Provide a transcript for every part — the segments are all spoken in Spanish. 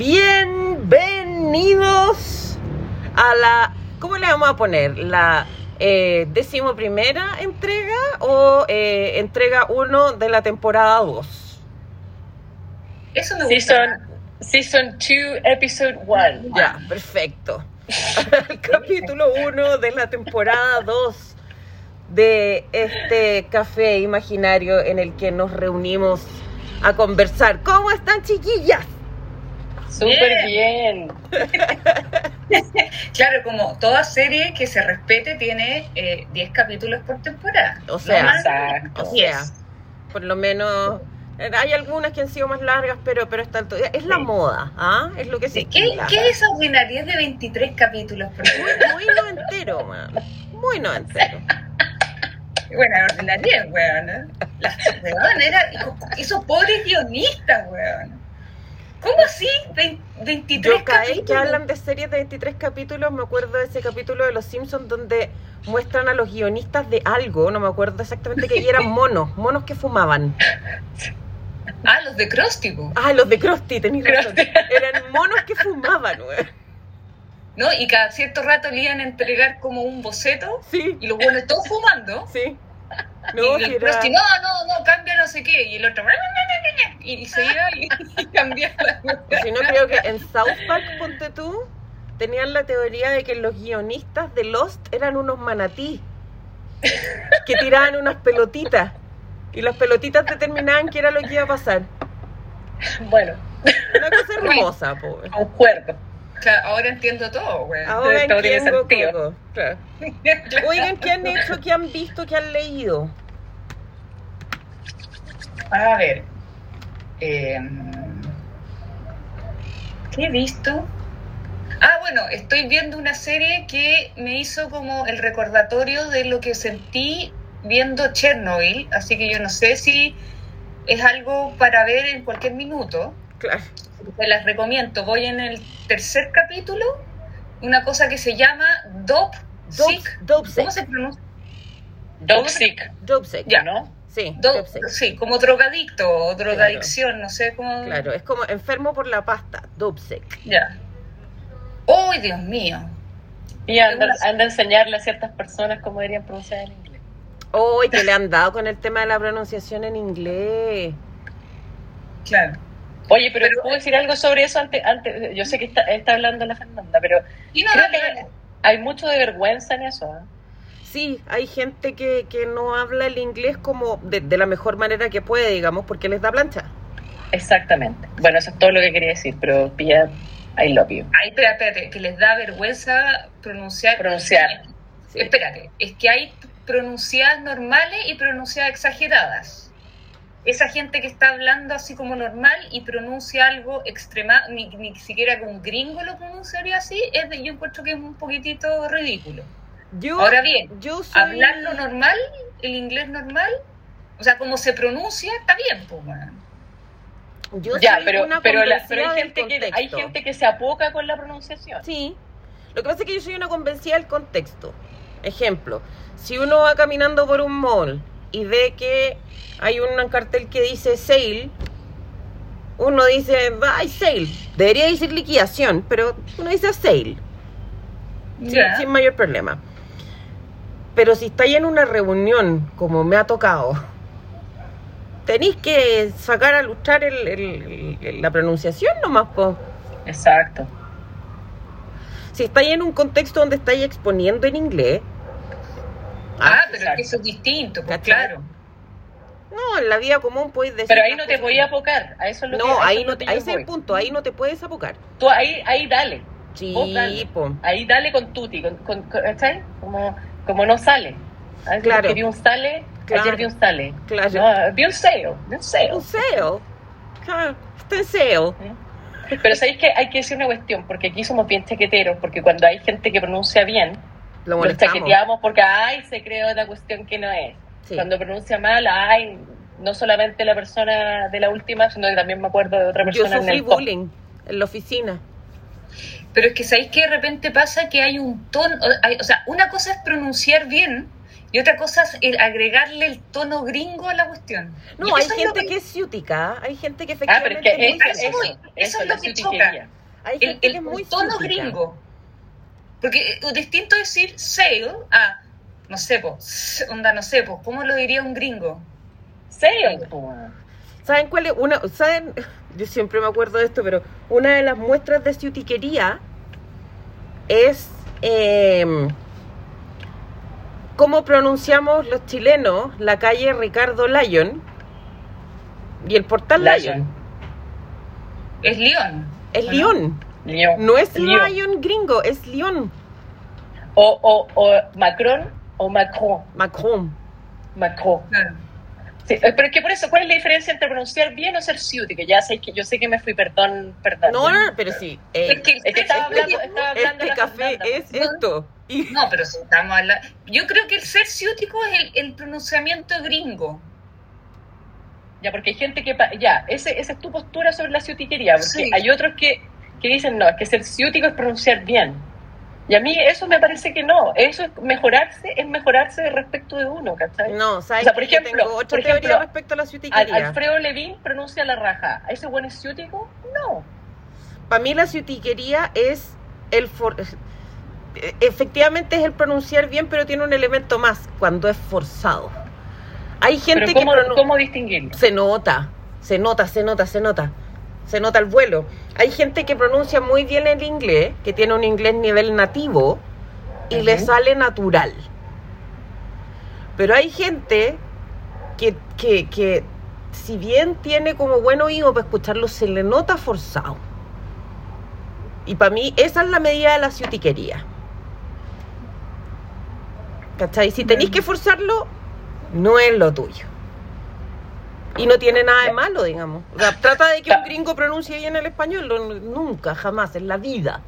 Bienvenidos a la. ¿Cómo le vamos a poner? ¿La eh, décimo primera entrega o eh, entrega 1 de la temporada 2? Eso me gusta. Season 2, Episode 1. Ya, perfecto. El capítulo 1 de la temporada 2 de este café imaginario en el que nos reunimos a conversar. ¿Cómo están, chiquillas? Súper bien. claro, como toda serie que se respete tiene eh, 10 capítulos por temporada. O sea, ¿no? Exacto. o sea, por lo menos eh, hay algunas que han sido más largas, pero pero está es la Sí. moda, ¿ah? Es lo que se ¿Qué, estila. ¿Qué es ordinariedad de 23 capítulos por temporada? Muy, muy noventero, man. Muy noventero. Bueno, ordinariedad, weón. ¿eh? Las weón, era, esos pobres guionistas, weón. ¿Cómo así? Vein- 23 Yo cada vez que capítulos. hablan de series de 23 capítulos, me acuerdo de ese capítulo de Los Simpsons donde muestran a los guionistas de algo, no me acuerdo exactamente qué, y eran monos, monos que fumaban. Ah, los de Krusty, po. Ah, los de Krusty, tenéis razón. Eran monos que fumaban, güey. ¿no? Y cada cierto rato le iban a entregar como un boceto Sí, y los buenos todos fumando. sí. No, y. Krusty, no, no, no, cambia no sé qué. Y el otro, y se iba y, y cambiaba si no, creo que en South Park, ponte tú, tenían la teoría de que los guionistas de Lost eran unos manatí que tiraban unas pelotitas y las pelotitas determinaban qué era lo que iba a pasar. Bueno, Una cosa hermosa, pobre. concuerdo. Claro, ahora entiendo todo, güey. Ahora Todo entiendo. Claro. Oigan, ¿qué han hecho? ¿Qué han visto? ¿Qué han leído? A ver. eh, ¿Qué he visto? Ah, bueno, estoy viendo una serie que me hizo como el recordatorio de lo que sentí viendo Chernobyl, así que yo no sé si es algo para ver en cualquier minuto. Claro. Te las recomiendo. Voy en el tercer capítulo, una cosa que se llama Dope Sick. Dope ¿Cómo se pronuncia? Sick, Dope sick. Ya. ¿no? Sí, Do- dope sick. sí, como drogadicto o drogadicción, no sé cómo. Claro, es como enfermo por la pasta. Dope sick. Ya. ¡Uy, Dios mío! Y anda, Una- anda a enseñarle a ciertas personas cómo deberían pronunciar en inglés. Hoy que le han dado con el tema de la pronunciación en inglés. Claro. Oye, pero, Pero- ¿puedo decir algo sobre eso antes? antes yo sé que está, está hablando la Fernanda, pero Y no, creo dale, que dale. hay mucho de vergüenza en eso. ¿ah? Sí, hay gente que, que no habla el inglés como de, de la mejor manera que puede, digamos, porque les da plancha. Exactamente. Bueno, eso es todo lo que quería decir, pero Pia, I love you. Ay, espérate, espérate, que les da vergüenza pronunciar. Pronunciar. Sí. Espérate, es que hay pronunciadas normales y pronunciadas exageradas. Esa gente que está hablando así como normal y pronuncia algo extrema, ni, ni siquiera que un gringo lo pronunciaría así, es de, yo encuentro que es un poquitito ridículo. Yo, Ahora bien, yo soy... hablarlo normal, el inglés normal, o sea, como se pronuncia, está bien, pues. Yo ya, soy pero, una pero, la- pero hay, gente que, hay gente que se apoca con la pronunciación. Sí. Lo que pasa es que yo soy una convencida del contexto. Ejemplo, si uno va caminando por un mall y ve que hay un cartel que dice sale, uno dice, ay, sale. Debería decir liquidación, pero uno dice sale. sin, mayor problema. Pero si estáis en una reunión, como me ha tocado, tenéis que sacar a luchar el- el- el- la pronunciación nomás, po. Exacto. Si estáis en un contexto donde estáis exponiendo en inglés, Ah, pero es que eso es distinto, pues claro. no, en la vida común puedes decir. Pero ahí no te apocar. A eso es lo que, a No, eso ahí es lo no te, que ahí es el voy. punto, ahí no te puedes apocar. Tú ahí, ahí dale. Sí, dale. Ahí dale con tutti, con, con, con- ¿cachai? Como, como no sale. Claro. que vi un sale, Claro. ayer vi un sale. Claro. No, vi un sale, vi un sale. Un sale. Claro, está en sale. Pero sabéis que hay que decir una cuestión, porque aquí somos bien chaqueteros, porque cuando hay gente que pronuncia bien, Lo molestamos. chaqueteamos porque, ay, se creó una cuestión que no es. Sí. Cuando pronuncia mal, ay, no solamente la persona de la última, sino que también me acuerdo de otra Yo persona en el top. bullying en la oficina. Pero es que sabéis que de repente pasa que hay un tono, hay- o sea, una cosa es pronunciar bien Y otra cosa es el agregarle el tono gringo a la cuestión. No, hay eso es gente que es ciútica, hay gente que Ah, pero es efectivamente que es muy es- eso es la lo que ciutiquería. Hay gente el- que es muy tono ciútica. gringo. Porque eh, distinto decir sale a, no sé, pues, onda, no sé, ¿cómo lo diría un gringo? Sale, po. ¿Saben cuál es? Una, ¿Saben? Yo siempre me acuerdo de esto, pero una de las muestras de ciutiquería es eh, cómo pronunciamos los chilenos la calle Ricardo Lyon y el portal Lyon. Lyon. Es León. Es. Lyon. Lyon. No es Lyon. Lyon gringo, es Lyon. O, o, o Macron o Macron. Macron. Macron. Claro. Sí, eh, pero es que por eso, ¿cuál es la diferencia entre pronunciar bien o ser ciútico? Ya sé que yo sé que me fui, perdón, perdón. No, no, no, pero sí. eh, Es que, Es que estaba es que- hablando, estaba hablando este de la café Fernanda, es pues. esto. Y No, pero si estamos hablando. Yo creo que el ser ciútico es el, el pronunciamiento gringo. Ya, porque hay gente que... Ya, ese, esa es tu postura sobre la ciutiquería, porque Sí. hay otros que, que dicen, no, es que ser ciútico es pronunciar bien. Y a mí eso me parece que no. Eso es mejorarse, es mejorarse respecto de uno, ¿cachai? no, ¿sabes? O sea, por que ejemplo, tengo otra por teoría ejemplo, respecto a la ciutiquería. Alfredo Levin pronuncia la raja. ¿Ese buen es ciútico? No. Para mí la ciutiquería es el... for- Efectivamente es el pronunciar bien, pero tiene un elemento más, cuando es forzado. Hay gente Pero que ¿cómo, pronun- ¿cómo distinguirlo? se nota, se nota, se nota, se nota. Se nota el vuelo. Hay gente que pronuncia muy bien el inglés, que tiene un inglés nivel nativo y le sale natural. Pero hay gente que, que, que, si bien tiene como buen oído para escucharlo, se le nota forzado. Y para mí esa es la medida de la ciutiquería. ¿Cachai? Si tenéis que forzarlo, no es lo tuyo. Y no tiene nada de malo, digamos. O sea, trata de que un gringo pronuncie bien el español. Nunca, jamás, en la vida.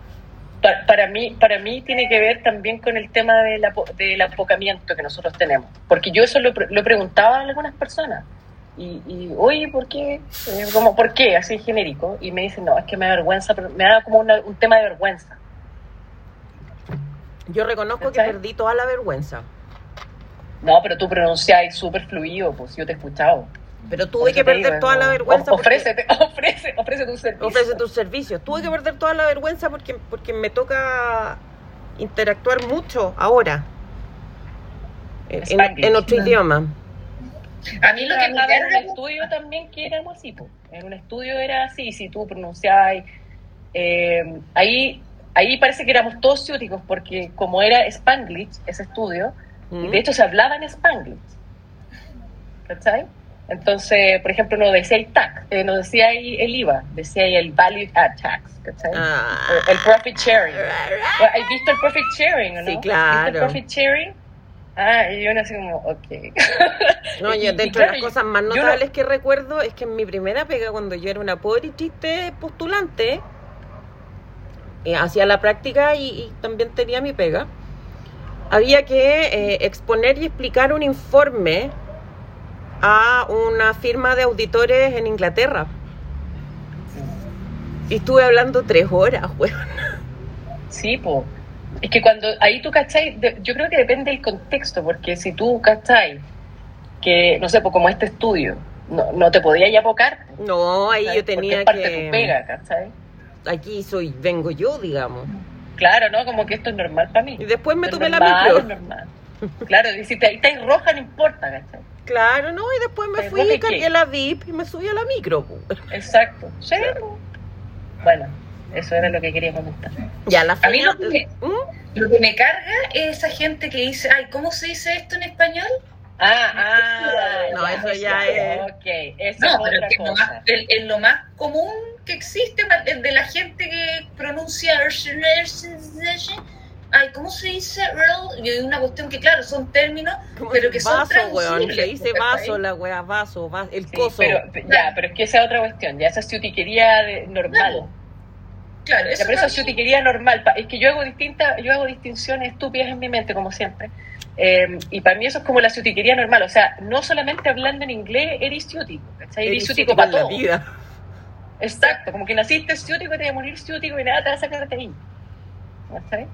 Pa- Para mí, para mí tiene que ver también con el tema del, apo- del apocamiento que nosotros tenemos. Porque yo eso lo, lo preguntaba a algunas personas. Y, y oye, ¿por qué? Eh, como, ¿Por qué? Así genérico. Y me dicen, no, es que me da vergüenza, pero me da como una- un tema de vergüenza. Yo reconozco que perdí toda la vergüenza. No, pero tú pronunciáis súper fluido, pues yo te he escuchado. Pero tuve que perder digo, toda la o- vergüenza. porque- Ofrécete, ofrece, ofrece tu servicio. ofrece tus servicios. Tuve que perder toda la vergüenza porque, porque me toca interactuar mucho ahora. En, otro Mm. idioma. A mí lo que me hablaba en un estudio también que era algo así, po. en un estudio era así, si tú pronunciabas, eh, ahí, ahí parece que éramos todos ciúticos porque como era Spanglish, ese estudio, y ¿Mm? de hecho se hablaba en Spanglish, ¿cachai? Entonces, por ejemplo, no decía el tax, eh, no decía ahí el IVA, decía ahí el value add tax, ¿cachai? Ah. El profit sharing. ¿Has visto el profit sharing o no? Sí, ¿Viste claro. el profit sharing? Ah, y yo así como, ok. No, yo dentro claro, de las cosas más yo no- notables que recuerdo es que en mi primera pega, cuando yo era una pobre y triste postulante, eh, hacía la práctica y, y también tenía mi pega, había que eh, exponer y explicar un informe a una firma de auditores en Inglaterra. Y estuve hablando tres horas, weón. Sí, pues. Es que cuando ahí tú cachai, de- yo creo que depende del contexto, porque si tú cachai que, no sé, pues como este estudio, no, no te podías ya apocar. No, ahí yo tenía es parte de que... tu pega, ¿cachai? Aquí soy, vengo yo, digamos. Claro, ¿no? Como que esto es normal para mí. Y después me tomé la micro. es normal. Claro, y si te, ahí estáis roja, no importa, ¿cachai? Claro, no, y después me fui y cargué qué. la VIP y me subí a la micro. Exacto. Sí. Bueno, eso era lo que quería comentar. Ya, la A mí lo que, ¿Mm? lo que me carga es esa gente que dice, ay, ¿cómo se dice esto en español? Ah, ah, No, eso ya es- Ok, eso No, es pero otra es, que lo más, el- el lo más común que existe el de la gente que pronuncia ay, ¿cómo se dice? Y hay una cuestión que, claro, son términos, pero que son vaso, weón. traducibles. Se dice vaso, la wea, vaso, va- el Sí, coso. pero, ya, pero es que esa es otra cuestión, ya esa es normal. Claro. Claro, Ya, pero esa es normal. Es que yo hago distintas, yo hago distinciones estúpidas en mi mente, como siempre. Eh, y para mí eso es como la ciutiquería normal. O sea, no solamente hablando en inglés eres ciútico, ¿cachai? Eres ciútico para la todo. vida. Exacto, como que naciste ciútico y te vas a morir ciútico y nada te va a sacar de ahí. ¿Cachai?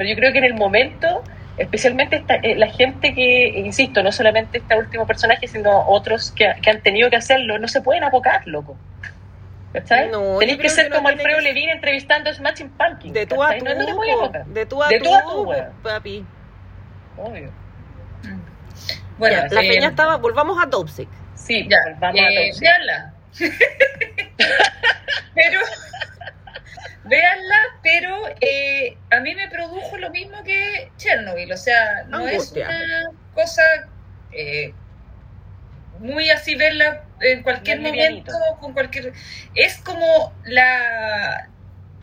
Pero yo creo que en el momento especialmente esta, eh, la gente que, insisto, no solamente este último personaje, sino otros que, que han tenido que hacerlo, no se pueden abocar, loco. ¿Cachai? No, Tenéis que ser que no como Alfredo que- Levine entrevistando a Smashing Pumpkins. De tú a tú, No, no de tú a De tú, tú a tú, papi. Obvio. Bueno, Ya, la eh, peña estaba, volvamos a Dopsic. Sí, Ya, vamos a eh, véanla. pero, véanla, pero eh, a mí me produjo lo mismo que Chernobyl. O sea, no Angustia. es una cosa eh, muy así verla en cualquier momento, livianito. con cualquier. Es como la.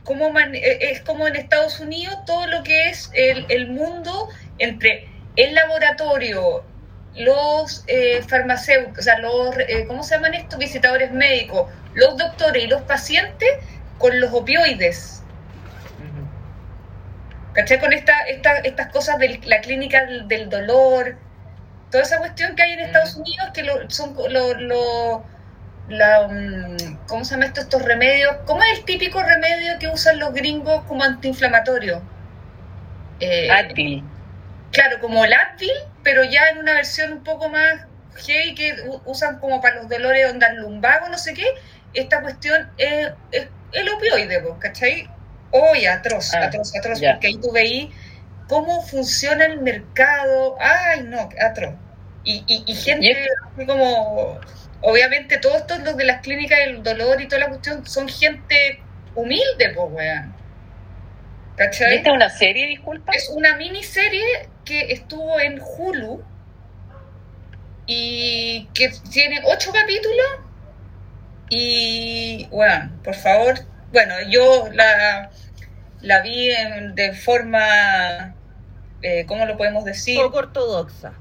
Como man- eh, es como en Estados Unidos todo lo que es el, el mundo entre el laboratorio, los eh, farmacéuticos, o sea, los, eh, ¿cómo se llaman estos? Visitadores médicos, los doctores y los pacientes con los opioides. ¿Cachai? Con esta, esta, estas cosas de la clínica del, dolor, toda esa cuestión que hay en Estados Unidos, que lo- son lo, lo- la, mm, ¿cómo se llama esto? Estos remedios. ¿Cómo es el típico remedio que usan los gringos como antiinflamatorio? Eh, Advil. Claro, como el Advil, pero ya en una versión un poco más heavy que usan como para los dolores onda lumbago, no sé qué. Esta cuestión es, es el opioide, pues, ¿cachai? Oye, atroz, Ah, atroz, atroz, porque ahí tú veí cómo funciona el mercado. Ay, no, atroz. Y, y, y gente Y como. Obviamente, todos estos los de las clínicas del dolor y toda la cuestión son gente humilde, pues, weón. ¿Cachai? ¿Viste una serie, disculpa? Es una miniserie que estuvo en Hulu y que tiene ocho capítulos. Y, bueno, por favor, bueno, yo la, la vi en- de forma, eh, ¿cómo lo podemos decir? Poco ortodoxa.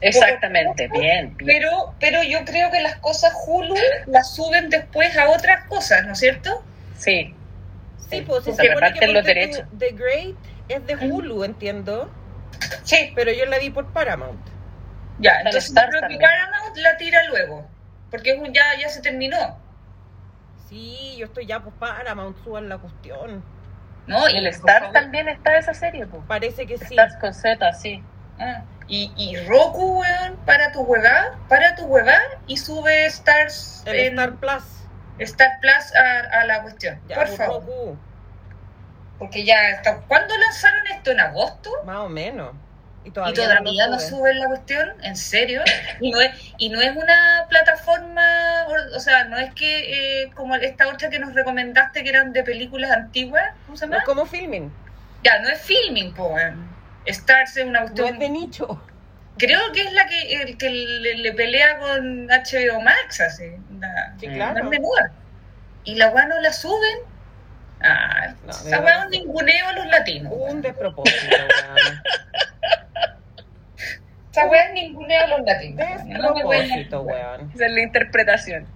Exactamente, bien, bien. Pero, pero yo creo que las cosas Hulu las suben después a otras cosas, ¿no es cierto? Sí, Sí, pues se supone que los derechos. The Great es de Hulu, entiendo. Sí, Pero yo la vi por Paramount. ya, entonces yo Stars creo que también. Paramount la tira luego, porque es un- ya, ya se terminó, Sí, yo estoy ya por Paramount, suban la cuestión. ¿no? Y el Star también está esa serie, pues. Parece que sí. Stars con Z, sí. Ah, y, y Roku, weón, para tu huevada, para tu huevada y sube Stars El en Star Plus. Star Plus a, a la cuestión. Ya, por por favor. Roku, Porque ya está. ¿Cuándo lanzaron esto? ¿En agosto? más o menos. Y y todavía, todavía no suben. la cuestión, ¿en serio? Y no es, y no es una plataforma, o sea, no es que eh, como esta otra que nos recomendaste que eran de películas antiguas, ¿cómo se No llama? es como filming. Ya, no es filming, po, weón. Stars es una No cuestión es de nicho. Creo que es la que, el que le, le pelea con HBO Max, así. La, Sí, Mm. no claro. Y la weá no la suben. Ah, No, esa un ninguneo a los latinos. Un despropósito. Esa weá es ninguneo a los latinos. No me weón. Esa es la interpretación.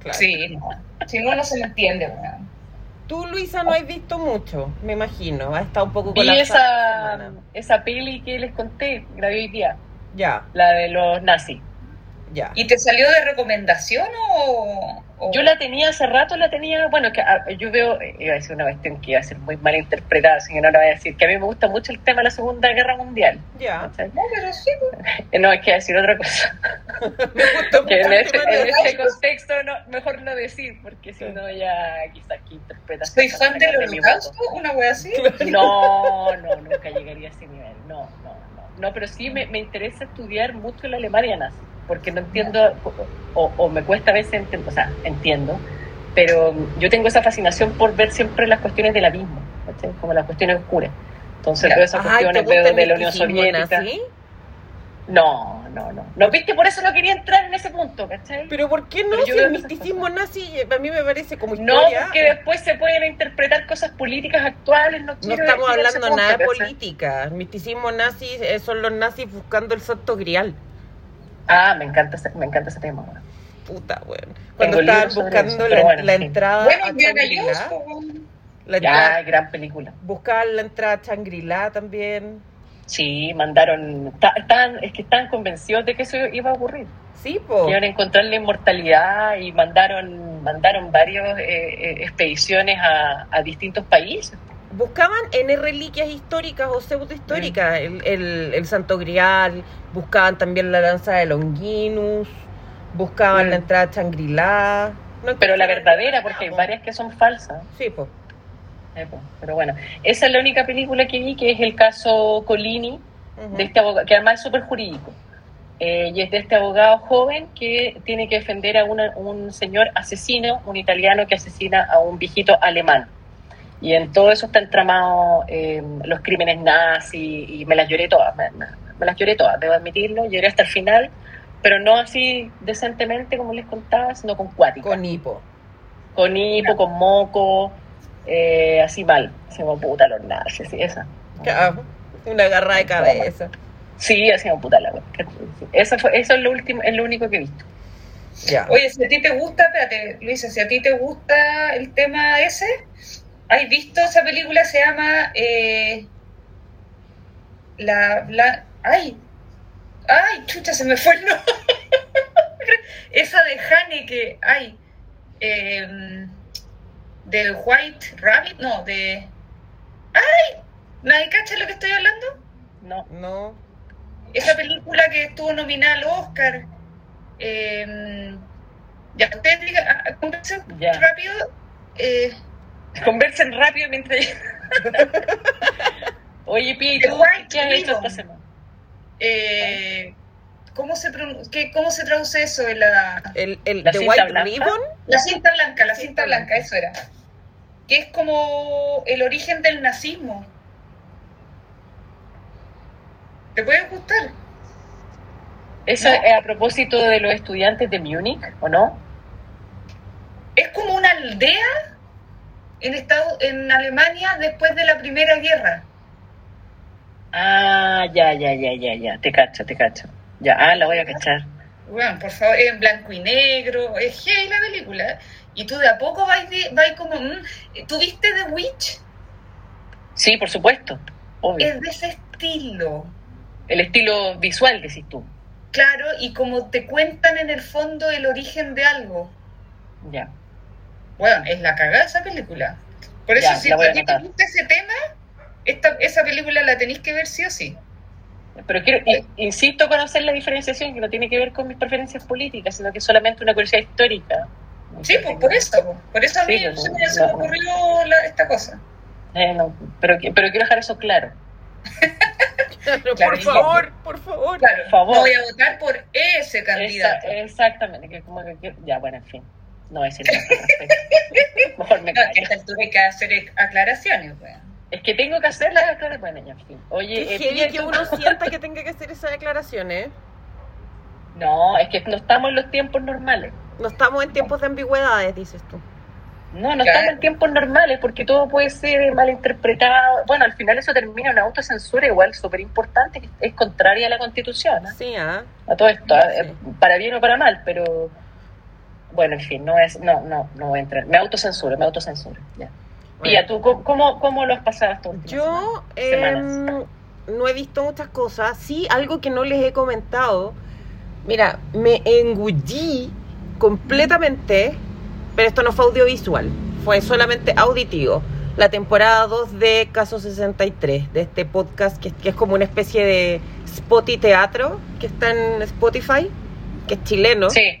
Claro. Sí, no. Si no, no se me entiende, weón. Tú, Luisa, no has visto mucho, me imagino. Has estado un poco colapsada esa, semana. esa peli que les conté, vi hoy día, Ya, la de los nazis. Ya. ¿Y te salió de recomendación o...? o- Yo la tenía hace rato, la tenía, bueno, que ah, yo veo, eh, iba a decir una cuestión que iba a ser muy mal interpretada, así que no la voy a decir, que a mí me gusta mucho el tema de la Segunda Guerra Mundial. Ya. No, pero sí, pues. No, es que iba a decir otra cosa. Me gustó que mucho en este, en este contexto no, mejor no decir, porque si no ya quizás que interpretas. ¿Soy fan del de mi holocausto? ¿Una wea así? No, no, nunca llegaría a ese nivel. No, no, no. No, pero sí me, me interesa estudiar mucho la Alemania nazi, porque no entiendo, o, o me cuesta a veces entender, o sea, entiendo, pero yo tengo esa fascinación por ver siempre las cuestiones del abismo, ¿cachai? como las cuestiones oscuras. Entonces veo esas Ay, ¿te cuestiones, veo de la Unión Soviética. nazi? No, no, no. No, viste, por eso no quería entrar en ese punto, ¿cachai? Pero ¿por qué no? Si el misticismo nazi eh, a mí me parece como No, historia. porque después se pueden interpretar cosas políticas actuales, no No estamos hablando punto, nada de política. El misticismo nazi eh, son los nazis buscando el santo grial. Ah, me encanta ese, me encanta ese tema. bueno. Puta, weón. Cuando Tengo sobre buscando eso, la, bueno, la en fin. entrada Bueno, a weón. la Ya, entrada- gran película. buscaban la entrada a Shangri-La también. Sí, mandaron, ta- estaban, es que estaban convencidos de que eso iba a ocurrir, Sí, po. iban a encontrar la inmortalidad y mandaron, mandaron varias eh, eh, expediciones a, a distintos países. Buscaban en reliquias históricas o pseudohistóricas, el, el, el Santo Grial, buscaban también la lanza de Longinus, buscaban Mm. la entrada. No Pero la verdadera, porque hay varias que son falsas. Sí, pues. Eh, pues, Pero bueno, esa es la única película que vi, que es el caso Colini, de este abogado, que además es súper jurídico. Eh, y es de este abogado joven que tiene que defender a una- un señor asesino, un italiano que asesina a un viejito alemán. Y en todo eso está entramado eh, los crímenes nazis y me las lloré todas, me, las lloré todas, debo admitirlo, lloré hasta el final, pero no así decentemente como les contaba, sino con cuática Con hipo. con hipo, con moco, eh, así mal. Así como puta los nazis, sí, esa. Una garra de cabeza. Sí, así como puta la Eso, fue, eso es lo último, es lo único que he visto. Ya. Oye, si a ti te gusta, espérate, Luisa, si a ti te gusta el tema ese, ¿has visto esa película? Se llama eh, La Bla- Ay, ay, chucha, se me fue el nombre. esa de Haneke, ay, eh, del White Rabbit, no, de. ¡Ay! ¿Nadie cacha lo que estoy hablando? No. No. Esa película que estuvo nominada al Oscar. eh, ya, ustedes digan, ah, ah, rápido. eh, Conversen rápido mientras Oye, Pia, ¿y tú qué has hecho esta semana? eh, ¿cómo, se qué- ¿Cómo se traduce eso? en La, El, el La The cinta White blanca. Ribbon. la cinta blanca, la La cinta cinta blanca, eso era. Que es como el origen del nazismo. ¿Te puede gustar? Eso No. es a propósito de los estudiantes de Múnich, ¿o no? Es como una aldea en, Estados, en Alemania después de la Primera Guerra. Ah, ya, ya, ya, ya, ya. Te cacho, te cacho. Ya, ah, la voy a cachar. Bueno, por favor, en blanco y negro, es gay la película. Y tú de a poco vas, de- vas como... mm, ¿Tú viste The Witch? Sí, por supuesto. Obvio. Es de ese estilo. El estilo visual, decís tú. Claro, y como te cuentan en el fondo el origen de algo. Ya. Bueno, es la cagada esa película. Por eso, Ya, si a a ti te gusta ese tema, esta, esa película la tenéis que ver sí o sí. Pero quiero, i- insisto con hacer la diferenciación que no tiene que ver con mis preferencias políticas, sino que es solamente una curiosidad histórica. Sí, pues por eso. pues. Por eso a mí Sí, pues, se me, se me no. ocurrió la- esta cosa. Eh, no, pero, pero quiero dejar eso claro. Claro, Claro, por favor, por favor. Claro, Por favor. no voy a votar por ese Esa- candidato. exactamente. Que como que, que- ya, bueno, en fin. No voy a decir más al respecto. Mejor me No, que a callo. esta altura hay que hacer aclaraciones. pues. Es que tengo que hacerla, claro, bueno, ya, en fin. Oye, Qué eh, que uno sienta que tenga que hacer esas declaraciones. ¿eh? No, es que no estamos en los tiempos normales. No estamos en tiempos de ambigüedades, dices tú. No, no Claro. estamos en tiempos normales porque todo puede ser malinterpretado. Bueno, al final eso termina en una autocensura igual súper importante, que es contraria a la constitución, ¿eh? Sí, ¿ah? a todo esto, Sí. eh, para bien o para mal, pero bueno, en fin, no es, no, no, no voy a entrar. Me autocensuro, me autocensuro. Ya. Pía, ¿tú cómo- cómo, lo has pasado Yo em, no he visto muchas cosas. Sí, algo que no les he comentado. Mira, me engullí completamente, pero esto no fue audiovisual, fue solamente auditivo. La temporada 2 de Caso 63, de este podcast que, que es como una especie de Spotify Teatro, que está en Spotify, que es chileno. Sí,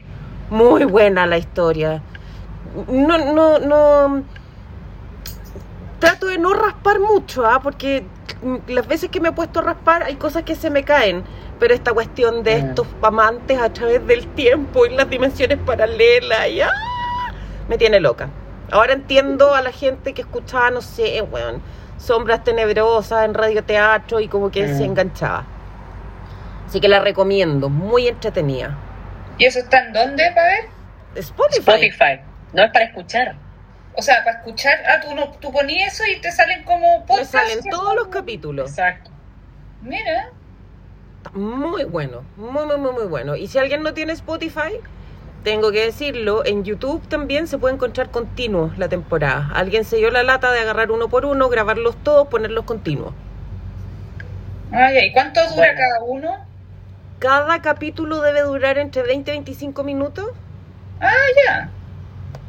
Muy buena la historia. No, no, no. Trato de no raspar mucho, ¿ah? Porque las veces que me he puesto a raspar hay cosas que se me caen. Pero esta cuestión de estos amantes a través del tiempo y las dimensiones paralelas, y, ¡ah! me tiene loca. Ahora entiendo a la gente que escuchaba, no sé, weón, sombras tenebrosas en radioteatro y como que Mm. se enganchaba. Así que la recomiendo, muy entretenida. ¿Y eso está en dónde, para ver? Spotify. Spotify. No es para escuchar. O sea, para escuchar, ah, tú, no, tú ponías eso y te salen como Me podcasts. salen todos los capítulos. Exacto. Mira, Muy bueno, muy, muy, muy, muy bueno. Y si alguien no tiene Spotify, tengo que decirlo, en YouTube también se puede encontrar continuos la temporada. Alguien se dio la lata de agarrar uno por uno, grabarlos todos, ponerlos continuos. ah, ya, ¿y cuánto dura Bueno. cada uno? Cada capítulo debe durar entre 20 y 25 minutos. Ah, ya.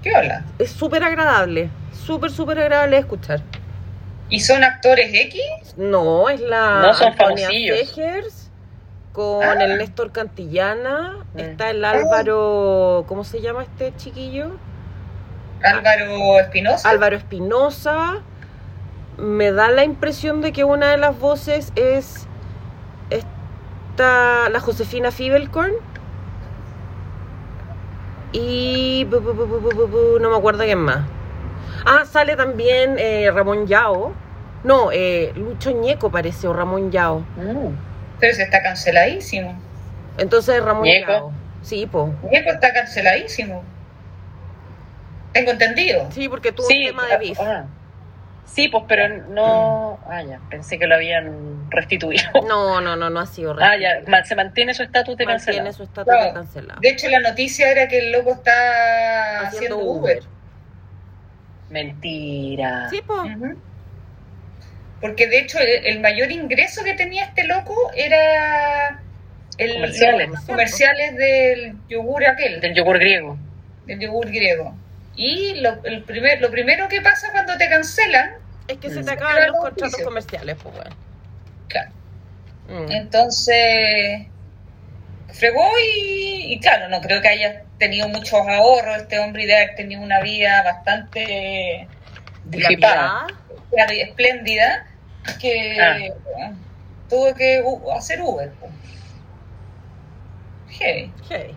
¿Qué hola? Es súper agradable, súper, súper agradable de escuchar. ¿Y son actores X? No, es la No, son Antonia. Segers con Ah. el Néstor Cantillana. Mm. Está el Álvaro, ¿cómo se llama este chiquillo? Álvaro Espinosa. Álvaro Espinosa. Me da la impresión de que una de las voces es la Josefina Fibelkorn. Y bu- bu- bu- no me acuerdo quién más. Ah, sale también eh, Ramón Yao. No, eh, Lucho Ñeco parece, o Ramón Yao. Mm. Pero se está canceladísimo. Entonces Ramón Ñeco. Yao. Sí, po. Nieco está canceladísimo. Tengo entendido. Sí, porque tuvo Sí, un tema de beef. ah. Sí, pues, pero no. Ah, ya, pensé que lo habían restituido. No, no, no, no ha sido Ah, real. ya, se mantiene su estatus de Mantiene cancelado. su estatus Claro. de cancelado. De hecho, la noticia era que el loco está Haciendo haciendo Uber. Uber. Mentira. Sí. Ujú. Porque de hecho el, el mayor ingreso que tenía este loco era el, Comerciales. los comerciales del yogur aquel, Del yogur griego. del yogur griego. Y lo, el primer, lo primero que pasa cuando te cancelan, Es que se te acaban los contratos juicio. comerciales, pues, bueno. claro, Mm. entonces fregó y, y claro, no creo que haya tenido muchos ahorros este hombre y de haber tenido una vida bastante Disipada. claro, y espléndida que Ah. bueno, tuvo que hacer Uber. po. Heavy. Heavy.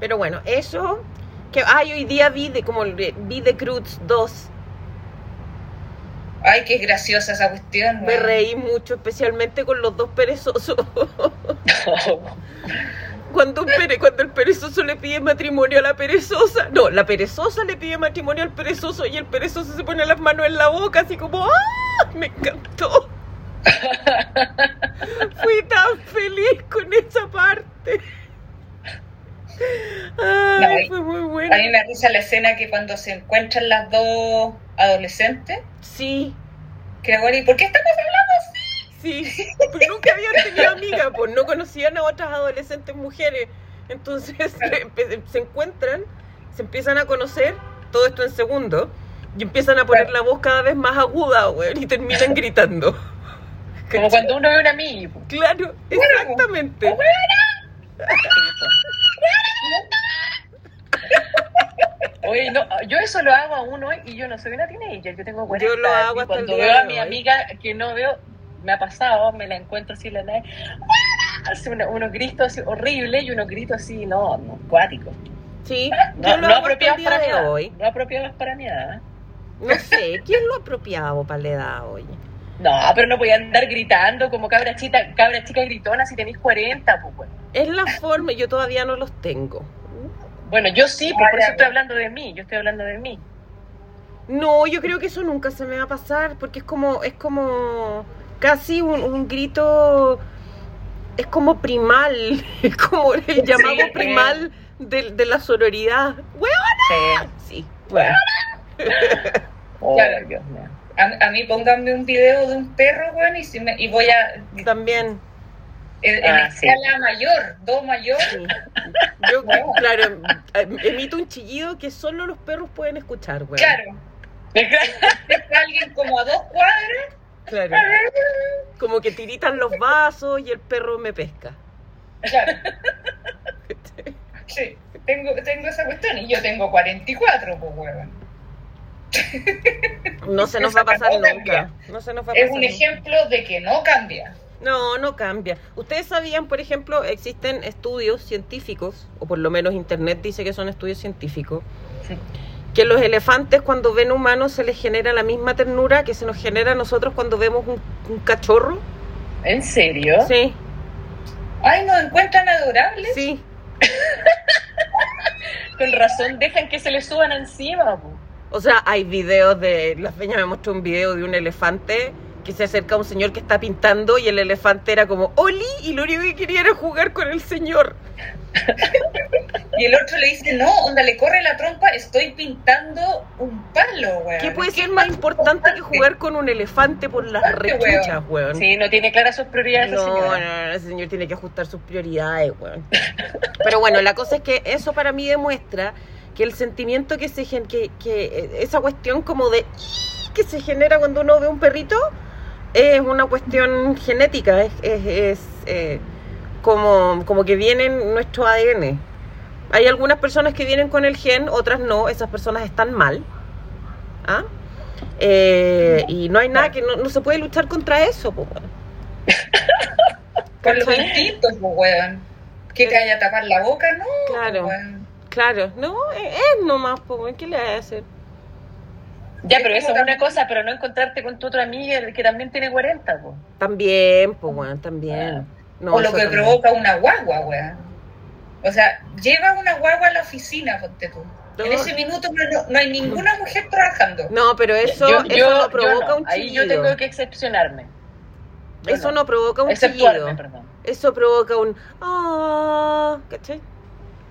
Pero bueno, eso. Que, ay, hoy día vi de como vi de Cruz 2. Ay, qué graciosa esa cuestión. Me reí mucho, especialmente con los dos perezosos. Cuando, un pere- cuando el perezoso le pide matrimonio a la perezosa. No, la perezosa le pide matrimonio al perezoso y el perezoso se pone las manos en la boca, así como ¡Ah! Me encantó. Fui tan feliz con esa parte. Ay, No, fue muy bueno. A mí me risa la escena que cuando se encuentran las dos adolescentes, Sí, que la weona, ¿y por qué estamos hablando así? sí. Pues nunca habían tenido amiga, pues no conocían a otras adolescentes mujeres. Entonces se encuentran, se empiezan a conocer, todo esto en segundo, y empiezan a poner la voz cada vez más aguda, güey, y terminan gritando. Como cuando uno ve un amigo. Claro, exactamente. Oye, no, yo eso lo hago aún hoy y yo no soy una teenager, yo tengo 40 Yo lo hago hasta el cuando día veo a mi hoy. amiga que no veo, me ha pasado, me la encuentro así en la nave, hace una- unos gritos así horribles y unos gritos así, no, no, cuáticos. Sí, No, yo lo no hago el apropiados para mi edad, hoy. no apropiados para mi edad. No sé, ¿quién lo apropiado para la edad hoy? No, pero no voy a andar gritando como cabra chica, cabra chica gritona si tenéis 40, pues bueno. Es la forma, yo todavía no los tengo. Bueno, yo sí, pues, Ah, por eso estoy hablando de mí, yo estoy hablando de mí. No, yo creo que eso nunca se me va a pasar porque es como, es como casi un, un grito, es como primal, es como el llamado Sí. primal de, de la sororidad. ¡Huevona! Sí. Sí, bueno. Oh, Claro. Dios mío. A, a mí pónganme un video de un perro, weón, y, si me- y voy a... También, En, en Ah, sí. escala mayor, do mayor, sí. Yo, claro, em- emito un chillido que solo los perros pueden escuchar, güey. claro. Está alguien como a dos cuadras, Claro. Como que tiritan los vasos y el perro me pesca. claro. Sí, tengo, tengo esa cuestión y yo tengo 44, pues, weón. No se nos va a pasar No nunca. cambia. No se nos va a Es un nunca. ejemplo de que no cambia. No, no cambia. Ustedes sabían, por ejemplo, existen estudios científicos, o por lo menos Internet dice que son estudios científicos, Sí. que los elefantes cuando ven humanos se les genera la misma ternura que se nos genera a nosotros cuando vemos un, un cachorro. ¿En serio? Sí, Ay, nos encuentran adorables. sí. Con razón, dejan que se le suban encima. po. O sea, hay videos de... La feña me mostró un video de un elefante que se acerca un señor que está pintando y el elefante era como ¡Oli! Y lo único que quería era jugar con el señor. Y el otro le dice, no, onda, le corre la trompa, estoy pintando un palo, weón. ¿Qué puede ser más importante que jugar con un elefante por las rechuchas, weón? Sí, no tiene claras sus prioridades No, no, señora. no, ese señor tiene que ajustar sus prioridades, weón. Pero bueno, la cosa es que eso para mí demuestra que el sentimiento que se gen- que, que eh, esa cuestión como de que se genera cuando uno ve un perrito es una cuestión genética, es, es, es, eh, como, como que viene en nuestro ADN. Hay algunas personas que vienen con el gen, otras no, esas personas están mal. ¿Ah? Eh, y no hay nada que no, no se puede luchar contra eso. Por los instintos, pues, weón. Que te vaya a tapar la boca, no. Claro. Claro, no, es, es nomás, ¿qué le vas a hacer? Ya, pero eso es una cosa, pero no encontrarte con tu otra amiga que también tiene 40, pues. También, pues, bueno, también. No, o lo que también. provoca una guagua, weón. O sea, lleva una guagua a la oficina, ponte tú. En ese minuto no, no- no hay ninguna mujer trabajando. No, pero eso, yo, eso yo- no yo provoca no. un Ahí yo chillido. tengo que excepcionarme. Yo Eso no provoca un chillido. perdón. Eso provoca un ah, ¿cachai?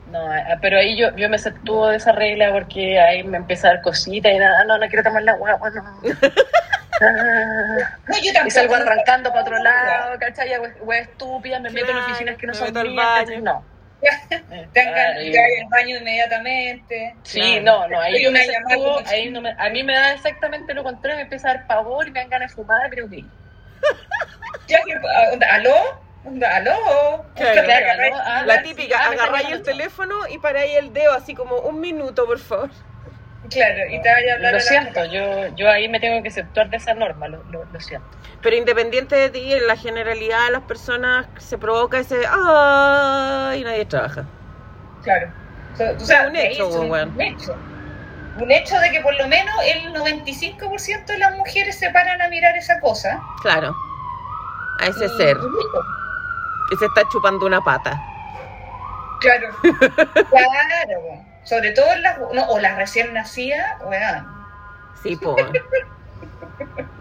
No, ah, pero ahí yo, yo me exceptúo de esa regla porque ahí me empieza a dar cositas y nada, no, no quiero tomar la guagua, no. Ah, No, yo y tampoco. salgo arrancando para otro lado, ¿cachai? Ya, Wea estúpida, me meto en oficinas que no me son mías. No. Te Claro, de y- ir al baño inmediatamente. Sí, no, no, ahí yo me exceptúo, ahí no me, a mí me da exactamente lo contrario, me empieza a dar pavor y me dan ganas de fumar, pero que Ya que, ah, onda, ¿Aló? ¿Aló? Claro. Claro, ¿aló? Ah, La sí, típica, ah, agarráis el teléfono y paráis el dedo así como un minuto, por favor. Claro, y te vaya a hablar Lo a siento, yo, yo ahí me tengo que exceptuar de esa norma, lo, lo, lo siento. Pero independiente de ti, en la generalidad de las personas se provoca ese ah y nadie trabaja. Claro. O sea, o sea, Un hecho, un, weón. un hecho. Un hecho de que por lo menos el 95% de las mujeres se paran a mirar esa cosa. Claro. A ese Y- ser y que se está chupando una pata. Claro. claro. Sobre todo en las, no, o las recién nacidas, weón. Sí, po.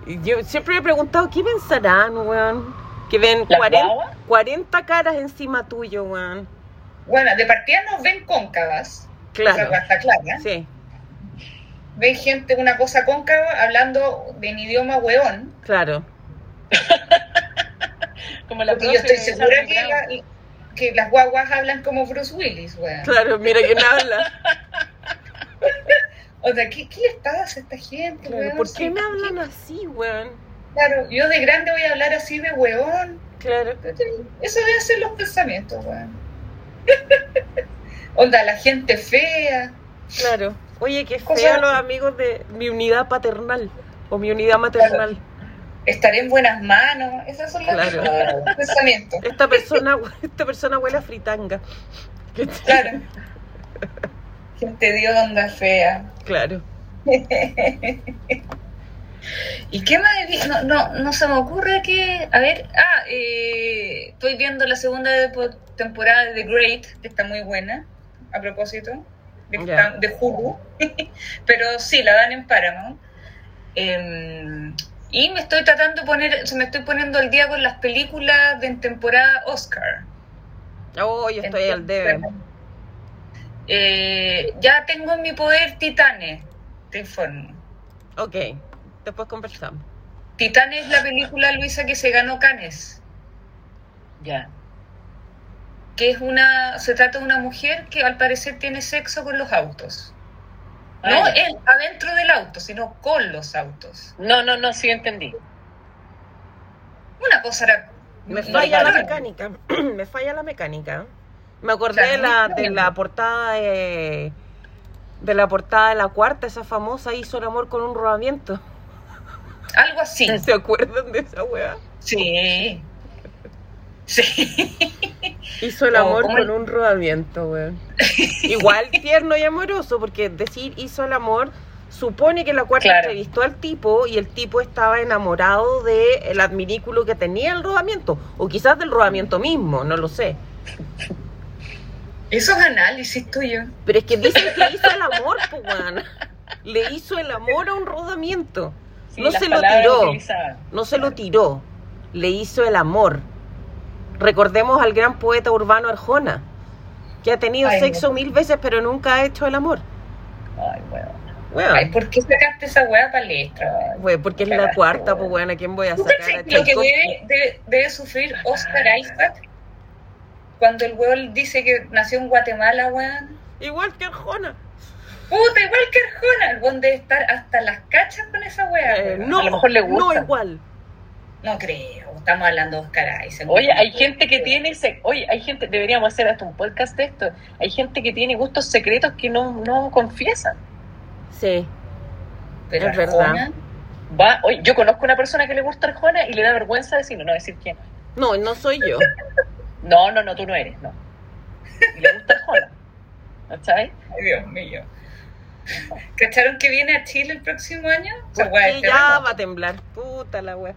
Y Yo siempre me he preguntado, ¿qué pensarán, weón? Que ven ¿Las 40, guaguas? 40 caras encima tuyo, weón. Bueno, de partida nos ven cóncavas. Claro. Está clara. Sí, Ven gente una cosa cóncava hablando en idioma weón. claro. Como la Porque yo estoy segura que, la- que las guaguas hablan como Bruce Willis, weón. Claro, mira quién habla. O sea, ¿qué, qué les pasa a esta gente, Claro, weón? ¿Por qué me hablan así, weón? Claro, yo de grande voy a hablar así de weón. Claro. Eso deben ser los pensamientos, weón. Onda, la gente fea. Claro. Oye, qué Cosa- feo los amigos de mi unidad paternal o mi unidad maternal. Estaré en buenas manos. Esos son los Claro. pensamientos. Esta persona, esta persona huele a fritanga. Claro. Gente de onda fea. Claro. ¿Y qué más? No, no, no se me ocurre que. A ver, ah, eh, estoy viendo la segunda temporada de The Great, que está muy buena, a propósito, de, de Hulu. Pero sí, la dan en Paramount. Eh, y me estoy tratando de poner, se me estoy poniendo al día con las películas de temporada Oscar. Oh, yo estoy al debe. Eh, ya tengo en mi poder Titanes, te informo. Ok, después conversamos. Titanes es la película, Luisa, que se ganó Cannes. Ya. que es una, se trata de una mujer que al parecer tiene sexo con los autos. No Ah, adentro del auto, sino con los autos. No, no, no, sí entendí. Una cosa era... Me falla la mecánica. Me falla la mecánica. Me acordé de la, de la portada de, de la portada de la cuarta, esa famosa hizo el amor con un rodamiento. Algo así. ¿Se acuerdan de esa weá? Sí. Sí. Hizo el amor ¿cómo con un rodamiento, weón. Igual tierno y amoroso, porque decir hizo el amor supone que la cuarta Claro. entrevistó al tipo y el tipo estaba enamorado del adminículo que tenía el rodamiento, o quizás del rodamiento mismo, no lo sé. Esos análisis tuyos. Pero es que dicen que hizo el amor, weón. Le hizo el amor a un rodamiento. Sí, no se lo tiró. utilizadas. No se lo tiró. Le hizo el amor. Recordemos al gran poeta urbano Arjona, que ha tenido Ay, sexo mil veces, pero nunca ha hecho el amor. Ay, bueno. Weón. Ay, ¿por qué sacaste esa weá palestra? Güey, porque es la cuarta, pues, weón. weón, ¿a quién voy a ¿Tú sacar? A lo que debe, debe- debe sufrir Oscar Isaac cuando el weón dice que nació en Guatemala, weón? Igual que Arjona. Puta, igual que Arjona, el weón debe estar hasta las cachas con esa wea. Eh, weón? no, A lo mejor le gusta. no igual. No creo, estamos hablando de Oscar Isaac. Oye, hay gente que tiene, ese- oye, hay gente, deberíamos hacer hasta un podcast de esto. Hay gente que tiene gustos secretos que no, no confiesan. Sí. Pero es verdad. Arjona, Va, oye, yo conozco una persona que le gusta Arjona y le da vergüenza decirlo, no decir quién. No, no soy yo. No, no, no, tú no eres, no. Y le gusta Arjona. ¿Cachai? Ay, Dios mío. ¿Cacharon que viene a Chile el próximo año? O sea, el ya va a temblar. Puta la wea.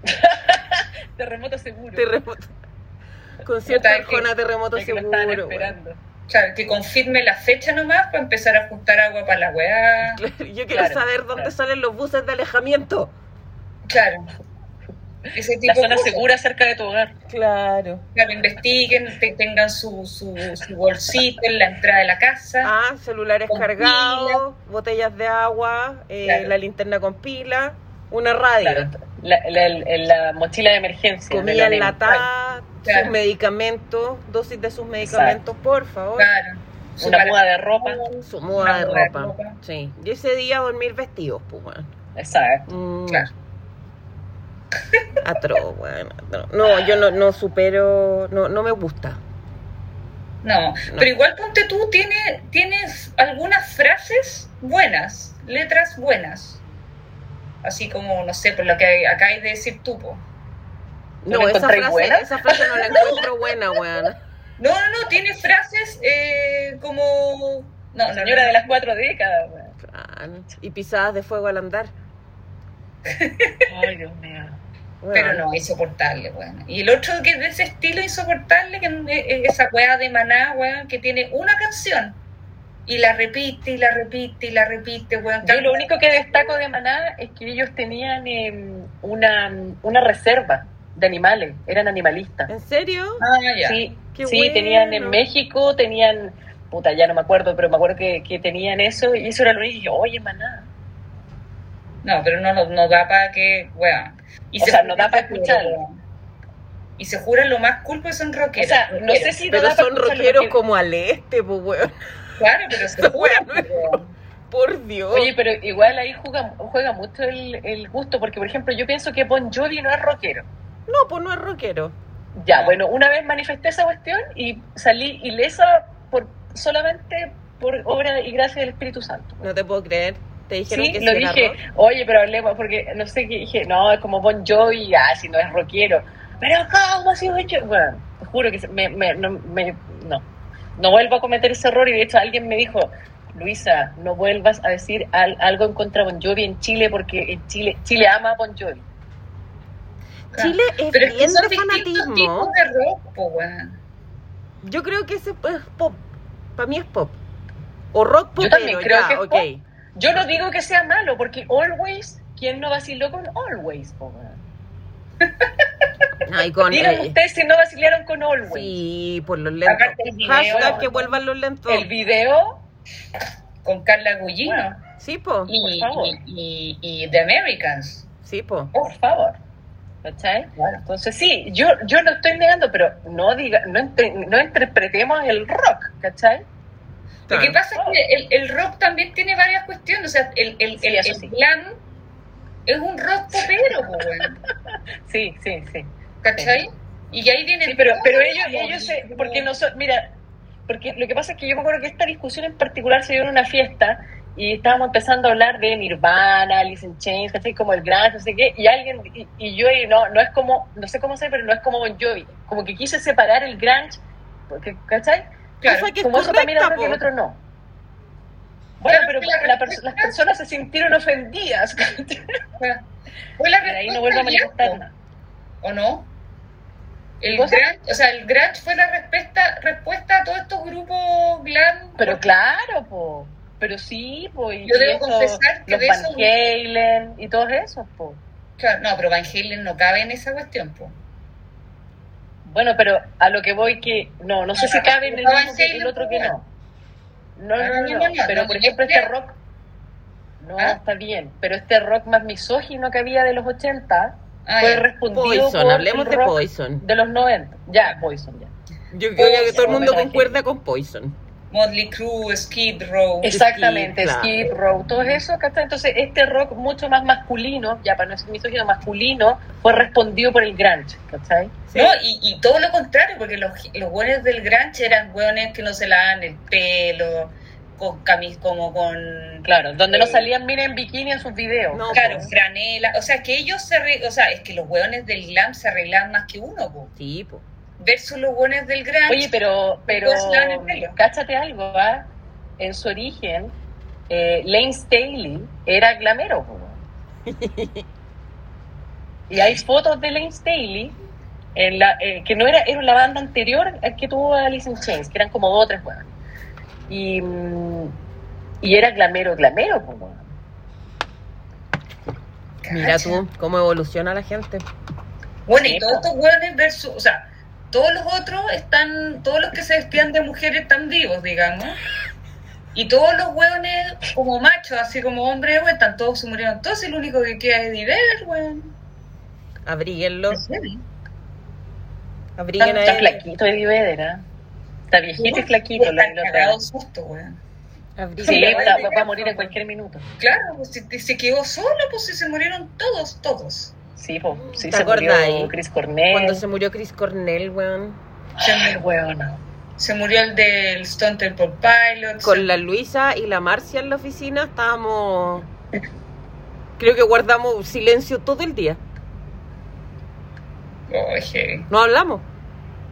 Terremoto seguro. Terremoto. Concierto que- Arjona, terremoto que lo seguro. weón. esperando. Claro, que confirme la fecha nomás para empezar a juntar agua para la weá. Yo quiero Claro, saber dónde claro. salen los buses de alejamiento. Claro. Ese tipo La zona cosas. segura cerca de tu hogar. Claro. Claro, investiguen, te- tengan su, su, su bolsito en la entrada de la casa. Ah, celulares cargados, botellas de agua, eh, Claro. la linterna con pila, una radio, Claro, la, la, la- la mochila de emergencia. comida enlatada, Claro. sus medicamentos, dosis de sus medicamentos, por favor. Claro. Su Una muda de ropa. Su muda de de ropa. Sí. Y ese día dormir vestidos, pues, weón. Exacto. Mm, Claro. Atroz, weón. atroz. No, yo no, no supero, no, no me gusta. No, pero igual ponte tú, tiene, tienes algunas frases buenas, letras buenas. Así como, no sé, por lo que acabas de decir tú, po. ¿No esa frase, buena? esa frase no la encuentro buena, weón. No, no, no, tiene frases eh, como... No, Señora no. de las cuatro décadas. weón. Y pisadas de fuego al andar. Ay, Dios mío. Pero no, insoportable, weón. Y el otro que es de ese estilo insoportable, que es esa weá de maná, weón, que tiene una canción. Y la repite, y la repite, y la repite, weón. Yo lo único que destaco de Maná es que ellos tenían em, una, una reserva de animales, eran animalistas. ¿En serio? Ah, ya. Sí, Qué sí bueno. tenían en México, tenían, puta, ya no me acuerdo, pero me acuerdo que, que tenían eso y eso era lo único. Y yo, oye, Maná. No, pero no, no, no da para que, weón. Y O sea, no da pa' que- escucharlo. Y se juran lo más cool, pues son O rockeros. sea, no sé si Pero da son rockeros como al este, pues, weón. Claro, pero se juran, pues, weón. Por Dios. Oye, pero igual ahí juega, juega mucho el, el gusto, porque por ejemplo yo pienso que Bon Jovi no es rockero. No, pues no es rockero. Ya, No. bueno, una vez manifesté esa cuestión y salí ilesa por solamente por obra y gracia del Espíritu Santo. No te puedo creer. Te dijeron Sí, que lo dije, rock. oye, pero hablemos, porque no sé qué dije, no, es como Bon Jovi, ah, si no es rockero. Pero ¿cómo si Bon Jovi? Bueno, te juro que me, me- no, me- no, no vuelvo a cometer ese error y de hecho alguien me dijo, Luisa, no vuelvas a decir al- algo en contra de Bon Jovi en Chile porque en Chile, Chile ama a Bon Jovi. Chile es Pero es que bien son de tipos rock, weón. Yo creo que ese es pop. Para mí es pop. O rock Yo popero, también creo ya, que es ok. pop. Yo no digo que sea malo, porque Always, ¿quién no vaciló con Always? Ay, con, Digan eh, ustedes si no vacilaron con Always. sí, por los lentos. Aparte el video, Hashtag que vuelvan los lentos. El video, Con Carla Gugino. bueno, Sí, po. y, por favor. y, y, y The Americans. Sí, po. por favor. ¿Cachai? Entonces sí, yo, yo lo estoy negando, pero no diga, no, entre- no interpretemos el rock, ¿cachai? Lo que pasa es que el, el rock también tiene varias cuestiones. O sea, el, el, Sí, el, el sí. glam es un rock popero. Sí, sí, sí. ¿Cachai? Y ahí viene. Sí, pero, pero ellos, ellos se, porque no son, mira, porque lo que pasa es que yo me acuerdo que esta discusión en particular se dio en una fiesta y estábamos empezando a hablar de Nirvana, Alice in Chains, ¿cachai? Como el grunge, no sé qué, y alguien, y, y yo, y no, no es como, no sé cómo sé, pero no es como Bon Jovi, como que quise separar el grunge, porque, ¿cachai? Claro. Cosa que es como eso también es correcta, rock y el po. otro no. Bueno, Claro, pero la la pers- las personas se sintieron ofendidas. Fue la y de ahí no respuesta vuelvo a manifestar nada. ¿O no? El grunge, o sea, el grunge fue la respuesta, respuesta a todos estos grupos glam. Pero claro, po. Pero sí, po. Y, Yo y debo eso, confesar que los de Van eso- Halen y todos esos, po. Claro, no, pero Van Halen no cabe en esa cuestión, pues. Bueno, pero a lo que voy que no, no sé si cabe en el No, mismo que el otro que no. No, Ah, no, no, no, no, pero por ejemplo este rock no, ¿Ah? está bien, pero este rock más misógino que había de los 80 Ah, fue respondido Poison, por hablemos el de rock Poison. de los 90. Ya, Poison, ya. Yo creo que todo el mundo concuerda con Poison. Motley Crue, Skid Row. Exactamente, claro. Skid Row, todo eso, ¿cachai? Entonces, este rock mucho más masculino, ya para no decir misógino, masculino, fue respondido por el grunge, ¿cachai? Sí. No, y, y todo lo contrario, porque los, los hueones del grunge eran hueones que no se lavan el pelo, con camis como con... Claro, donde no Eh, salían miren en bikini en sus videos. No, Claro, pues. franela, o sea, que ellos se o sea, es que los hueones del glam se arreglan más que uno, po. Sí. Versus los hueones del grunge. Oye, pero, pero cáchate algo, ¿ah? En su origen, eh, Lane Staley era glamero. Y hay fotos de Lane Staley en la, eh, que no era, era la banda anterior al que tuvo Alice in Chains, que eran como dos o tres huevos. Y, mm, y era glamero, glamero, po, weón. Mira tú cómo evoluciona la gente. Bueno, Sí, y todos estos hueones versus, o sea, todos los otros están, todos los que se vestían de mujeres están vivos, digamos. Y todos los hueones como machos, así como hombres, weón, están todos se murieron todos, y el único que queda es Eddie Vedder, weón. Abríguenlo. Está, a está flaquito Eddie Vedder, ¿ah? Está viejito y flaquito. Está la cagado susto, weón. Sí, va a morir en cualquier minuto. Claro, pues se, se quedó solo, pues si se murieron todos, todos. Sí, po, sí ¿Te se murió? Chris Cornell. Cuando se murió Chris Cornell, weón. Se, Ay, murió, weona. se murió el del Stone Temple Pilots. Con la Luisa y la Marcia en la oficina estábamos. Creo que guardamos silencio todo el día. Oh, heavy. No hablamos.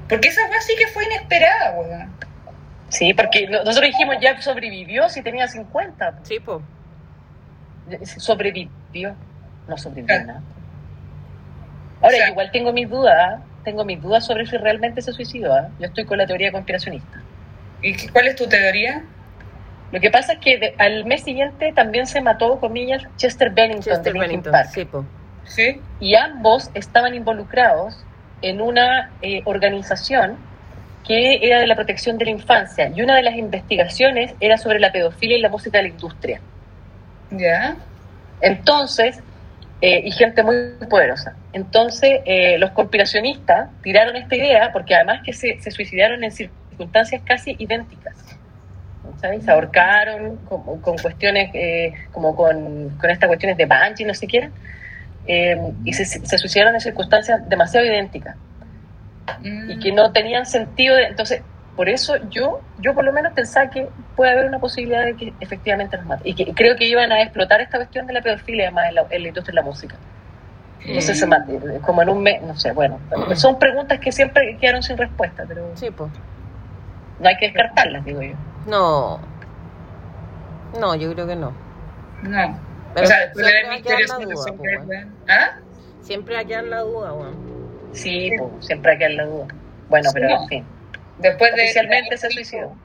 Porque esa weá sí que fue inesperada, weón. Sí, porque no- nosotros dijimos ya sobrevivió si tenía 50. Sí, po. Sobrevivió. No sobrevivió nada. Ahora, O sea- yo igual tengo mis dudas. ¿ah? Tengo mis dudas sobre si realmente se suicidó. ¿ah? Yo estoy con la teoría conspiracionista. ¿Y qué- cuál es tu teoría? Lo que pasa es que de- al mes siguiente también se mató, comillas, Chester Bennington Chester de Linkin Bennington. Park. ¿Sí? y ambos estaban involucrados en una eh, organización que era de la protección de la infancia y una de las investigaciones era sobre la pedofilia y la música de la industria. ¿Ya? Entonces, eh, y gente muy poderosa. Entonces, eh, los conspiracionistas tiraron esta idea porque además que se, suicidaron en circunstancias casi idénticas. ¿sabes? Se ahorcaron con, con cuestiones, eh, como con, estas cuestiones de Banshee, no siquiera, eh, y se, se suicidaron en circunstancias demasiado idénticas y que no tenían sentido. De, entonces, por eso yo, yo por lo menos pensaba que puede haber una posibilidad de que efectivamente los maten. Y que creo que iban a explotar esta cuestión de la pedofilia además en la, en la industria de la música. Entonces, se mate, como en un mes, no sé, bueno, son preguntas que siempre quedaron sin respuesta, pero Sí, po. no hay que descartarlas, digo yo. No. No, yo creo que no. No. Pero o sea, siempre ver va a quedar la duda, weón. ¿Ah? Siempre hay que dar la duda, weón. Sí, pues, siempre hay que dar la duda. Bueno, pero en fin. Después de Oficialmente se suicidó.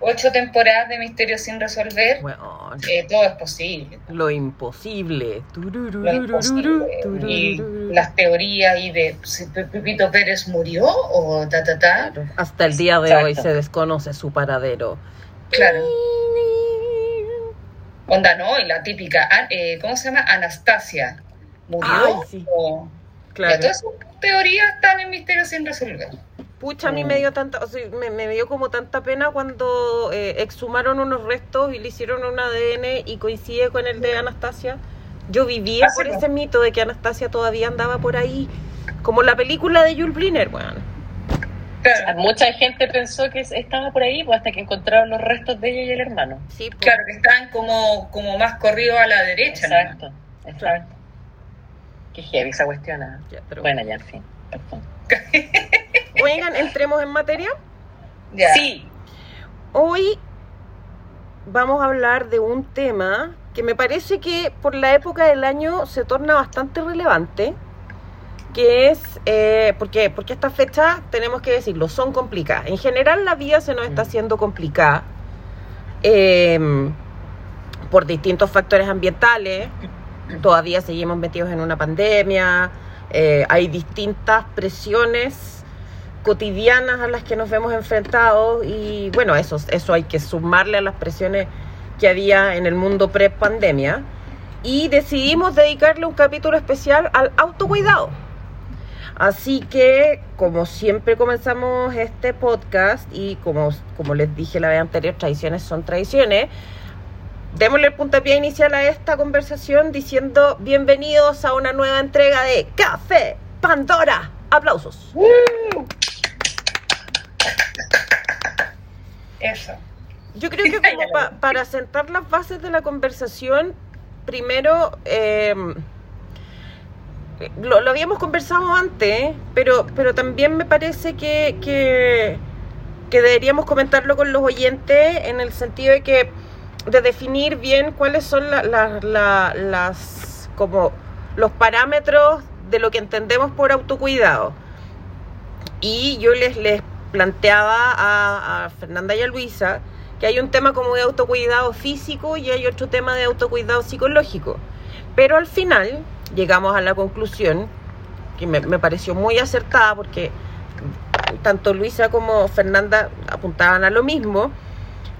ocho temporadas de Misterios sin resolver, Weón. eh, todo es posible. Lo imposible. Lo imposible. Y las teorías y de si Pe- Pepito Pérez murió o ta ta ta. Hasta el día de Exacto. hoy se desconoce su paradero. Claro. Onda, ¿no? Y la típica, eh, ¿cómo se llama? Anastasia. ¿Murió? Ay, sí. O- Claro. Esas teorías están en Misterios sin resolver. Pucha, a mí Mm. me dio tanta, o sea, me, me dio como tanta pena cuando eh, exhumaron unos restos y le hicieron un ADN y coincide con el de Anastasia. Yo vivía Ah, por po. ese mito de que Anastasia todavía andaba por ahí, como la película de Jules Briner, weón. Claro, Mucha gente pensó que estaba por ahí pues, hasta que encontraron los restos de ella y el hermano. Sí, claro, que están como, como más corridos a la derecha. ¿no? Exacto, exacto. Qué heavy esa cuestión. ah. Ya, pero- Bueno, ya, en fin. perdón. Oigan, entremos en materia. Ya. Sí, Hoy vamos a hablar de un tema que me parece que por la época del año se torna bastante relevante, que es, eh, porque, porque estas fechas, tenemos que decirlo, son complicadas. En general la vida se nos está Mm. haciendo complicada eh, por distintos factores ambientales, todavía seguimos metidos en una pandemia, eh, hay distintas presiones cotidianas a las que nos vemos enfrentados y bueno, eso, eso hay que sumarle a las presiones que había en el mundo pre-pandemia y decidimos dedicarle un capítulo especial al autocuidado. Así que, como siempre comenzamos este podcast y como, como les dije la vez anterior, tradiciones son tradiciones, démosle el puntapié inicial a esta conversación diciendo bienvenidos a una nueva entrega de Café Pandora. Aplausos. Eso. Yo creo que como pa- para sentar las bases de la conversación, primero, eh, lo, lo habíamos conversado antes, pero, pero también me parece que, que, que deberíamos comentarlo con los oyentes en el sentido de que de definir bien cuáles son la- la- la- las como los parámetros de lo que entendemos por autocuidado. Y yo les, les planteaba a, Fernanda y a Luisa que hay un tema como de autocuidado físico y hay otro tema de autocuidado psicológico. Pero al final llegamos a la conclusión, que me, me pareció muy acertada porque tanto Luisa como Fernanda apuntaban a lo mismo,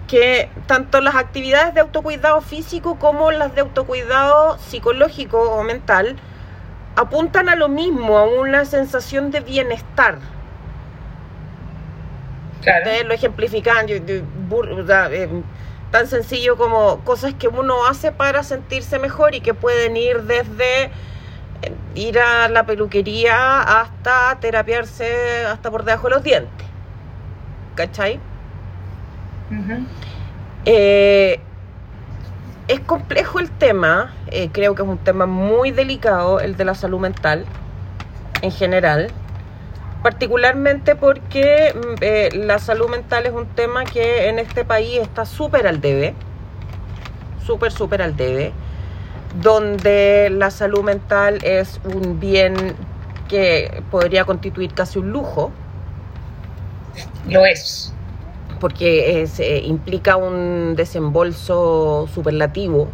que tanto las actividades de autocuidado físico como las de autocuidado psicológico o mental apuntan a lo mismo, a una sensación de bienestar. Claro. Ustedes lo ejemplifican, yo- yo- bur- o sea, eh, tan sencillo como cosas que uno hace para sentirse mejor y que pueden ir desde eh, ir a la peluquería hasta terapiarse hasta por debajo de los dientes. ¿Cachai? Eh, es complejo el tema, eh, creo que es un tema muy delicado, el de la salud mental en general, particularmente porque mm, eh, la salud mental es un tema que en este país está súper al debe, súper, súper al debe, donde la salud mental es un bien que podría constituir casi un lujo, Lo es. porque es, eh, implica un desembolso superlativo.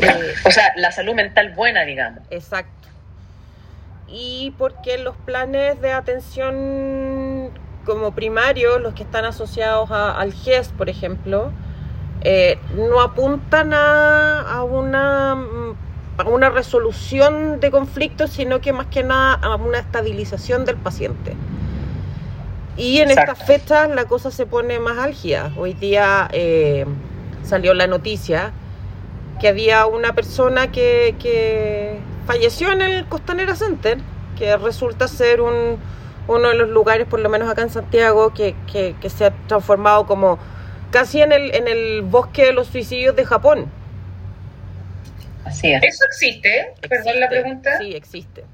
Eh, O sea, la salud mental buena, digamos. exacto. Y porque los planes de atención como primarios, los que están asociados a- al GES, por ejemplo, eh, no apuntan a, a una, mm, a una resolución de conflictos, sino que más que nada a una estabilización del paciente. Y en Exacto. estas fechas la cosa se pone más álgida. Hoy día eh, salió la noticia que había una persona que, que falleció en el Costanera Center, que resulta ser un, uno de los lugares, por lo menos acá en Santiago, que, que, que se ha transformado como casi en el, en el bosque de los suicidios de Japón. Así es. ¿Eso existe? Perdón la pregunta. Sí, existe.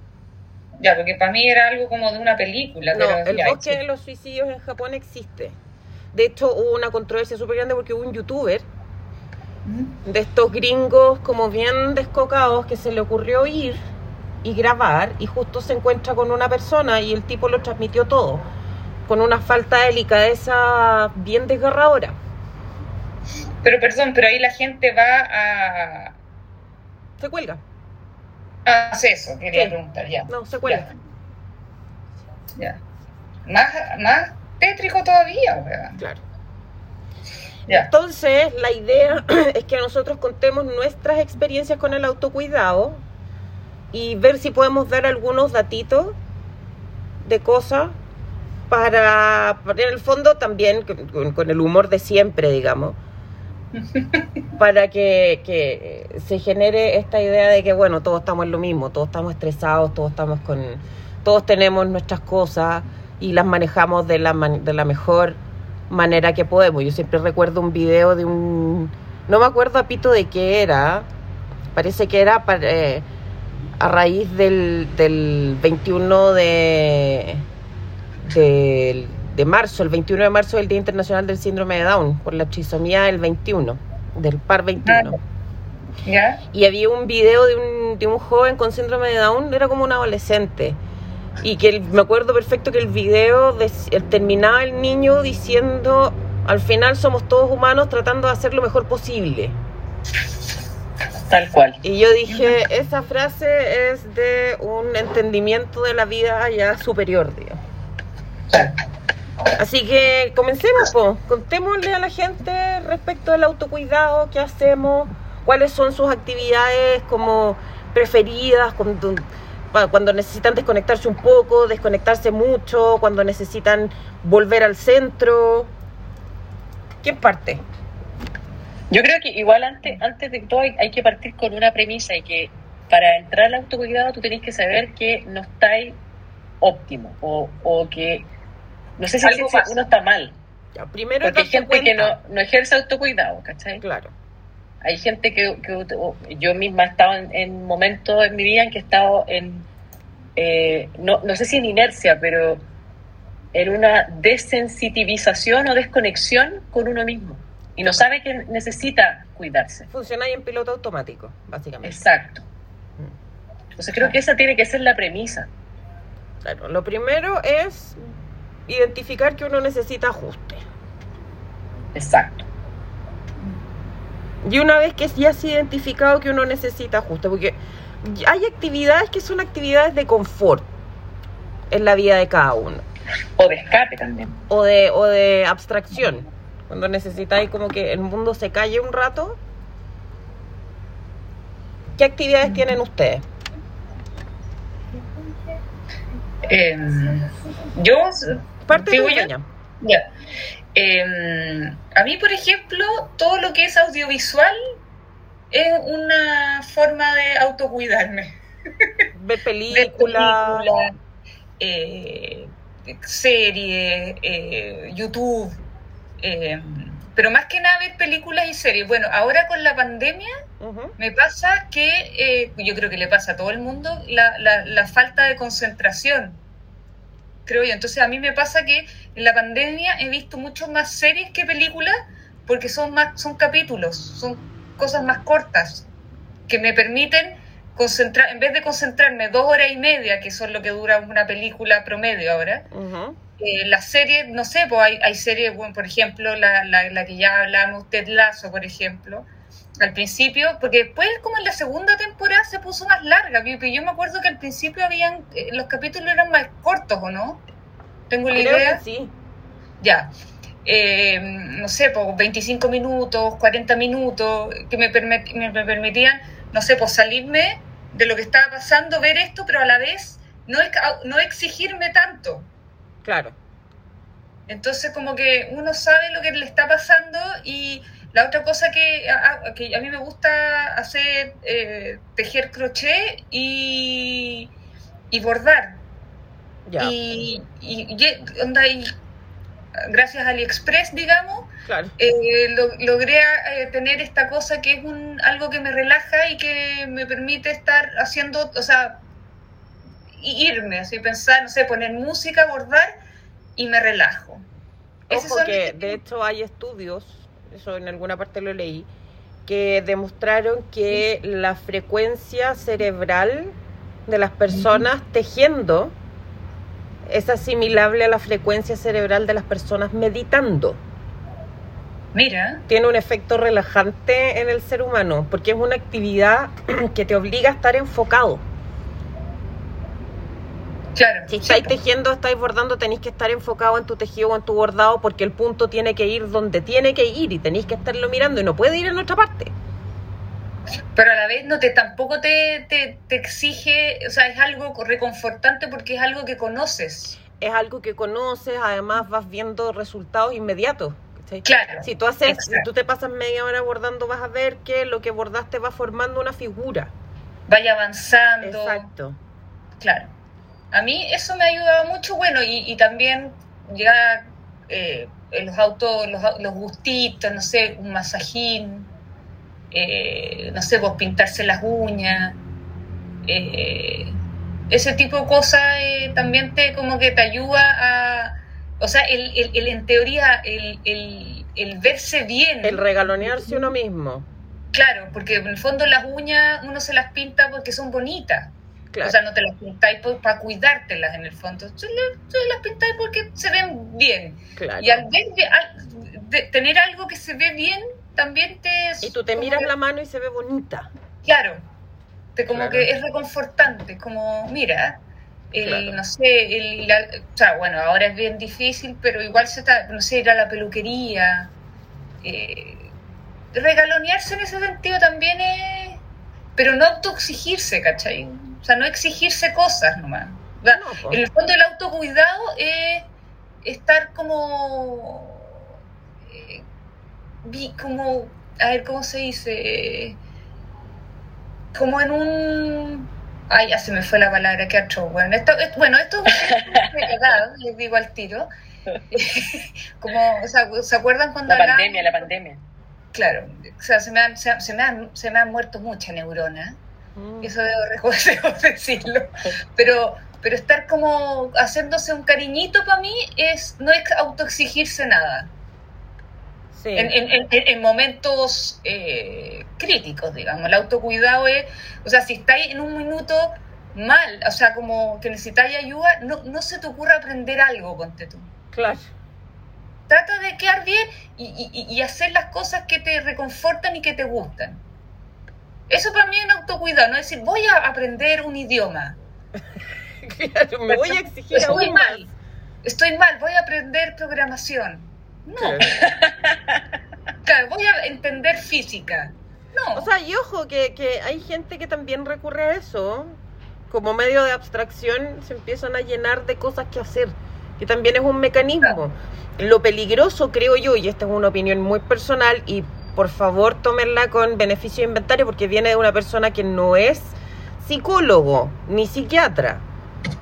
Ya, porque para mí era algo como de una película. No, pero el ya, bosque existe. de los suicidios en Japón existe. De hecho, hubo una controversia súper grande porque hubo un youtuber. De estos gringos como bien descocados que se le ocurrió ir y grabar y justo se encuentra con una persona y el tipo lo transmitió todo con una falta de delicadeza bien desgarradora. Pero perdón, pero ahí la gente va a, Se cuelga. a hacer eso, quería Sí. preguntar, ya. No, se cuelga. Ya. Más, más tétrico todavía, weón. Claro. Entonces, la idea es que nosotros contemos nuestras experiencias con el autocuidado y ver si podemos dar algunos datitos de cosas para, para en el fondo también con, el humor de siempre, digamos, para que, que se genere esta idea de que, bueno, todos estamos en lo mismo, todos estamos estresados, todos estamos con, todos tenemos nuestras cosas y las manejamos de la, man- de la mejor manera que podemos. Yo siempre recuerdo un video de un, no me acuerdo a pito de qué era, parece que era para, eh, a raíz del, del 21 de, de marzo, el 21 de marzo del Día Internacional del Síndrome de Down, por la trisomía del 21, del par 21. ¿Ya? Y había un video de un, de un joven con síndrome de Down, era como un adolescente. Y que el- me acuerdo perfecto que el video eh, terminaba el niño diciendo, al final somos todos humanos tratando de hacer lo mejor posible. Tal cual. Y yo dije, esa frase es de un entendimiento de la vida ya superior, digamos. Así que comencemos, po. contémosle a la gente respecto del autocuidado, qué hacemos, cuáles son sus actividades como preferidas, con- cuando necesitan desconectarse un poco, desconectarse mucho, cuando necesitan volver al centro. ¿Quién parte? Yo creo que igual antes, antes de todo hay, hay que partir con una premisa y que para entrar al autocuidado tú tenés que saber que no estáis óptimo o, o que no sé si, si uno está mal, Ya, primero porque hay gente que no, no ejerce autocuidado, ¿cachai? Claro. Hay gente que, yo misma he estado en, en momentos en mi vida en que he estado en, eh, no, no sé si en inercia, pero en una desensitivización o desconexión con uno mismo y no sabe que necesita cuidarse. Funcionáis en piloto automático, básicamente. Exacto. Entonces creo que esa tiene que ser la premisa. Claro, lo primero es identificar que uno necesita ajuste. Exacto. Y una vez que ya se ha identificado que uno necesita ajuste, porque hay actividades que son actividades de confort en la vida de cada uno, O de escape también. o de, o de abstracción, cuando necesitáis como que el mundo se calle un rato. ¿Qué actividades tienen ustedes? Eh, yo, Parte de yo. Ya. Eh, a mí, por ejemplo, todo lo que es audiovisual es una forma de autocuidarme. ver películas. eh, series, eh, YouTube. eh, pero más que nada ver películas y series. Bueno, ahora con la pandemia me pasa que, eh, yo creo que le pasa a todo el mundo, la, la, la falta de concentración. Creo yo. Entonces a mí me pasa que en la pandemia he visto mucho más series que películas porque son más son capítulos, son cosas más cortas que me permiten concentrar, en vez de concentrarme dos horas y media, que son lo que dura una película promedio ahora, eh, las series, no sé, pues hay, hay series, bueno, por ejemplo, la, la, la que ya hablamos, Ted Lasso, por ejemplo, al principio, porque después como en la segunda temporada se puso más larga, yo, yo me acuerdo que al principio habían, eh, los capítulos eran más cortos, ¿o no? Tengo la Creo idea. que sí. Ya. Eh, no sé, pues 25 minutos, 40 minutos, que me, permit- me, me permitían, no sé, pues salirme de lo que estaba pasando, ver esto, pero a la vez no, ex- no exigirme tanto. Claro. Entonces como que uno sabe lo que le está pasando y la otra cosa que a, que a mí me gusta hacer, eh, tejer crochet y, y bordar. Y, y, y- onda, y gracias a AliExpress, digamos, Claro. eh, lo- logré eh, tener esta cosa que es un, algo que me relaja y que me permite estar haciendo, o sea, irme, así pensar, no sé, poner música, bordar y me relajo. Ojo que de hecho hay estudios, eso en alguna parte lo leí, que demostraron que la frecuencia cerebral de las personas tejiendo es asimilable a la frecuencia cerebral de las personas meditando. Mira, Tiene un efecto relajante en el ser humano, porque es una actividad que te obliga a estar enfocado. Claro. Si estáis tejiendo, estáis bordando, tenéis que estar enfocado en tu tejido o en tu bordado porque el punto tiene que ir donde tiene que ir y tenéis que estarlo mirando y no puede ir en otra parte. Pero a la vez no te tampoco te, te, te exige, o sea, es algo reconfortante porque es algo que conoces. Es algo que conoces, además vas viendo resultados inmediatos. Claro. Si tú haces, si tú te pasas media hora bordando, vas a ver que lo que bordaste va formando una figura. Vaya avanzando. Exacto. Claro. A mí eso me ha ayudado mucho, bueno, y, y también ya eh, los autos, los, los gustitos, no sé, un masajín, eh, no sé, pues pintarse las uñas, eh, ese tipo de cosas eh, también te como que te ayuda a, o sea, el, el- el- en teoría el, el, el verse bien. El regalonearse uno mismo. Claro, porque en el fondo las uñas uno se las pinta porque son bonitas. Claro. O sea, no te las pintáis para cuidártelas en el fondo. Se, las pintáis porque se ven bien. claro. Y al ver de- al- de- tener algo que se ve bien, también te... Y tú te miras que- la mano y se ve bonita. Claro. Te como Claro. que es reconfortante. Como, mira, el, Claro. no sé, el, la- o sea, bueno, ahora es bien difícil, pero igual se está, no sé, ir a la peluquería. eh, regalonearse en ese sentido también es... Pero no autoexigirse, ¿cachai? O sea, no exigirse cosas nomás. O sea, No, po. en el fondo el autocuidado es estar como... eh, como... A ver, ¿cómo se dice? Como en un... Ay, ya se me fue la palabra, qué atroz. Bueno, esto, esto- bueno, esto es les digo al tiro. como, o sea, ¿se acuerdan cuando La pandemia, la pandemia. Claro, o sea, se me han, se, se me han, se me han muerto muchas neuronas. Mm. Eso debo, decirlo. Pero, pero estar como haciéndose un cariñito para mí es no es autoexigirse nada. Sí. En, en- en- en momentos eh, críticos, digamos. El autocuidado es, o sea, si estáis en un minuto mal, o sea, como que necesitáis ayuda, no, no se te ocurra aprender algo, ponte tú. Claro. Trata de quedar bien y, y- y hacer las cosas que te reconfortan y que te gustan. Eso para mí es un autocuidado, no es decir, voy a aprender un idioma. Claro, me voy a exigir Estoy aún más. mal, estoy mal, voy a aprender programación. No, Claro. claro, voy a entender física. No, O sea, y ojo, que, que hay gente que también recurre a eso. Como medio de abstracción se empiezan a llenar de cosas que hacer. Que también es un mecanismo. Lo peligroso, creo yo, y esta es una opinión muy personal, y por favor tómenla con beneficio de inventario, porque viene de una persona que no es psicólogo ni psiquiatra.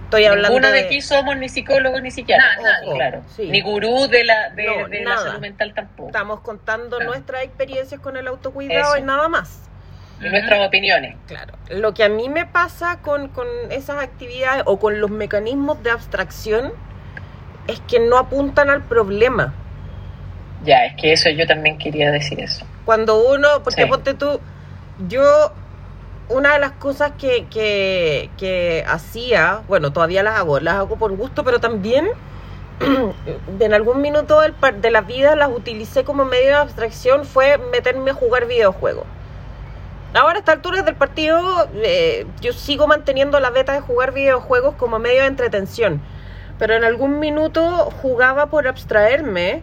Estoy hablando Ninguno de de... aquí somos ni psicólogos ni psiquiatras. Nada, claro. Sí. Ni gurú de la, de, No, de la salud mental tampoco. Estamos contando Claro. nuestras experiencias con el autocuidado Eso. y nada más. Y nuestras opiniones. Claro, lo que a mí me pasa con, con esas actividades o con los mecanismos de abstracción es que no apuntan al problema. Ya, es que eso yo también quería decir eso. Cuando uno, porque Sí. ponte tú, yo, una de las cosas que, que, que hacía, bueno, todavía las hago, las hago por gusto, pero también en algún minuto de la vida las utilicé como medio de abstracción, fue meterme a jugar videojuegos. Ahora a esta altura del partido eh, yo sigo manteniendo la beta de jugar videojuegos como medio de entretención. Pero en algún minuto jugaba por abstraerme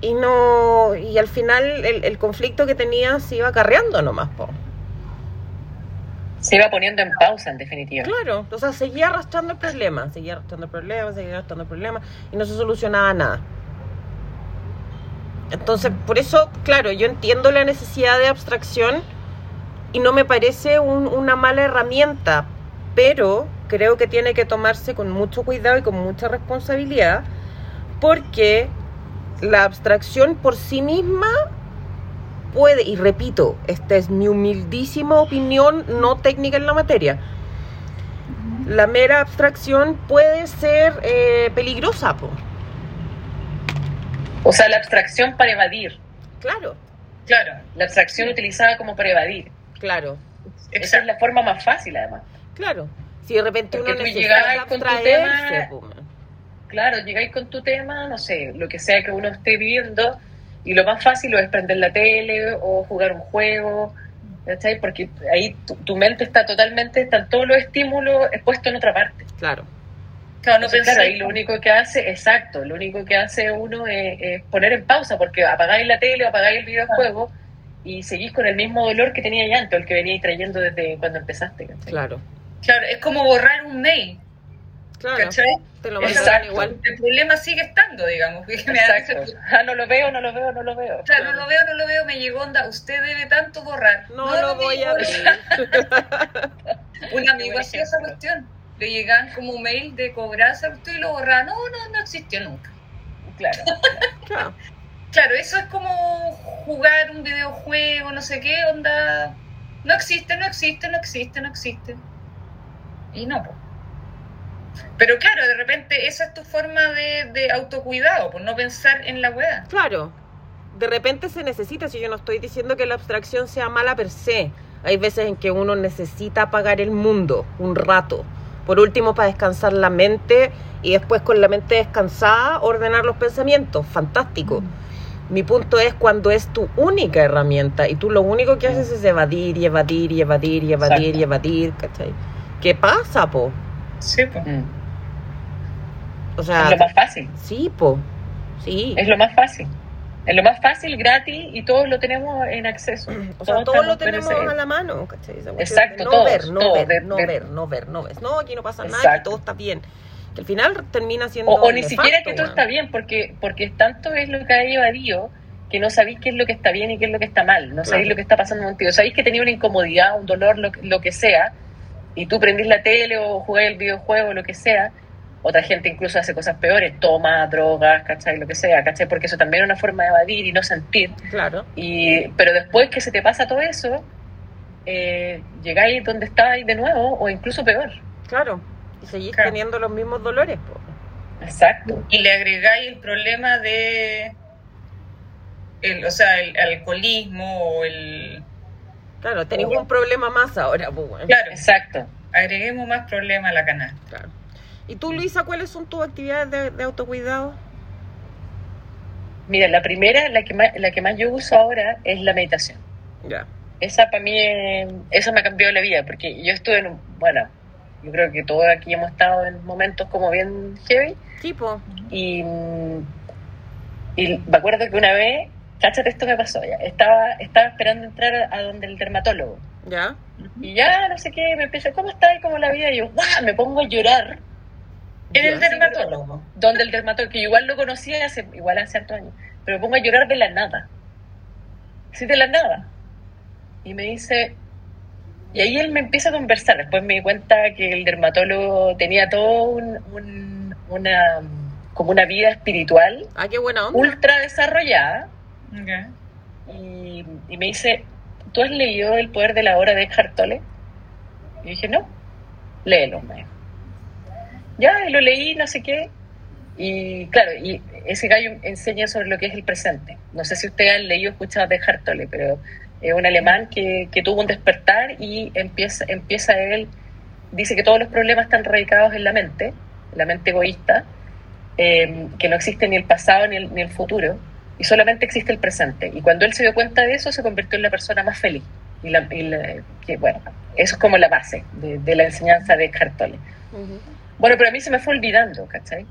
y no y al final el, el conflicto que tenía se iba acarreando nomás. Po. Se iba poniendo en pausa, en definitiva. Claro, o sea, seguía arrastrando el problema, seguía arrastrando el problema, seguía arrastrando el problema y no se solucionaba nada. Entonces, por eso, claro, yo entiendo la necesidad de abstracción y no me parece un- una mala herramienta, pero creo que tiene que tomarse con mucho cuidado y con mucha responsabilidad porque la abstracción por sí misma puede, y repito, esta es mi humildísima opinión no técnica en la materia, la mera abstracción puede ser eh, peligrosa, po. O sea, la abstracción para evadir. Claro, claro, La abstracción utilizada como para evadir. claro, Esa es la forma más fácil, además. claro. Si de repente Porque uno necesita llegabas con tu abstraerse. Claro, llegáis con tu tema, no sé, lo que sea que uno esté viviendo, y lo más fácil es prender la tele o jugar un juego, ¿cachai? Porque ahí tu, tu mente está totalmente, están todos los estímulos expuestos en otra parte. Claro, Claro, no Entonces, claro, ahí lo único que hace, exacto, lo único que hace uno es, es poner en pausa, porque apagáis la tele o apagáis el videojuego y seguís con el mismo dolor que teníais antes, el que veníais trayendo desde cuando empezaste. ¿cachai? claro, Claro, es como borrar un mail, claro. ¿cachai? Te lo Exacto. mandan igual. El problema sigue estando, digamos. me risa. Ah, no lo veo, no lo veo, no lo veo. Claro, no lo veo, no lo veo, me llegó onda. Usted debe tanto borrar. No, lo voy a ver. Un amigo hacía esa cuestión. Le llegaban como mail de cobrar esa cuestión y lo borraba. No, no, no existió nunca. Claro. Claro. Claro, eso es como jugar un videojuego, no sé qué, onda. No existe, no existe, no existe, no existe. Y no, pues. Pero claro, de repente esa es tu forma de, de autocuidado, por no pensar en la weá. Claro, de repente se necesita, si yo no estoy diciendo que la abstracción sea mala per se, hay veces en que uno necesita apagar el mundo un rato, por último para descansar la mente y después con la mente descansada ordenar los pensamientos, fantástico. Mi punto es cuando es tu única herramienta y tú lo único que haces es evadir y evadir y evadir y evadir Exacto. y evadir, ¿cachai? ¿Qué pasa, po? Sí, pues. Mm. O Es sea, lo más fácil. sí, po, sí. Es lo más fácil. Es lo más fácil, gratis y todos lo tenemos en acceso. O sea, todos, lo tenemos a la mano, ¿cachai? Exacto, no ver, no ver, no ver, no ver, no ves. No, aquí no pasa nada, y todo está bien. Que al final termina siendo. O, ni siquiera que todo está bien, porque, porque tanto es lo que ha evadido que no sabéis qué es lo que está bien y qué es lo que está mal. No sabéis lo que está pasando contigo. Sabéis que tenía una incomodidad, un dolor, lo, lo que sea, y tú prendís la tele o jugás el videojuego, lo que sea otra gente incluso hace cosas peores, toma drogas, ¿cachai? Lo que sea, ¿cachai? Porque eso también es una forma de evadir y no sentir. Claro. Y, pero después que se te pasa todo eso, eh, llegáis donde estáis de nuevo o incluso peor. Claro. Y seguís teniendo los mismos dolores. Exacto. Y le agregáis el problema de, el, o sea, el alcoholismo o el... Claro, tenéis un problema más ahora, pues. Claro, exacto. Agreguemos más problema a la canasta. Claro. ¿Y tú, Luisa, cuáles son tus actividades de, autocuidado? Mira, la primera, la que, más, la que más yo uso ahora es la meditación. Ya. Esa para mí, eso me ha cambiado la vida, porque yo estuve en, bueno, yo creo que todos aquí hemos estado en momentos como bien heavy. Tipo. Y, y me acuerdo que una vez, cáchate esto me pasó ya, estaba, estaba esperando entrar a donde el dermatólogo. Ya. Y ya, no sé qué, me empieza, ¿cómo está? ¿Cómo la vida? Y yo, ¡guau! Me pongo a llorar en el dermatólogo. Donde el dermatólogo, que igual lo conocía hace, igual hace harto años, pero me pongo a llorar de la nada. Sí, de la nada. Y me dice, y ahí él me empieza a conversar. Después me di cuenta que el dermatólogo tenía todo un, una, como una vida espiritual. Ah, qué buena onda. Ultra desarrollada. Y, me dice, ¿tú has leído El poder de la hora de Eckhart Tolle? Y dije, no, léelo, me ya, lo leí, no sé qué. Y claro, y ese gallo enseña sobre lo que es el presente. No sé si ustedes han leído o escuchado de Hartole, pero es un alemán que, que, tuvo un despertar y empieza, empieza él, dice que todos los problemas están radicados en la mente, la mente egoísta, em, que no existe ni el pasado ni el, ni el futuro, y solamente existe el presente. Y cuando él se dio cuenta de eso, se convirtió en la persona más feliz. Y, la, que, bueno, eso es como la base de, la enseñanza de Hartole. Bueno, pero a mí se me fue olvidando, ¿cachai?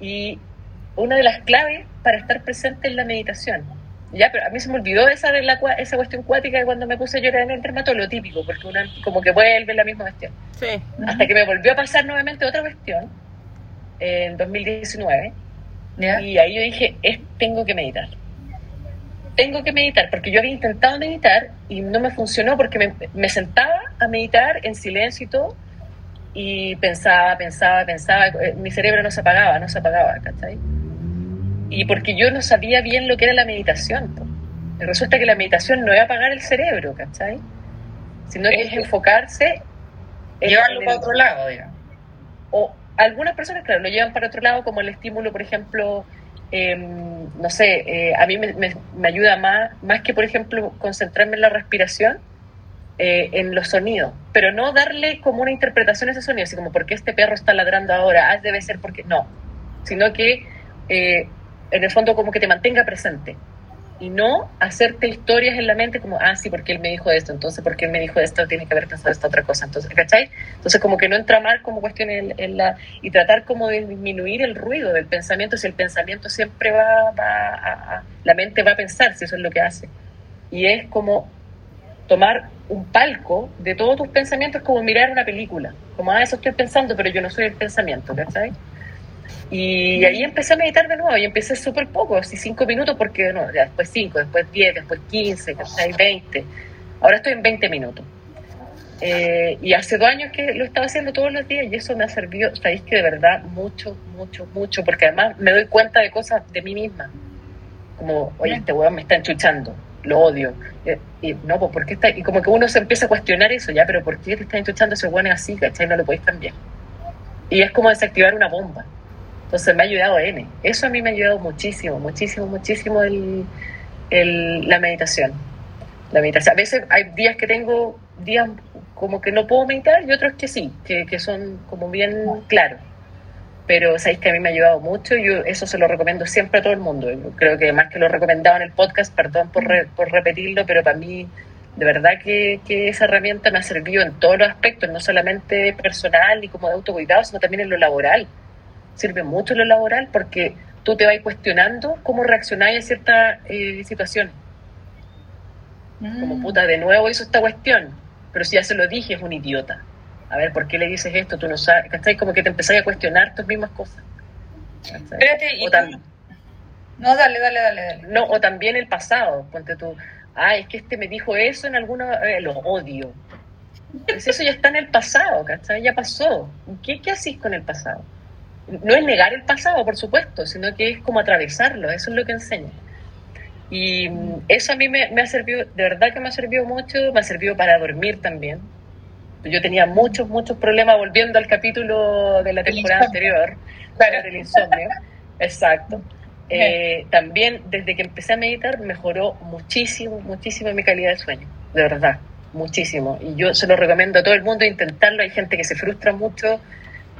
Y una de las claves para estar presente es la meditación. Ya, pero a mí se me olvidó esa, de la, esa cuestión cuática de cuando me puse a llorar en el dermatólogo, típico, porque una como que vuelve la misma cuestión. Sí. Hasta que me volvió a pasar nuevamente otra cuestión, en 2019, y ahí yo dije, es, tengo que meditar. Tengo que meditar, porque yo había intentado meditar y no me funcionó porque me, me sentaba a meditar en silencio y todo, y pensaba, pensaba, pensaba, eh, mi cerebro no se apagaba, no se apagaba, ¿cachai? Y porque yo no sabía bien lo que era la meditación. Resulta que la meditación no es apagar el cerebro, ¿cachai? Sino que es enfocarse... En, Llevarlo para otro lado, digamos. O algunas personas, claro, lo llevan para otro lado, como el estímulo, por ejemplo, em, no sé, eh, a mí me, ayuda más, más que, por ejemplo, concentrarme en la respiración, eh, en los sonidos, pero no darle como una interpretación a ese sonido, así como porque este perro está ladrando ahora, ah, debe ser porque no, sino que eh, en el fondo como que te mantenga presente y no hacerte historias en la mente como, ah, sí, porque él me dijo esto, entonces porque él me dijo esto, tiene que haber pensado esta otra cosa, entonces, ¿cachai? Entonces como que no entramar como cuestión en, la, y tratar como de disminuir el ruido del pensamiento, si el pensamiento siempre va, va a, la mente va a pensar, si eso es lo que hace. Y es como tomar un palco de todos tus pensamientos como mirar una película. Como, ah, eso estoy pensando, pero yo no soy el pensamiento, ¿cachai? Y ahí empecé a meditar de nuevo y empecé súper poco, así cinco minutos, porque no, después cinco, después diez, después quince, ¿cachai? Veinte. Ahora estoy en veinte minutos. Eh, y hace dos años que lo estaba haciendo todos los días y eso me ha servido, sabéis que de verdad mucho, mucho, mucho, porque además me doy cuenta de cosas de mí misma. Como, oye, este weón me está enchuchando lo odio. Eh, y, no, pues, ¿por qué está? Y como que uno se empieza a cuestionar eso, ya, pero ¿por qué te están escuchando ese bueno así, cachai? No lo podéis cambiar. Y es como desactivar una bomba. Entonces me ha ayudado N. Eso a mí me ha ayudado muchísimo, muchísimo, muchísimo el, la meditación. La meditación. A veces hay días que tengo días como que no puedo meditar y otros que sí, que, que son como bien claros pero sabéis que a mí me ha ayudado mucho y yo eso se lo recomiendo siempre a todo el mundo. creo que más que lo recomendaba en el podcast, perdón por, por repetirlo, pero para mí de verdad que, que, esa herramienta me ha servido en todos los aspectos, no solamente personal y como de autocuidado, sino también en lo laboral. Sirve mucho en lo laboral porque tú te vas cuestionando cómo reaccionáis a ciertas eh, situaciones. Como Mm. puta, de nuevo hizo esta cuestión, pero si ya se lo dije, es un idiota. A ver, ¿por qué le dices esto? Tú no sabes, ¿cachai? Como que te empezás a cuestionar tus mismas cosas. ¿cachai? Espérate, y No, dale, dale, dale, dale. no, o también el pasado, ponte tú, ah, es que este me dijo eso en alguna, eh, lo odio. Pues eso ya está en el pasado, ¿cachai? Ya pasó. ¿Qué, qué hacís con el pasado? No es negar el pasado, por supuesto, sino que es como atravesarlo, eso es lo que enseña. Y eso a mí me, me ha servido, de verdad que me ha servido mucho, me ha servido para dormir también. Yo tenía muchos, muchos problemas volviendo al capítulo de la temporada anterior, Claro. sobre el insomnio. Exacto. Eh, también desde que empecé a meditar mejoró muchísimo, muchísimo mi calidad de sueño, de verdad, muchísimo. Y yo se lo recomiendo a todo el mundo intentarlo. Hay gente que se frustra mucho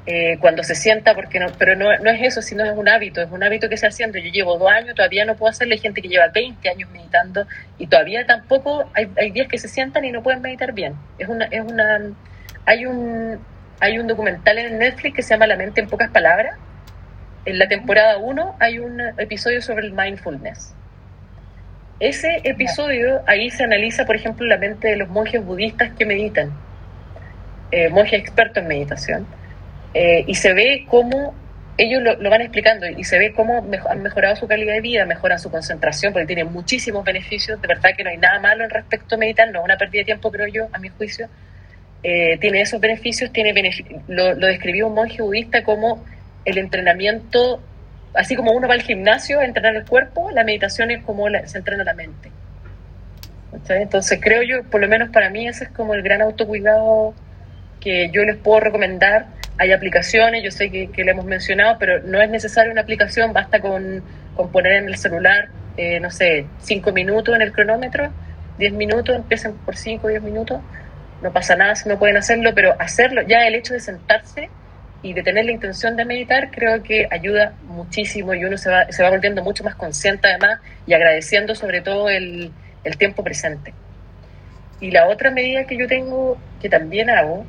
eh, cuando se sienta, porque no, pero no, no es eso, sino es un hábito, es un hábito que se haciendo. Yo llevo dos años, todavía no puedo hacerlo. Hay gente que lleva 20 años meditando y todavía tampoco hay, hay días que se sientan y no pueden meditar bien. Es una, es una, hay un, hay un documental en Netflix que se llama La mente en pocas palabras. En la temporada 1 hay un episodio sobre el mindfulness. Ese episodio, ahí se analiza, por ejemplo, la mente de los monjes budistas que meditan, eh, monjes expertos en meditación, eh, y se ve cómo ellos lo, van explicando y se ve cómo han mejorado su calidad de vida, mejoran su concentración, porque tienen muchísimos beneficios. De verdad que no hay nada malo en respecto a meditar, no es una pérdida de tiempo, creo yo, a mi juicio. Eh, tiene esos beneficios, tiene benefi- lo, lo describió un monje budista como el entrenamiento, así como uno va al gimnasio a entrenar el cuerpo, la meditación es como la- se entrena la mente. Entonces creo yo, por lo menos para mí, ese es como el gran autocuidado que yo les puedo recomendar. Hay aplicaciones, yo sé que, le hemos mencionado, pero no es necesario una aplicación, basta con, con poner en el celular, eh, no sé, cinco minutos en el cronómetro, 10 minutos, empiezan por 5 o 10 minutos, no pasa nada si no pueden hacerlo, pero hacerlo, ya el hecho de sentarse y de tener la intención de meditar, creo que ayuda muchísimo y uno se va, se va volviendo mucho más consciente además y agradeciendo sobre todo el, el tiempo presente. Y la otra medida que yo tengo, que también hago,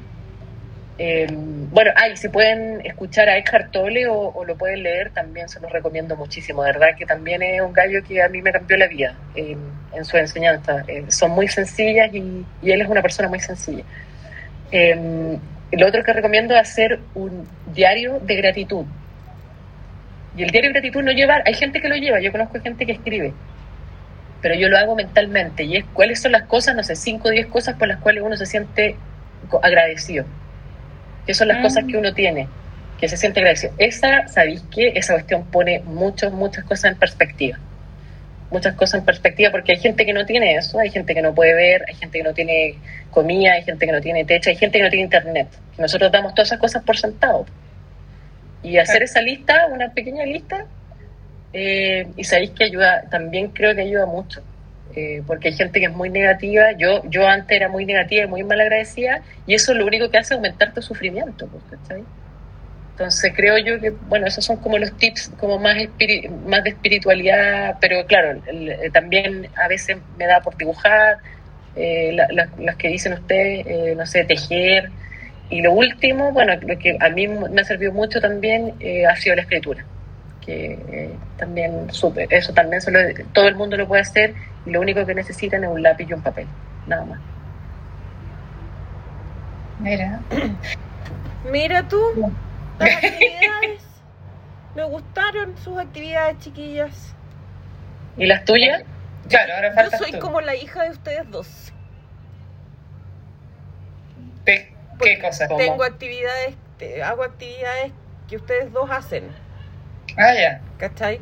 eh, bueno, ay, si pueden escuchar a Eckhart Tolle o, lo pueden leer, también se los recomiendo muchísimo. De verdad que también es un gallo que a mí me cambió la vida eh, en su enseñanza. Eh, son muy sencillas y, él es una persona muy sencilla. Eh, lo otro que recomiendo es hacer un diario de gratitud. Y el diario de gratitud no lleva, hay gente que lo lleva, yo conozco gente que escribe, pero yo lo hago mentalmente y es cuáles son las cosas, no sé, 5 o 10 cosas por las cuales uno se siente agradecido. ¿Qué son las Mm. cosas que uno tiene? Que se siente agradecido. Esa, ¿sabéis qué? Esa cuestión pone muchas, muchas cosas en perspectiva. Muchas cosas en perspectiva porque hay gente que no tiene eso, hay gente que no puede ver, hay gente que no tiene comida, hay gente que no tiene techo, hay gente que no tiene internet. Nosotros damos todas esas cosas por sentado. Y hacer esa lista, una pequeña lista, eh, y sabéis que ayuda, también creo que ayuda mucho. Eh, porque hay gente que es muy negativa. Yo, yo antes era muy negativa y muy malagradecida, y eso lo único que hace es aumentar tu sufrimiento. pues, ¿cachai? Entonces creo yo que, bueno, esos son como los tips como más, más de espiritualidad, pero claro, el- también a veces me da por dibujar, eh, la- la- las que dicen ustedes, eh, no sé, tejer. Y lo último, bueno, lo que a mí me ha servido mucho también eh, ha sido la escritura, que eh, también supe, eso también solo, todo el mundo lo puede hacer lo único que necesitan es un lápiz y un papel, nada más. Mira. Mira tú, las actividades. Me gustaron sus actividades, chiquillas. ¿Y las tuyas? Claro, ahora Yo falta soy como la hija de ustedes dos. ¿Qué, qué cosa? ¿Cómo? Tengo actividades, te- hago actividades que ustedes dos hacen, Ah, ya. ¿cachai?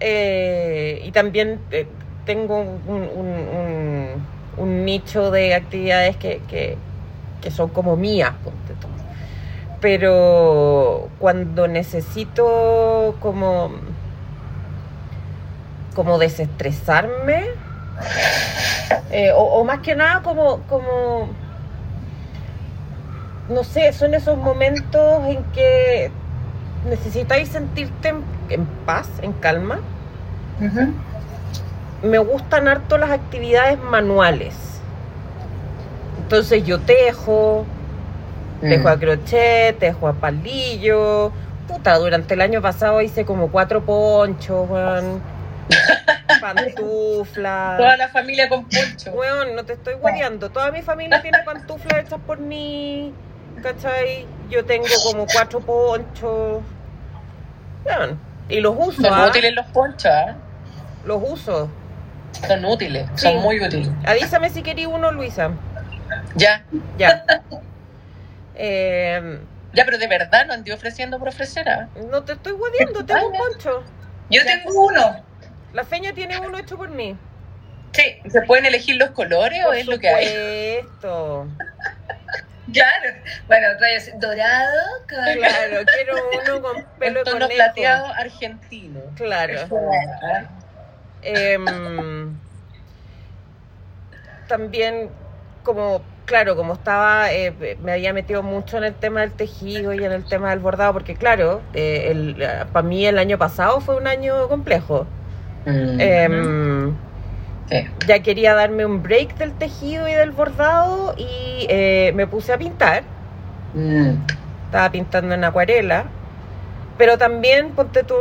Eh, y también eh, tengo un, nicho de actividades que, que- que son como mías. Pero cuando necesito como, como desestresarme, eh, o, más que nada como, como no sé, son esos momentos en que necesitáis sentirte en, paz, en calma. Me gustan harto las actividades manuales. Entonces yo tejo, tejo a crochet, tejo a palillo, puta, durante el año pasado hice como cuatro ponchos, weón. Pantuflas. Toda la familia con poncho. Weón, no te estoy guayando. Toda mi familia tiene pantuflas hechas por mí. ¿Cachai? Yo tengo como cuatro ponchos. Weón. Y los uso, Son ¿ah? útiles los ponchos, ¿ah? Los uso. Son útiles, Sí. son muy útiles. Avísame si quería uno, Luisa. Ya, Ya. Eh, ya, pero de verdad no andé ofreciendo por ofrecer, ¿ah? no te estoy guayando, tengo un poncho. Yo tengo uno. La feña tiene uno hecho por mí. Sí, ¿Se pueden elegir los colores o es lo que hay? supuesto. claro. Bueno, trae así, dorado con... Claro, quiero uno con pelo de tono conejo. plateado argentino. Claro. Em, también, como, claro, como estaba, eh, me había metido mucho en el tema del tejido y en el tema del bordado, porque claro, eh, el, para mí el año pasado fue un año complejo. mm, Em, sí. ya quería darme un break del tejido y del bordado y eh, me puse a pintar. Mm, Estaba pintando en acuarela. Pero también, ponte tú,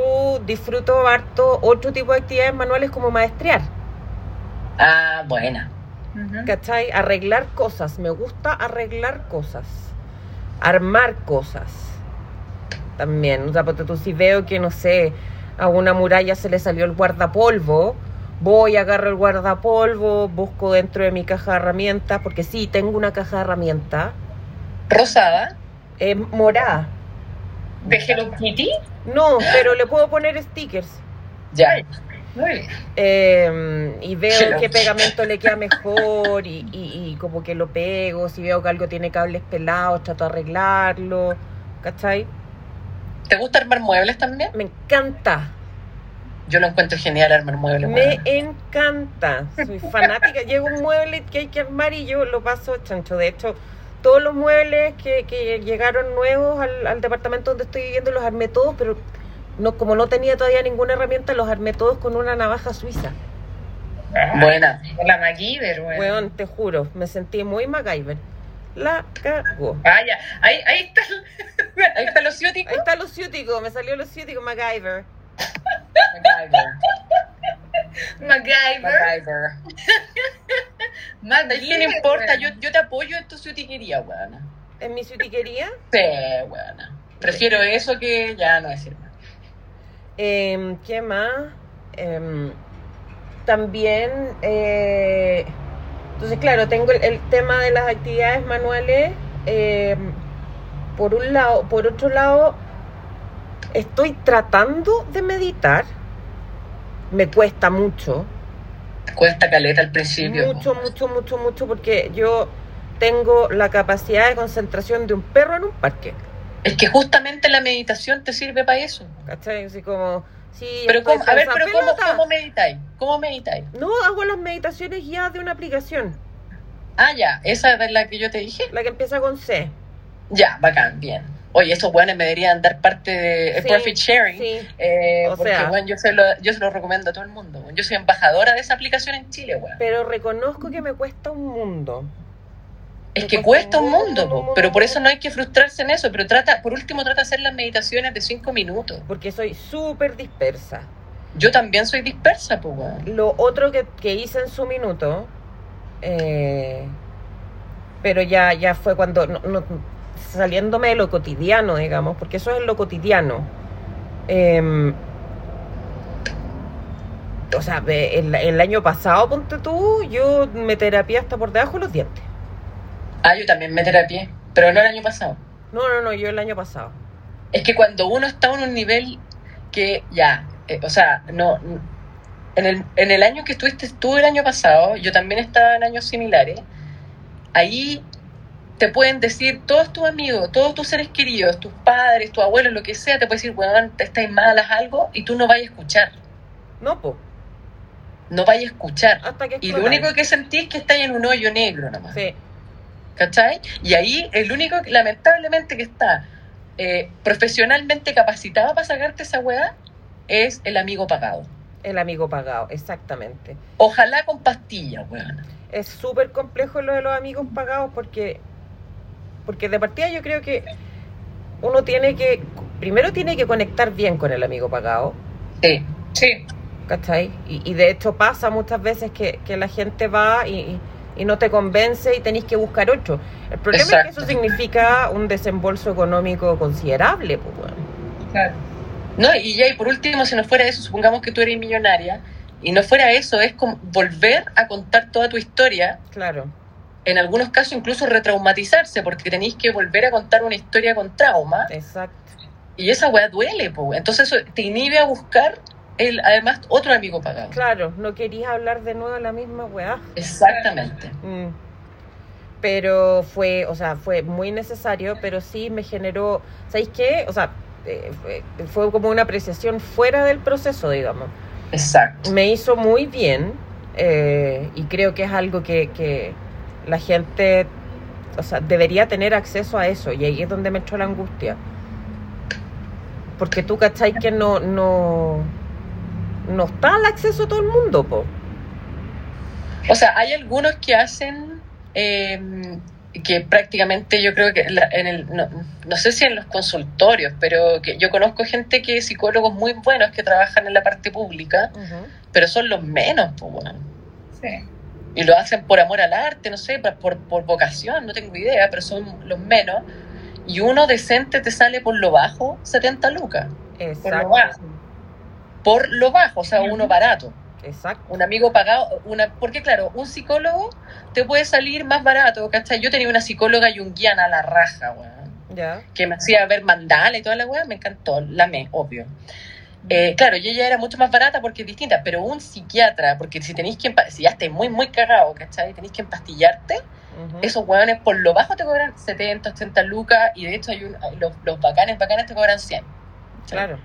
disfruto harto otro tipo de actividades manuales como maestrear. Ah, buena. ¿Cachai? Arreglar cosas. Me gusta arreglar cosas. Armar cosas. También. O sea, ponte tú, si veo que, no sé, a una muralla se le salió el guardapolvo, voy, agarro el guardapolvo, busco dentro de mi caja de herramientas, porque sí, tengo una caja de herramientas. Rosada. Es morada. ¿De Hello Kitty? No, pero le puedo poner stickers. Ya. Muy bien. Eh, y veo Hello. qué pegamento le queda mejor y, y- y como que lo pego. Si veo que algo tiene cables pelados, trato de arreglarlo. ¿Cachai? ¿Te gusta armar muebles también? Me encanta. Yo lo encuentro genial armar muebles. Me encanta. Soy fanática. Llega un mueble que hay que armar y yo lo paso chancho. De hecho, todos los muebles que, que llegaron nuevos al, al departamento donde estoy viviendo los armé todos, pero no como no tenía todavía ninguna herramienta, los armé todos con una navaja suiza. Buena. La MacGyver, weón. Weón, te juro, me sentí muy MacGyver. La cagó. Ah, ya. Ahí, ahí está. el- Ahí está los ciúticos. Ahí está lo ciútico, me salió lo ciútico MacGyver. MacGyver. MacGyver. MacGyver. MacGyver. ¿Qué no importa? Yo, yo te apoyo en tu ciutiquería, weona. En mi ciutiquería. Sí, weona. Prefiero eso que ya no decir más. Em, ¿Qué más? Em, también, eh, entonces claro, tengo el, el tema de las actividades manuales. em, por un lado, por otro lado, estoy tratando de meditar. Me cuesta mucho. Cuesta caleta al principio. Mucho, mucho, mucho, mucho, porque yo tengo la capacidad de concentración de un perro en un parque. Es que justamente la meditación te sirve para eso. ¿Cachai? Así como, sí, Pero cómo- a ver, pero ¿cómo, Pelota. ¿cómo meditáis? ¿Cómo meditáis? No, hago las meditaciones guiadas de una aplicación, Ah, ya, esa es la que yo te dije. la que empieza con C. Ya, bacán, bien. Oye, estos weones me deberían dar parte de Sí, Profit Sharing. sí. eh, O porque, sea- weón, yo, se lo, yo se lo recomiendo a todo el mundo. Yo soy embajadora de esa aplicación en Chile, weón. Pero reconozco que me cuesta un mundo. Es me que cuesta cuesta un un mundo, mundo, po, mundo, pero por eso no hay que frustrarse en eso. Pero trata, por último, trata de hacer las meditaciones de cinco minutos. Porque soy súper dispersa. Yo también soy dispersa, pues, weón. Lo otro que, que hice en su minuto, eh, pero ya, ya fue cuando, no- no- saliéndome de lo cotidiano, digamos, porque eso es lo cotidiano. Em, o sea, el, el año pasado, ponte tú, yo me terapié hasta por debajo de los dientes. Ah, yo también me terapié, pero no el año pasado. No, no, no, yo el año pasado. Es que cuando uno está en un nivel que ya, eh, o sea, no. En el, en el año que estuviste tú el año pasado, yo también estaba en años similares, ahí te pueden decir todos tus amigos, todos tus seres queridos, tus padres, tus abuelos, lo que sea, te pueden decir, weón, te estáis malas algo y tú no vayas a escuchar, No, po, no vayas a escuchar. hasta que Y lo único que sentís es que estáis en un hoyo negro nomás. Sí, ¿Cachai? Y ahí el único, que, lamentablemente, que está eh, profesionalmente capacitado para sacarte esa weá es el amigo pagado. el amigo pagado, exactamente. Ojalá con pastillas, weón. es súper complejo lo de los amigos pagados porque porque de partida yo creo que uno tiene que primero tiene que conectar bien con el amigo pagado, Sí. Sí. ¿cachai? Y, y de hecho pasa muchas veces que, que la gente va y, y no te convence y tenéis que buscar otro. El problema es que eso significa un desembolso económico considerable, pues, bueno. Claro. No, y ya, y por último, si no fuera eso, supongamos que tú eres millonaria, y no fuera eso, es como volver a contar toda tu historia, Claro, en algunos casos incluso retraumatizarse, porque tenéis que volver a contar una historia con trauma, exacto. y esa weá duele, pues. Entonces eso te inhibe a buscar, el, además, otro amigo pagado. Claro, no querías hablar de nuevo la misma weá. Exactamente. Mm. Pero fue, o sea, fue muy necesario, pero sí me generó, ¿sabéis qué? O sea, eh, fue, fue como una apreciación fuera del proceso, digamos. Exacto. Me hizo muy bien eh, y creo que es algo que, que la gente, o sea, debería tener acceso a eso y ahí es donde me echó la angustia. Porque tú, ¿cachai? Que no, no, no está al acceso a todo el mundo, po. O sea, hay algunos que hacen eh, que prácticamente yo creo que la- en el, no, no sé si en los consultorios, pero que yo conozco gente que psicólogos muy buenos que trabajan en la parte pública, pero son los menos, pues, bueno. Sí. Y lo hacen por amor al arte, no sé, por, por, vocación, no tengo idea, pero son los menos. Y uno decente te sale por lo bajo 70 lucas. Por lo Exacto. bajo. Por lo bajo, o sea, uno barato. Exacto. un amigo pagado, una, porque claro, un psicólogo te puede salir más barato, ¿cachai? Yo tenía una psicóloga yunguiana a la raja, weón, Ya. que me hacía ver mandala y toda la weá, me encantó, la me, obvio. Eh, claro, y ella era mucho más barata porque es distinta, pero un psiquiatra, porque si tenéis que, si ya estáis muy, muy cagado, ¿cachai? Tenéis que empastillarte, esos weones por lo bajo te cobran 70, 80 lucas, y de hecho hay un, los, los bacanes, bacanes te cobran 100. Claro.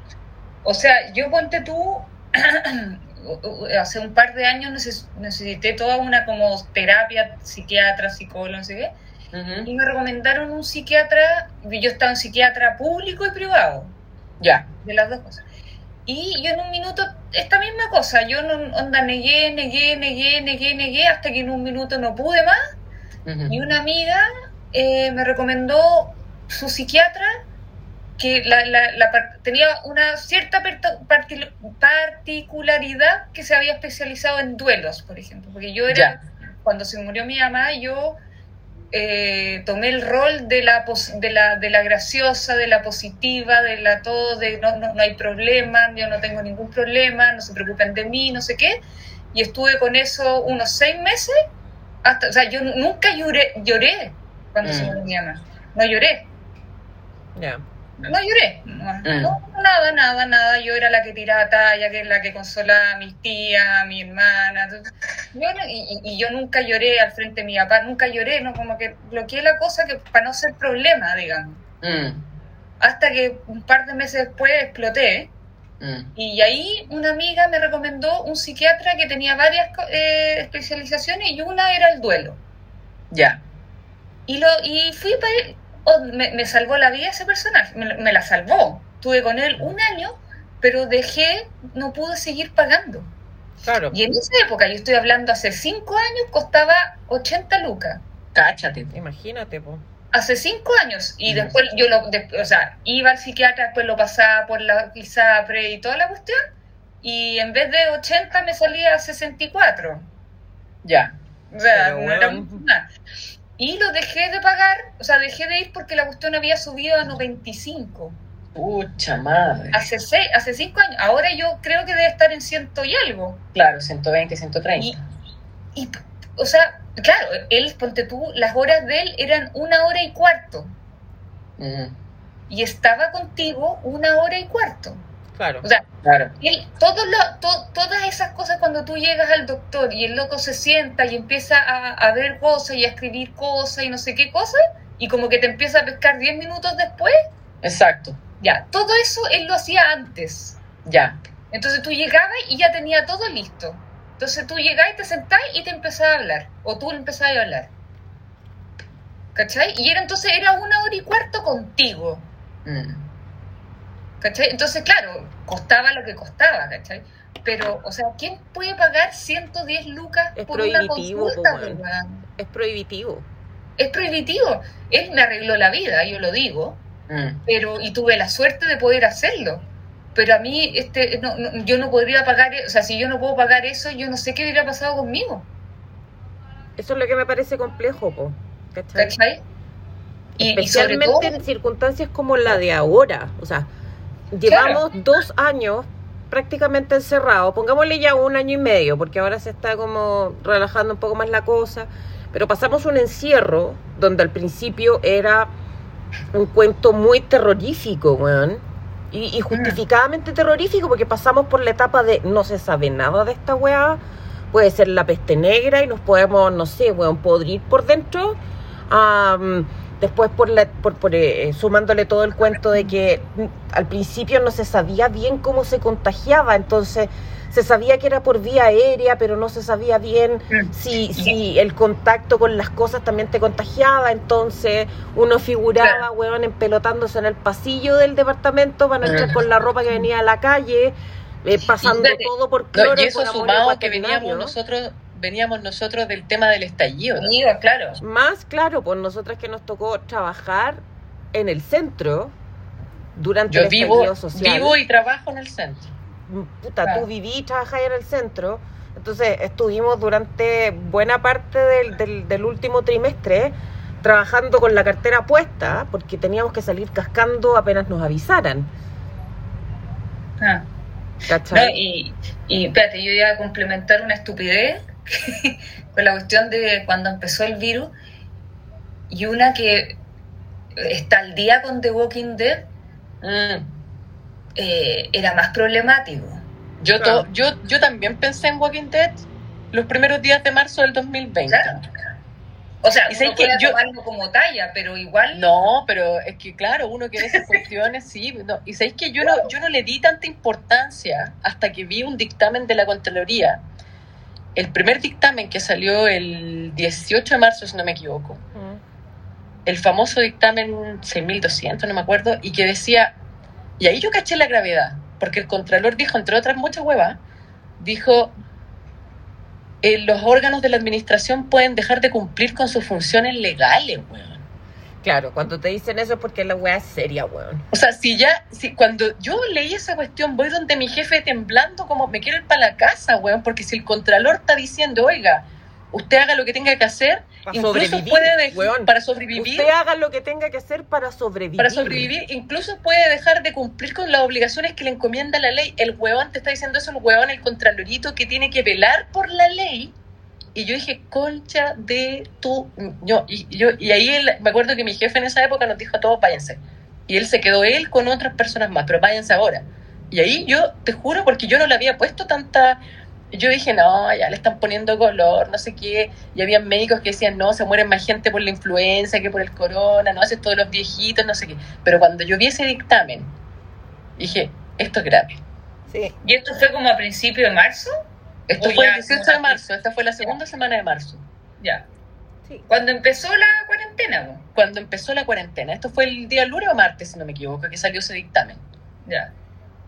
O sea, yo ponte tú, hace un par de años neces- necesité toda una como terapia, psiquiatra, psicólogo, no sé qué, y me recomendaron un psiquiatra, yo estaba en psiquiatra público y privado, Ya, de las dos cosas. Y yo en un minuto, esta misma cosa, yo no, onda, negué, negué, negué, negué, negué, hasta que en un minuto no pude más, y una amiga eh, me recomendó su psiquiatra que la, la- la tenía una cierta particularidad que se había especializado en duelos, por ejemplo. Porque yo era, cuando se murió mi mamá, yo eh, tomé el rol de la, de, la, de la graciosa, de la positiva, de la todo, de no, no, no hay problema, yo no tengo ningún problema, no se preocupen de mí, no sé qué. Y estuve con eso unos seis meses hasta, o sea, yo nunca lloré, lloré cuando se Mm. mi mamá. No lloré, Ya. No lloré. No, Mm. no, nada, nada, nada. Yo era la que tiraba talla, que la que consolaba a mis tías, a mi hermana. Yo y, yo nunca lloré al frente de mi papá, nunca lloré, ¿no? Como que bloqueé la cosa que para no ser problema, digamos. Mm, Hasta que un par de meses después exploté. mm. Y ahí una amiga me recomendó un psiquiatra que tenía varias eh, especializaciones y una era el duelo. Ya. Y, lo, y fui para. Oh, me, me salvó la vida ese personaje, me, me la salvó. Tuve con él un año, pero dejé, no pude seguir pagando. Claro. Y en esa época, yo estoy hablando hace cinco años, costaba 80 lucas. Cáchate. Imagínate, po. Hace cinco años. Y Mm. después yo lo, de- o sea, iba al psiquiatra, después lo pasaba por la ISAPRE y toda la cuestión. Y en vez de 80 me salía a 64. Ya. O sea, Pero no era bueno. mucho nada. Y lo dejé de pagar, o sea, dejé de ir porque la cuestión había subido a 95. Pucha madre. Hace seis, hace cinco años. Ahora yo creo que debe estar en ciento y algo. Claro, 120, 130. Y, y, o sea, claro, él, ponte tú, las horas de él eran una hora y cuarto. Mm, Y estaba contigo una hora y cuarto. Claro. O sea, claro. él, todo lo- to- todas esas cosas cuando tú llegas al doctor y el loco se sienta y empieza a, a ver cosas y a escribir cosas y no sé qué cosas, y como que te empieza a pescar 10 minutos después, Exacto. ya, todo eso él lo hacía antes. Ya. Entonces tú llegabas y ya tenía todo listo. Entonces tú llegabas y te sentás y te empezabas a hablar, o tú empezabas a hablar. ¿Cachai? Y era entonces era una hora y cuarto contigo. Mm, ¿Cachai? Entonces, claro, costaba lo que costaba, ¿cachai? Pero, o sea, ¿quién puede pagar 110 lucas Es por una consulta? weón? Es prohibitivo. Es prohibitivo. Él me arregló la vida, yo lo digo. Mm. pero y tuve la suerte de poder hacerlo. Pero a mí, este, no, no, yo no podría pagar, o sea, si yo no puedo pagar eso, yo no sé qué hubiera pasado conmigo. Eso es lo que me parece complejo, po. ¿cachai? ¿Cachai? Y, y sobre Especialmente todo, en circunstancias como la de ahora. O sea, llevamos dos años prácticamente encerrados. Pongámosle ya un año y medio, porque ahora se está como relajando un poco más la cosa. Pero pasamos un encierro donde al principio era un cuento muy terrorífico, weón. Y, y justificadamente terrorífico, porque pasamos por la etapa de no se sabe nada de esta weá. Puede ser la peste negra y nos podemos, no sé, weón, podrir por dentro. Después por, la, por, por, eh, sumándole todo el cuento de que al principio no se sabía bien cómo se contagiaba, entonces se sabía que era por vía aérea, pero no se sabía bien si, si el contacto con las cosas también te contagiaba, entonces uno figuraba, weón, empelotándose en el pasillo del departamento para no entrar con la ropa que venía a la calle, eh, pasando todo por No, cloro y eso por amor sumado a que veníamos nosotros, veníamos nosotros del tema del estallido. claro. Más claro, por nosotras que nos tocó trabajar en el centro durante Yo el vivo, estallido social. vivo y trabajo en el centro. Puta, Claro. tú viví y trabajás en el centro. Entonces estuvimos durante buena parte del, del, del último trimestre trabajando con la cartera puesta porque teníamos que salir cascando apenas nos avisaran. Ah. No, y, y espérate, yo iba a complementar una estupidez con la cuestión de cuando empezó el virus y una que está al día con The Walking Dead Mm. eh, era más problemático. Yo, Claro. to- yo, yo también pensé en Walking Dead los primeros días de marzo del 2020. Claro. O sea, Y uno que yo- tomarlo como talla, pero igual No, pero es que claro, uno que ve esas cuestiones, sí. No. Y sabéis que yo no, yo no le di tanta importancia hasta que vi un dictamen de la Contraloría. El primer dictamen que salió el 18 de marzo, si no me equivoco. Mm. el famoso dictamen 6200, no me acuerdo, y que decía, y ahí yo caché la gravedad, porque el Contralor dijo, entre otras muchas huevas, dijo, eh, los órganos de la administración pueden dejar de cumplir con sus funciones legales, weón. Claro, cuando te dicen eso es porque la weá es seria, weón. O sea, si ya, si cuando yo leí esa cuestión, voy donde mi jefe temblando como me quiero ir para la casa, weón, porque si el Contralor está diciendo, oiga, usted haga lo que tenga que hacer, Para incluso sobrevivir, puede weón. para sobrevivir, Usted haga lo que tenga que hacer para sobrevivir. para sobrevivir, incluso puede dejar de cumplir con las obligaciones que le encomienda la ley. El huevón te está diciendo eso, el huevón, el contralorito que tiene que velar por la ley. Y yo dije, concha de tu... Yo, y, yo, y ahí él- me acuerdo que mi jefe en esa época nos dijo a todos, váyanse. Y él se quedó él con otras personas más, pero váyanse ahora. Y ahí yo, te juro, porque yo no le había puesto tanta... Yo dije, no, ya le están poniendo color, no sé qué. Y había médicos que decían, no, se mueren más gente por la influenza que por el corona, no haces todos los viejitos, no sé qué. Pero cuando yo vi ese dictamen, dije, esto es grave. Sí. ¿Y esto fue como a principio de marzo? Esto O fue ya el 18 como de marzo, esta fue la segunda semana de marzo, Ya. Sí. Cuando empezó la cuarentena, po. cuando empezó la cuarentena. Esto fue el día lunes o martes, si no me equivoco, que salió ese dictamen. Ya.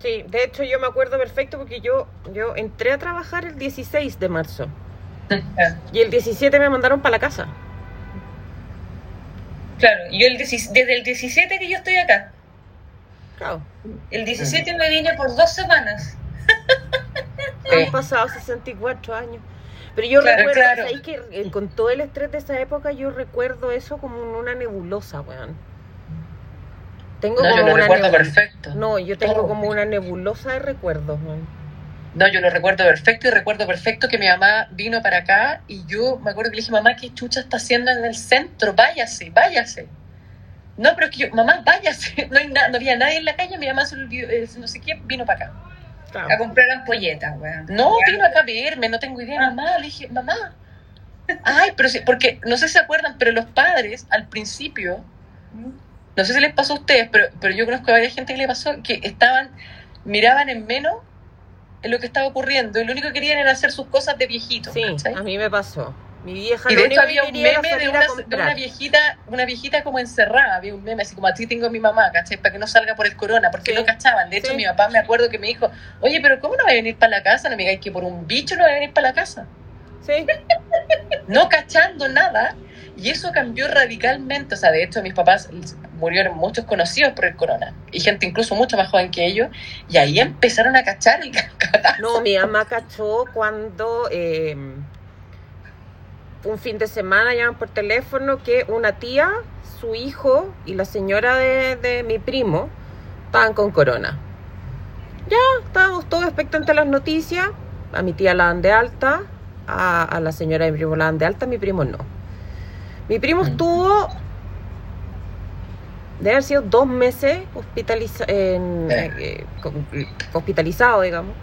Sí, de hecho yo me acuerdo perfecto porque yo, yo entré a trabajar el 16 de marzo Ya. y el 17 me mandaron para la casa. Claro, yo el 17 desde el 17 que yo estoy acá. Claro. El 17 me vine por dos semanas. Sí. Han pasado 64 años. Pero yo Claro, recuerdo, claro. ¿sabes que eh, con todo el estrés de esa época yo recuerdo eso como una nebulosa, weón. Tengo No, yo como lo una recuerdo perfecto. No, yo tengo Todo. como una nebulosa de recuerdos, weón. No, yo lo recuerdo perfecto y recuerdo perfecto que mi mamá vino para acá y yo me acuerdo que le dije, mamá, ¿qué chucha está haciendo en el centro? Váyase, váyase. No, pero es que yo, mamá, váyase. No, hay na- no había nadie en la calle, mi mamá se olvidó, eh, no sé qué, vino para acá. A comprar ampolletas, weón. No, vino acá a verme, no tengo idea, mamá. Le dije, mamá. Ay, pero sí, porque no sé si se acuerdan, pero los padres al principio, no sé si les pasó a ustedes, pero, pero yo conozco a varias gente que le pasó, que estaban, miraban en menos en lo que estaba ocurriendo y lo único que querían era hacer sus cosas de viejitos. Sí, ¿cachai? a mí me pasó. Mi vieja Y de hecho había un meme de una, de una viejita, una viejita como encerrada, había un meme así como así tengo a mi mamá, ¿cachai? Para que no salga por el corona, porque Sí. no cachaban. De hecho, Sí. mi papá me acuerdo que me dijo, oye, pero ¿cómo no va a venir para la casa? No me digáis que por un bicho no va a venir para la casa. Sí, Sí. no cachando nada. Y eso cambió radicalmente. O sea, de hecho, mis papás murieron muchos conocidos por el corona. Y gente incluso mucho más joven que ellos. Y ahí empezaron a cachar el cagazo. No, mi mamá cachó cuando eh, un fin de semana llaman por teléfono que una tía, su hijo y la señora de, de mi primo estaban con corona. Ya, estábamos todos expectantes a las noticias. A mi tía la dan de alta, a, a la señora de mi primo la dan de alta, a mi primo no. Mi primo estuvo, debe haber sido dos meses hospitaliza en- Eh. eh, hospitalizado, digamos.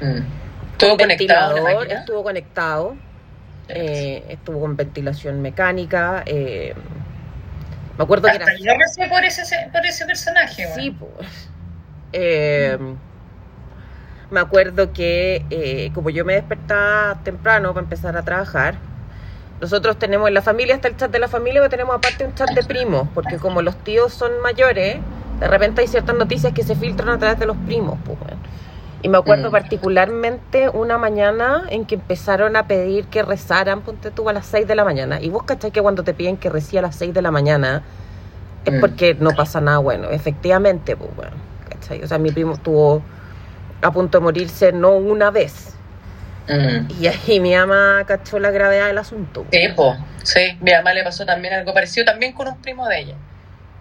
Mm. Estuvo Con conectado ventilador. Estuvo conectado, eh, estuvo con ventilación mecánica. eh, me acuerdo que era... Yo recé por ese, por ese personaje. Sí, pues. Eh, me acuerdo que eh, como yo me despertaba temprano para empezar a trabajar, nosotros tenemos en la familia, está el chat de la familia, pero tenemos aparte un chat de primos, porque como los tíos son mayores, de repente hay ciertas noticias que se filtran a través de los primos. Pues, weón. Y me acuerdo Mm. particularmente una mañana en que empezaron a pedir que rezaran, ponte tú a las 6 de la mañana. Y vos cachai que cuando te piden que reci a las 6 de la mañana es Mm. porque no pasa nada bueno, efectivamente, pues bueno, ¿cachai? O sea, mi primo estuvo a punto de morirse no una vez. Mm. Y ahí mi mamá cachó la gravedad del asunto. Sí, po. sí, mi mamá le pasó también algo parecido, también con un primo de ella.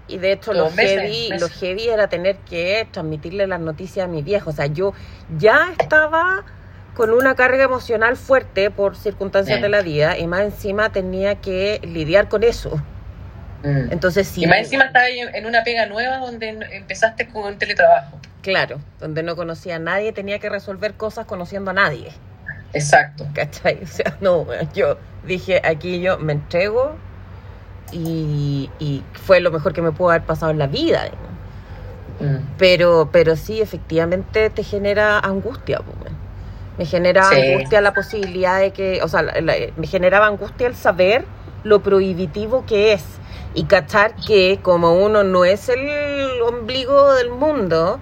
Y de hecho lo meses, heavy, meses. lo heavy era tener que transmitirle las noticias a mi viejo. O sea, yo ya estaba con una carga emocional fuerte por circunstancias de la vida y más encima tenía que lidiar con eso. Mm. Entonces sí. y más encima estaba en una pega nueva donde empezaste con un teletrabajo. Claro, donde no conocía a nadie, tenía que resolver cosas conociendo a nadie. Exacto. ¿Cachai? O sea, no, yo dije, aquí yo me entrego y, y fue lo mejor que me pudo haber pasado en la vida. Mm. Pero, pero sí, efectivamente te genera angustia. Me genera Sí. angustia la posibilidad de que, o sea, la- la- me generaba angustia el saber lo prohibitivo que es y cachar que como uno no es el ombligo del mundo,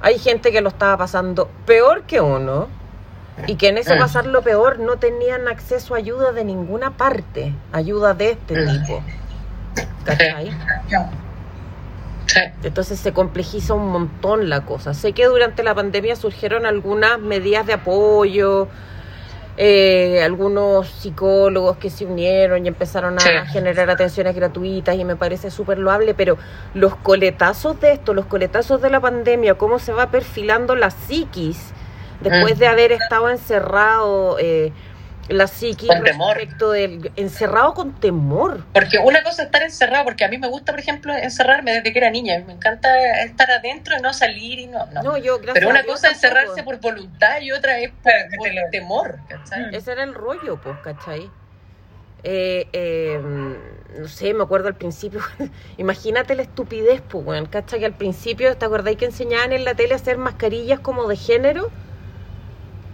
hay gente que lo estaba pasando peor que uno y que en ese Mm. pasar lo peor no tenían acceso a ayuda de ninguna parte, ayuda de este Mm. tipo. ¿Cachai? Sí. Entonces se complejiza un montón la cosa. Sé que durante la pandemia surgieron algunas medidas de apoyo, eh, algunos psicólogos que se unieron y empezaron a Sí. generar atenciones gratuitas y me parece súper loable, pero los coletazos de esto, los coletazos de la pandemia, cómo se va perfilando la psiquis después Mm. de haber estado encerrado, eh, la Con temor. del... encerrado con temor. Porque una cosa es estar encerrado, porque a mí me gusta, por ejemplo, encerrarme desde que era niña. Me encanta estar adentro y no salir y no. no. No, yo, gracias Pero a una Dios, cosa es encerrarse por voluntad y otra es por, lo- temor. ¿cachai? Ese era el rollo, pues, ¿cachai? Eh, eh, no sé, me acuerdo al principio, imagínate la estupidez, pues, weón, ¿cachai? Que al principio, ¿te acordáis que enseñaban en la tele a hacer mascarillas como de género?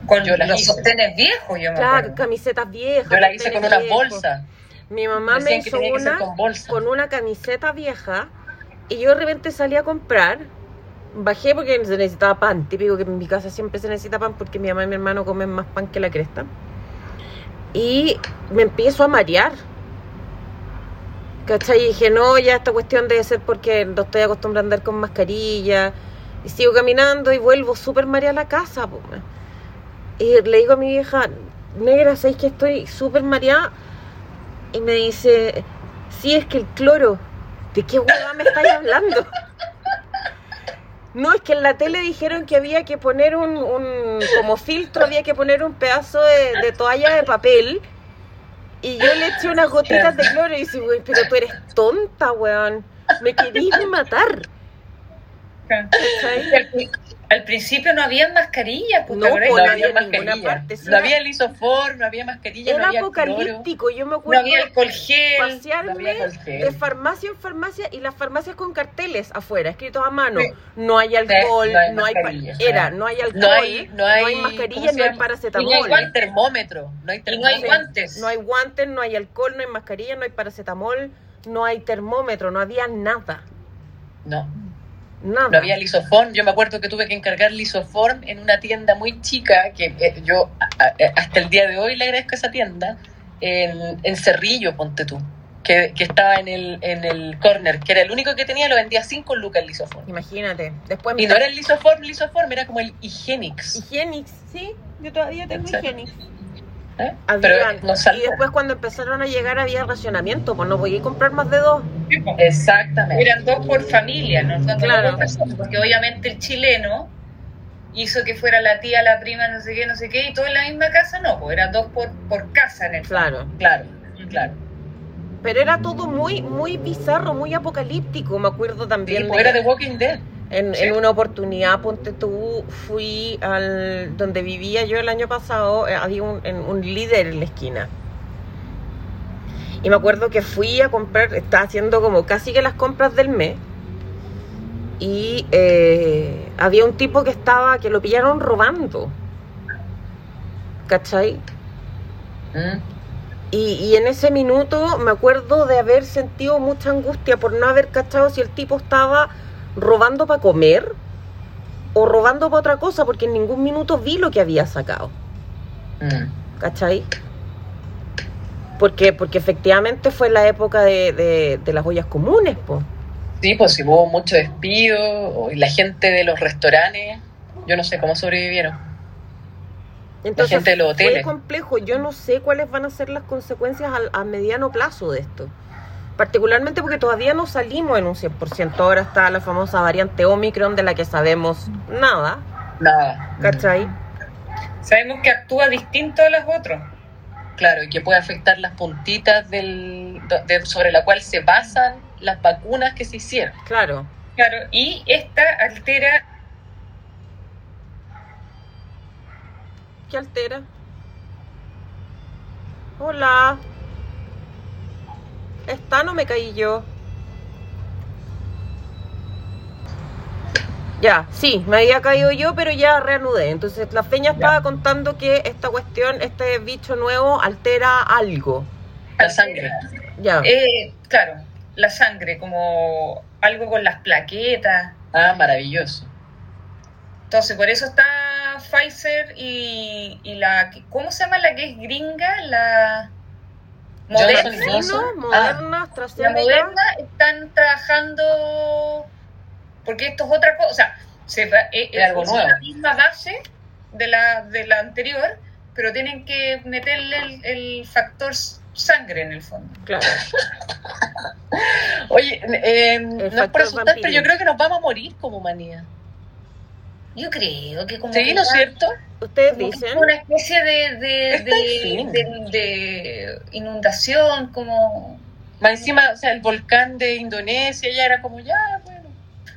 Con Yo las hice. sostenes viejos, yo me Claro, acuerdo. camisetas viejas. Yo la hice con unas viejos. bolsas. Mi mamá me Decían hizo una con bolsa. con una camiseta vieja y yo de repente salí a comprar. Bajé porque se necesitaba pan. Típico que en mi casa siempre se necesita pan porque mi mamá y mi hermano comen más pan que la cresta. Y me empiezo a marear. ¿Cachai? Y dije, no, ya esta cuestión debe ser porque no estoy acostumbrada a andar con mascarilla. Y sigo caminando y vuelvo súper mareada a la casa. po. Y le digo a mi vieja, negra, ¿sabes que estoy súper mareada? Y me dice, sí, es que el cloro, ¿de qué hueá me estáis hablando? No, es que en la tele dijeron que había que poner un, un como filtro, había que poner un pedazo de, de toalla de papel. Y yo le eché unas gotitas de cloro y dice, güey, pero tú eres tonta, weón. Me querís matar. ¿cachai? Al, principio no había mascarillas, pues, No, No no había había mascarilla. parte, No era- había lisofor, no había mascarilla, no Era cloro, apocalíptico, yo me No acuerdo había alcohol gel. no pasearme había alcohol gel. de farmacia en farmacia y las farmacias con carteles afuera, escritos a mano. Sí. No hay alcohol, no hay no hay, mascarilla. era, no hay alcohol, No hay, no hay, mascarilla, ¿cómo se no hay paracetamol. Y no hay termómetro. No hay Y no hay guantes. No hay guantes, no hay alcohol, no hay mascarilla, no hay paracetamol, no hay termómetro, no había nada. No. Nada. No había lisoform. Yo me acuerdo que tuve que encargar lisoform en una tienda muy chica, que eh, yo a- hasta el día de hoy le agradezco a esa tienda, en, en Cerrillo, ponte tú, que, que estaba en el, en el corner, que era el único que tenía, lo vendía 5 lucas el lisoform. Imagínate. Después Y no era el lisoform, lisoform, era como el Hygienix. Higienix, sí, yo todavía tengo. Higienix. ¿Eh? Había- Pero no y después cuando empezaron a llegar había racionamiento, pues no podía comprar más de dos. Po. Exactamente. Eran dos por familia, ¿no? Cuando Claro. dos personas, porque obviamente el chileno hizo que fuera la tía, la prima, no sé qué, no sé qué, y todo en la misma casa, no, pues eran dos por, por casa en el fondo. Claro. Claro, claro. Pero era todo muy, muy bizarro, muy apocalíptico. Me acuerdo Sí, también pues de era de Walking Dead. En, Sí. en una oportunidad, ponte tú, fui al donde vivía yo el año pasado, eh, había un, en- un líder en la esquina. Y me acuerdo que fui a comprar, estaba haciendo como casi que las compras del mes. Y eh, había un tipo que estaba, que lo pillaron robando. ¿Cachai? Mm. Y, y en ese minuto me acuerdo de haber sentido mucha angustia por no haber cachado si el tipo estaba robando para comer o robando para otra cosa, porque en ningún minuto vi lo que había sacado. Mm. ¿Cachai? Porque, porque efectivamente fue la época de, de, de las ollas comunes, pues. Sí, pues si hubo mucho despido, y la gente de los restaurantes, yo no sé cómo sobrevivieron. Entonces gente de los fue hoteles. complejo. Yo no sé cuáles van a ser las consecuencias al- a, mediano plazo de esto. Particularmente porque todavía no salimos en un 100%. Ahora está la famosa variante Omicron de la que sabemos nada. Nada. ¿Cachai? Sabemos que actúa distinto a los otros. Claro, y que puede afectar las puntitas del, de- sobre la cual se basan las vacunas que se hicieron. Claro. Claro, y esta altera ¿Qué altera? Hola. Está, no me caí yo. Ya, sí, me había caído yo, pero ya reanudé. Entonces la feña estaba contando que esta cuestión, este bicho nuevo, altera algo. La sangre. Ya. Eh, claro, la sangre, como algo con las plaquetas. Ah, maravilloso. Entonces, por eso está Pfizer y, y la. ¿Cómo se llama la que es gringa? La. Johnson Moderna. Johnson. Vacino, Moderna, La. Moderna están trabajando. Porque esto es otra cosa. O sea, se va, eh, Es algo es nuevo. la misma base de la, de la anterior, pero tienen que meterle el, el factor sangre en el fondo. Claro. Oye, eh, no es por asustar, vampiro. pero yo creo que nos vamos a morir como humanidad. Yo creo que como. Sí, que ¿no es ya- cierto? Ustedes como que dicen. es Una especie de, de, de, de- de inundación, como. Más encima, o sea, el volcán de Indonesia ya era como, ya, bueno.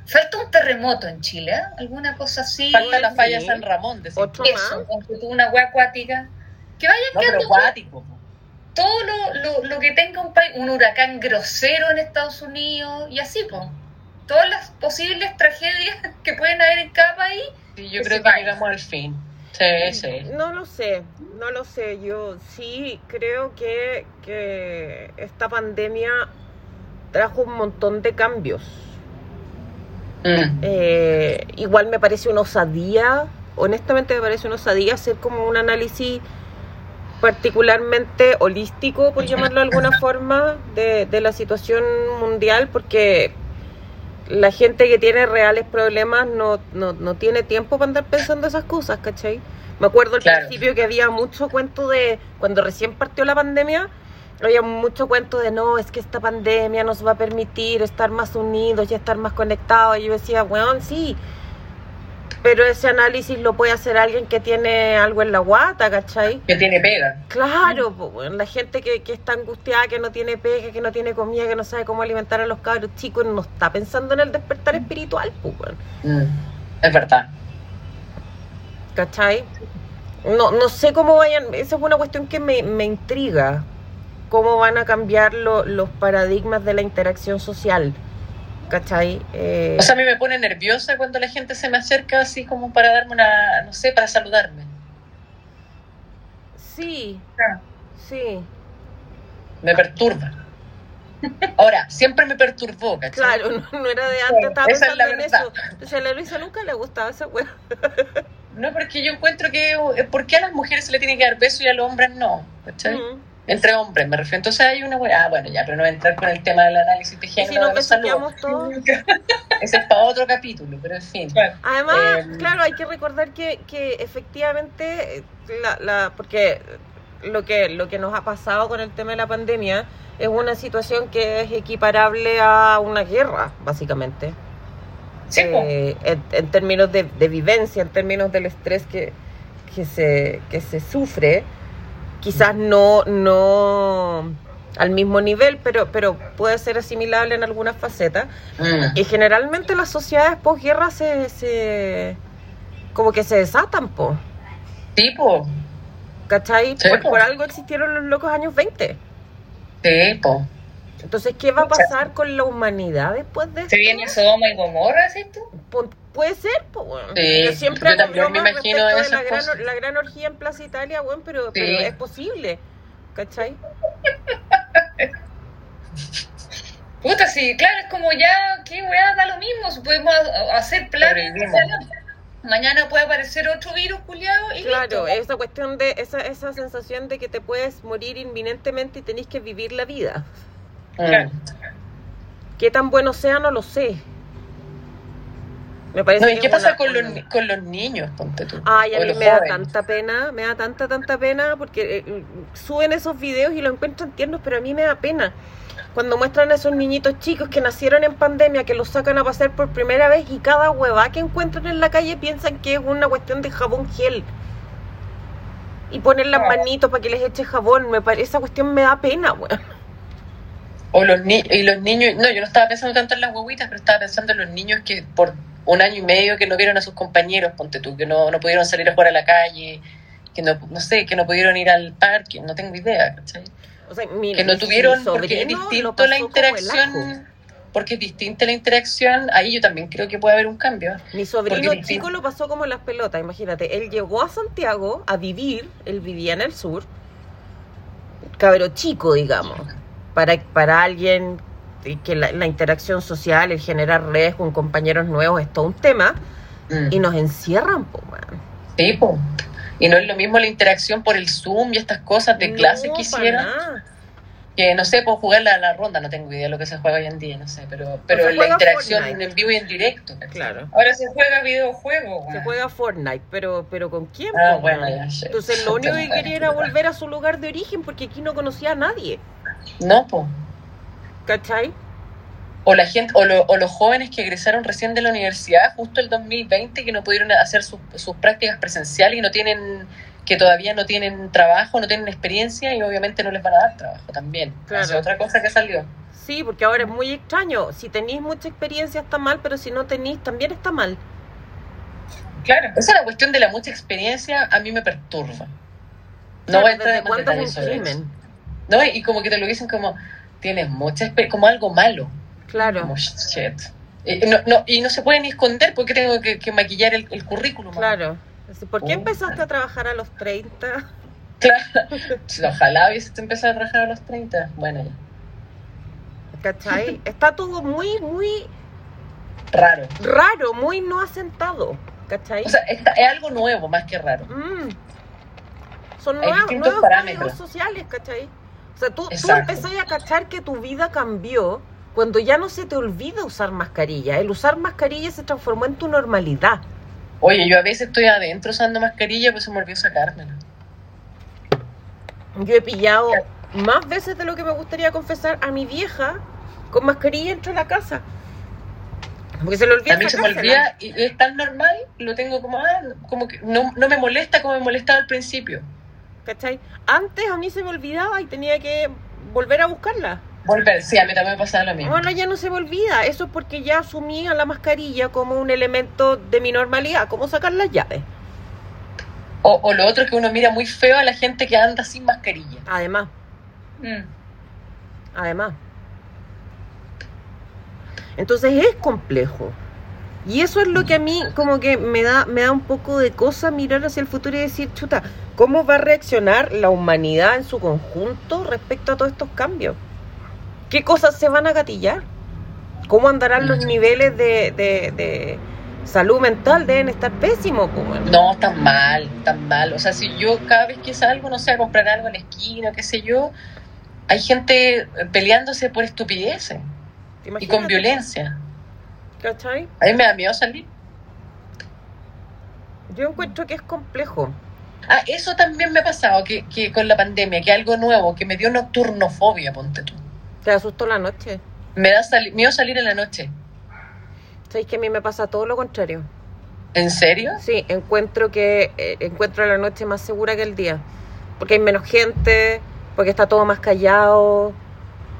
Falta un terremoto en Chile, ¿eh? alguna cosa así. Falta la falla sí. San Ramón, decir. Otro Eso, más. una agua acuática. Que vayan No, quedando acuático. todo lo, lo, lo que tenga un país, un huracán grosero en Estados Unidos y así, pues. Todas las posibles tragedias que pueden haber en cada país. Sí, yo creo que llegamos al fin. Sí, sí. No lo sé, no lo sé. Yo sí creo que, que esta pandemia trajo un montón de cambios. Mm. Eh, igual me parece una osadía, honestamente me parece una osadía hacer como un análisis particularmente holístico, por llamarlo de alguna forma, de, de la situación mundial, porque la gente que tiene reales problemas no, no, no tiene tiempo para andar pensando esas cosas, ¿cachai? Me acuerdo al Claro. principio que había mucho cuento de, cuando recién partió la pandemia, había mucho cuento de no, es que esta pandemia nos va a permitir estar más unidos y estar más conectados. Y yo decía, weón, sí, pero ese análisis lo puede hacer alguien que tiene algo en la guata, ¿cachai? Que tiene pega. Claro, weón, la gente que, que está angustiada, que no tiene peje, que no tiene comida, que no sabe cómo alimentar a los cabros chicos, no está pensando en el despertar espiritual, weón, Mm. Es verdad. ¿cachai? No, no sé cómo vayan, esa es una cuestión que me, me intriga, cómo van a cambiar lo- los paradigmas de la interacción social, ¿cachai? Eh, O sea, a mí me pone nerviosa cuando la gente se me acerca así como para darme una, no sé, para saludarme. sí, Claro. sí. Me perturba. Ahora, siempre me perturbó, ¿cachai? Claro, no, no era de antes, estaba Esa es la pensando en eso. Entonces a la Luisa nunca le gustaba esa wea. No, porque yo encuentro que, eh, ¿por qué a las mujeres se le tiene que dar beso y a los hombres no? ¿Cachai? Entre hombres, me refiero. Entonces hay una weá, ah, bueno, ya, pero no voy a entrar con el tema del análisis de género. si nos besuqueamos todos. Ese es para otro capítulo, pero en fin. Además, Eh, claro, hay que recordar que, que efectivamente, eh, la, la, porque lo que, lo que nos ha pasado con el tema de la pandemia es una situación que es equiparable a una guerra, básicamente. Sí. Eh, en, en términos de, de vivencia, en términos del estrés que, que, se, que se sufre, quizás no, no al mismo nivel, pero, pero puede ser asimilable en algunas facetas. mm, Y generalmente las sociedades posguerra se, se como que se desatan, po, tipo, ¿cachai? Sí, por, po. por algo existieron los locos años 20. tipo. Entonces, ¿qué va a pasar con la humanidad después de esto? ¿Se viene Sodoma y Gomorra, ¿sí tú? Pu- Puede ser, weón. Sí, yo siempre yo también me imagino respecto de la gran, la gran orgía en Plaza Italia, weón, pero, Sí. pero es posible, ¿cachai? Puta, sí, claro, es como ya, qué weá, da lo mismo, si podemos ha- hacer planes. Mañana puede aparecer otro virus culiado y Claro, listo. esa cuestión de, esa, esa sensación de que te puedes morir inminentemente y tenés que vivir la vida. Claro. Qué tan bueno sea, no lo sé. Me parece No, ¿y qué pasa una- con los, una- con los niños, ponte tú? Ay, a O mí me da tanta pena, me da tanta, tanta pena porque eh, suben esos videos y lo encuentran tiernos, pero a mí me da pena. Cuando muestran a esos niñitos chicos que nacieron en pandemia, que los sacan a pasear por primera vez y cada hueva que encuentran en la calle piensan que es una cuestión de jabón gel. Y ponen las Ah. manitos para que les eche jabón. Me pare- esa cuestión me da pena, weón. O los, ni y los niños, no, yo no estaba pensando tanto en las huevitas, pero estaba pensando en los niños que por un año y medio que no vieron a sus compañeros, ponte tú, que no, no pudieron salir a jugar a la calle, que no, no sé, que no pudieron ir al parque, no tengo idea, ¿cachai? O sea, mi- Que no tuvieron, porque es distinto la interacción, porque es distinta la interacción, ahí yo también creo que puede haber un cambio. Mi sobrino chico lo pasó como las pelotas, imagínate. Él llegó a Santiago a vivir, él vivía en el sur, cabro chico, digamos, para, para alguien que la, la interacción social, el generar redes con compañeros nuevos es todo un tema, Mm. y nos encierran, po, man. Sí, po. Y no es lo mismo la interacción por el Zoom y estas cosas de No, clase que hicieron. Que no sé, puedo jugar la, la ronda, no tengo idea de lo que se juega hoy en día, no sé, pero, pero la interacción Fortnite. en vivo y en directo. Claro. Ahora se juega videojuego, Se juega Fortnite, pero, pero ¿con quién? Ah, po, bueno, ya. Entonces lo único que quería era volver a su lugar de origen porque aquí no conocía a nadie, No, po. ¿Cachai? O la gente, o, lo- o los jóvenes que egresaron recién de la universidad, justo el 2020, que no pudieron hacer sus, sus prácticas presenciales y no tienen, que todavía no tienen trabajo, no tienen experiencia y obviamente no les van a dar trabajo también. Claro. Es otra cosa que salió. Sí, porque ahora es muy extraño. Si tenéis mucha experiencia está mal, pero si no tenéis también está mal. Claro. Esa es la cuestión de la mucha experiencia, a mí me perturba. No Claro, voy a entrar ¿desde en más detalles sobre eso. ¿No? Y como que te lo dicen como, tienes mucha como algo malo. Claro. Como shit. Y no, no, y no se puede ni esconder porque tengo que, que maquillar el, el currículum. Claro. ¿Por qué Oh. empezaste a trabajar a los 30? Claro. Ojalá hubiese empezado a trabajar a los 30. Bueno, ya. ¿Cachai? Está todo muy, muy Raro. raro, muy no asentado. ¿Cachai? O sea, esta- es algo nuevo más que raro. Mm. Son nuevos, nuevos parámetros. sociales, ¿cachai? O sea, tú, tú empezás a cachar que tu vida cambió cuando ya no se te olvida usar mascarilla. El usar mascarilla se transformó en tu normalidad. Oye, yo a veces estoy adentro usando mascarilla, pues se me olvidó sacármela. Yo he pillado más veces de lo que me gustaría confesar a mi vieja con mascarilla dentro de la casa. Porque se le olvida A mí se me olvida y es tan normal, lo tengo como, ah, como que no, no me molesta como me molestaba al principio. ¿Cachai? Antes a mí se me olvidaba y tenía que volver a buscarla. Volver, sí, a mí también me pasaba lo mismo. Ahora ya no se me olvida. Eso es porque ya asumí a la mascarilla como un elemento de mi normalidad, como sacar las llaves. O, o lo otro es que uno mira muy feo a la gente que anda sin mascarilla. Además, Mm. además. Entonces es complejo. Y eso es lo que a mí como que me da, me da un poco de cosa mirar hacia el futuro y decir, chuta, ¿cómo va a reaccionar la humanidad en su conjunto respecto a todos estos cambios? ¿qué cosas se van a gatillar? ¿Cómo andarán los niveles de, de, de salud mental? Deben estar pésimos. No, tan mal, tan mal. O sea, si yo cada vez que salgo, no sé, a comprar algo en la esquina, qué sé yo, hay gente peleándose por estupideces y con violencia. ¿Cachai? A mí me da miedo salir. Yo encuentro que es complejo. Ah, eso también me ha pasado que, que con la pandemia, que algo nuevo, que me dio nocturnofobia, ponte tú. ¿Te asustó la noche? Me da sali- miedo salir en la noche. ¿Sabes que a mí me pasa todo lo contrario? ¿En serio? Sí, encuentro que eh, encuentro la noche más segura que el día. Porque hay menos gente, porque está todo más callado.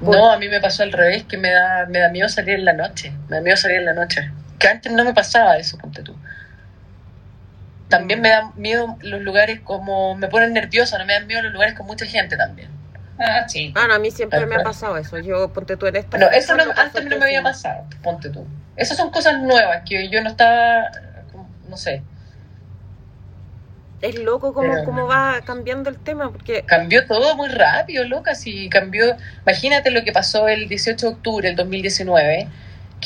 No, a mí me pasó al revés, que me da, me da miedo salir en la noche. Me da miedo salir en la noche. Que antes no me pasaba eso, ponte tú. También me dan miedo los lugares como... Me ponen nerviosa, no me dan miedo los lugares con mucha gente también. Ah, sí. Ah, no, a mí siempre me ha pasado eso. Yo, ponte tú en esta. Bueno, eso no- no antes no me había pasado, ponte tú. Esas son cosas nuevas que yo no estaba... No sé. Es loco cómo, Pero- cómo va cambiando el tema, porque Cambió todo muy rápido, loca. Si cambió. Imagínate lo que pasó el 18 de octubre del 2019.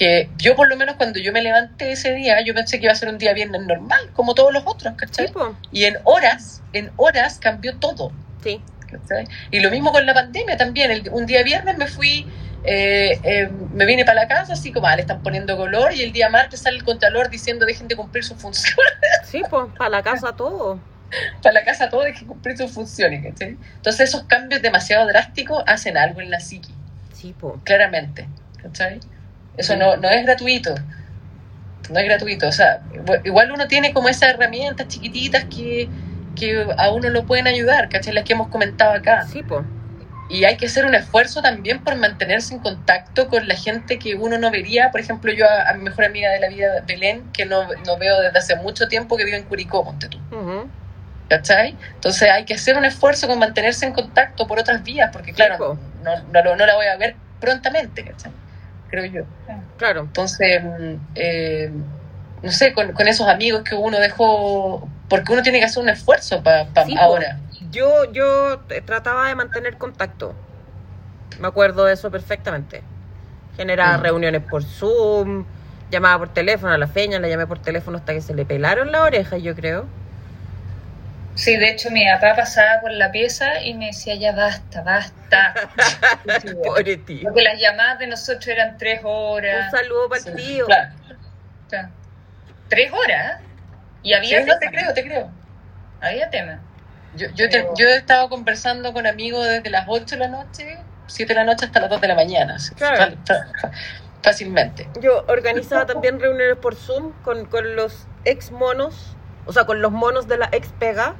Que yo, por lo menos, cuando yo me levanté ese día, yo pensé que iba a ser un día viernes normal, como todos los otros, ¿cachai? sí, po, Y en horas, en horas cambió todo. sí. ¿cachai? Y lo mismo con la pandemia también. El- un día viernes me fui, eh, eh, me vine para la casa, así como, ah, le están poniendo color, y el día martes sale el contralor diciendo dejen de cumplir sus funciones. Sí, pues, para la casa todo. para la casa todo dejen de cumplir sus funciones. ¿cachai? Entonces esos cambios demasiado drásticos hacen algo en la psiqui, Sí, pues. claramente. ¿cachai? Eso no, no es gratuito. No es gratuito. O sea, igual uno tiene como esas herramientas chiquititas que, que a uno lo pueden ayudar, ¿cachai? Las que hemos comentado acá. Sí, pues. Y hay que hacer un esfuerzo también por mantenerse en contacto con la gente que uno no vería. Por ejemplo, yo a, a mi mejor amiga de la vida, Belén, que no, no veo desde hace mucho tiempo, que vive en Curicó, ponte tú. ¿Cachai? Entonces hay que hacer un esfuerzo con mantenerse en contacto por otras vías, porque claro, po. no, no, no la voy a ver prontamente, ¿cachai? Creo yo. Claro. Entonces, eh, no sé, con, con esos amigos que uno dejó, porque uno tiene que hacer un esfuerzo para Sí, po. ahora. Yo, yo trataba de mantener contacto. Me acuerdo de eso perfectamente. Generaba Mm. reuniones por Zoom, llamaba por teléfono a la feña, la llamé por teléfono hasta que se le pelaron la oreja, yo creo. Sí, de hecho mi papá pasaba por la pieza y me decía, ya basta, basta. Pobre tío. Porque las llamadas de nosotros eran tres Un horas. saludo para Sí, el tío. claro. Tres horas. Y Sí, había no, te creo, te creo. Había tema. Yo, yo, te- yo he estado conversando con amigos desde las 8 de la noche, 7 de la noche hasta las 2 de la mañana. Claro. fácilmente. Yo organizaba también reuniones por Zoom con, con los ex monos, o sea, con los monos de la ex pega.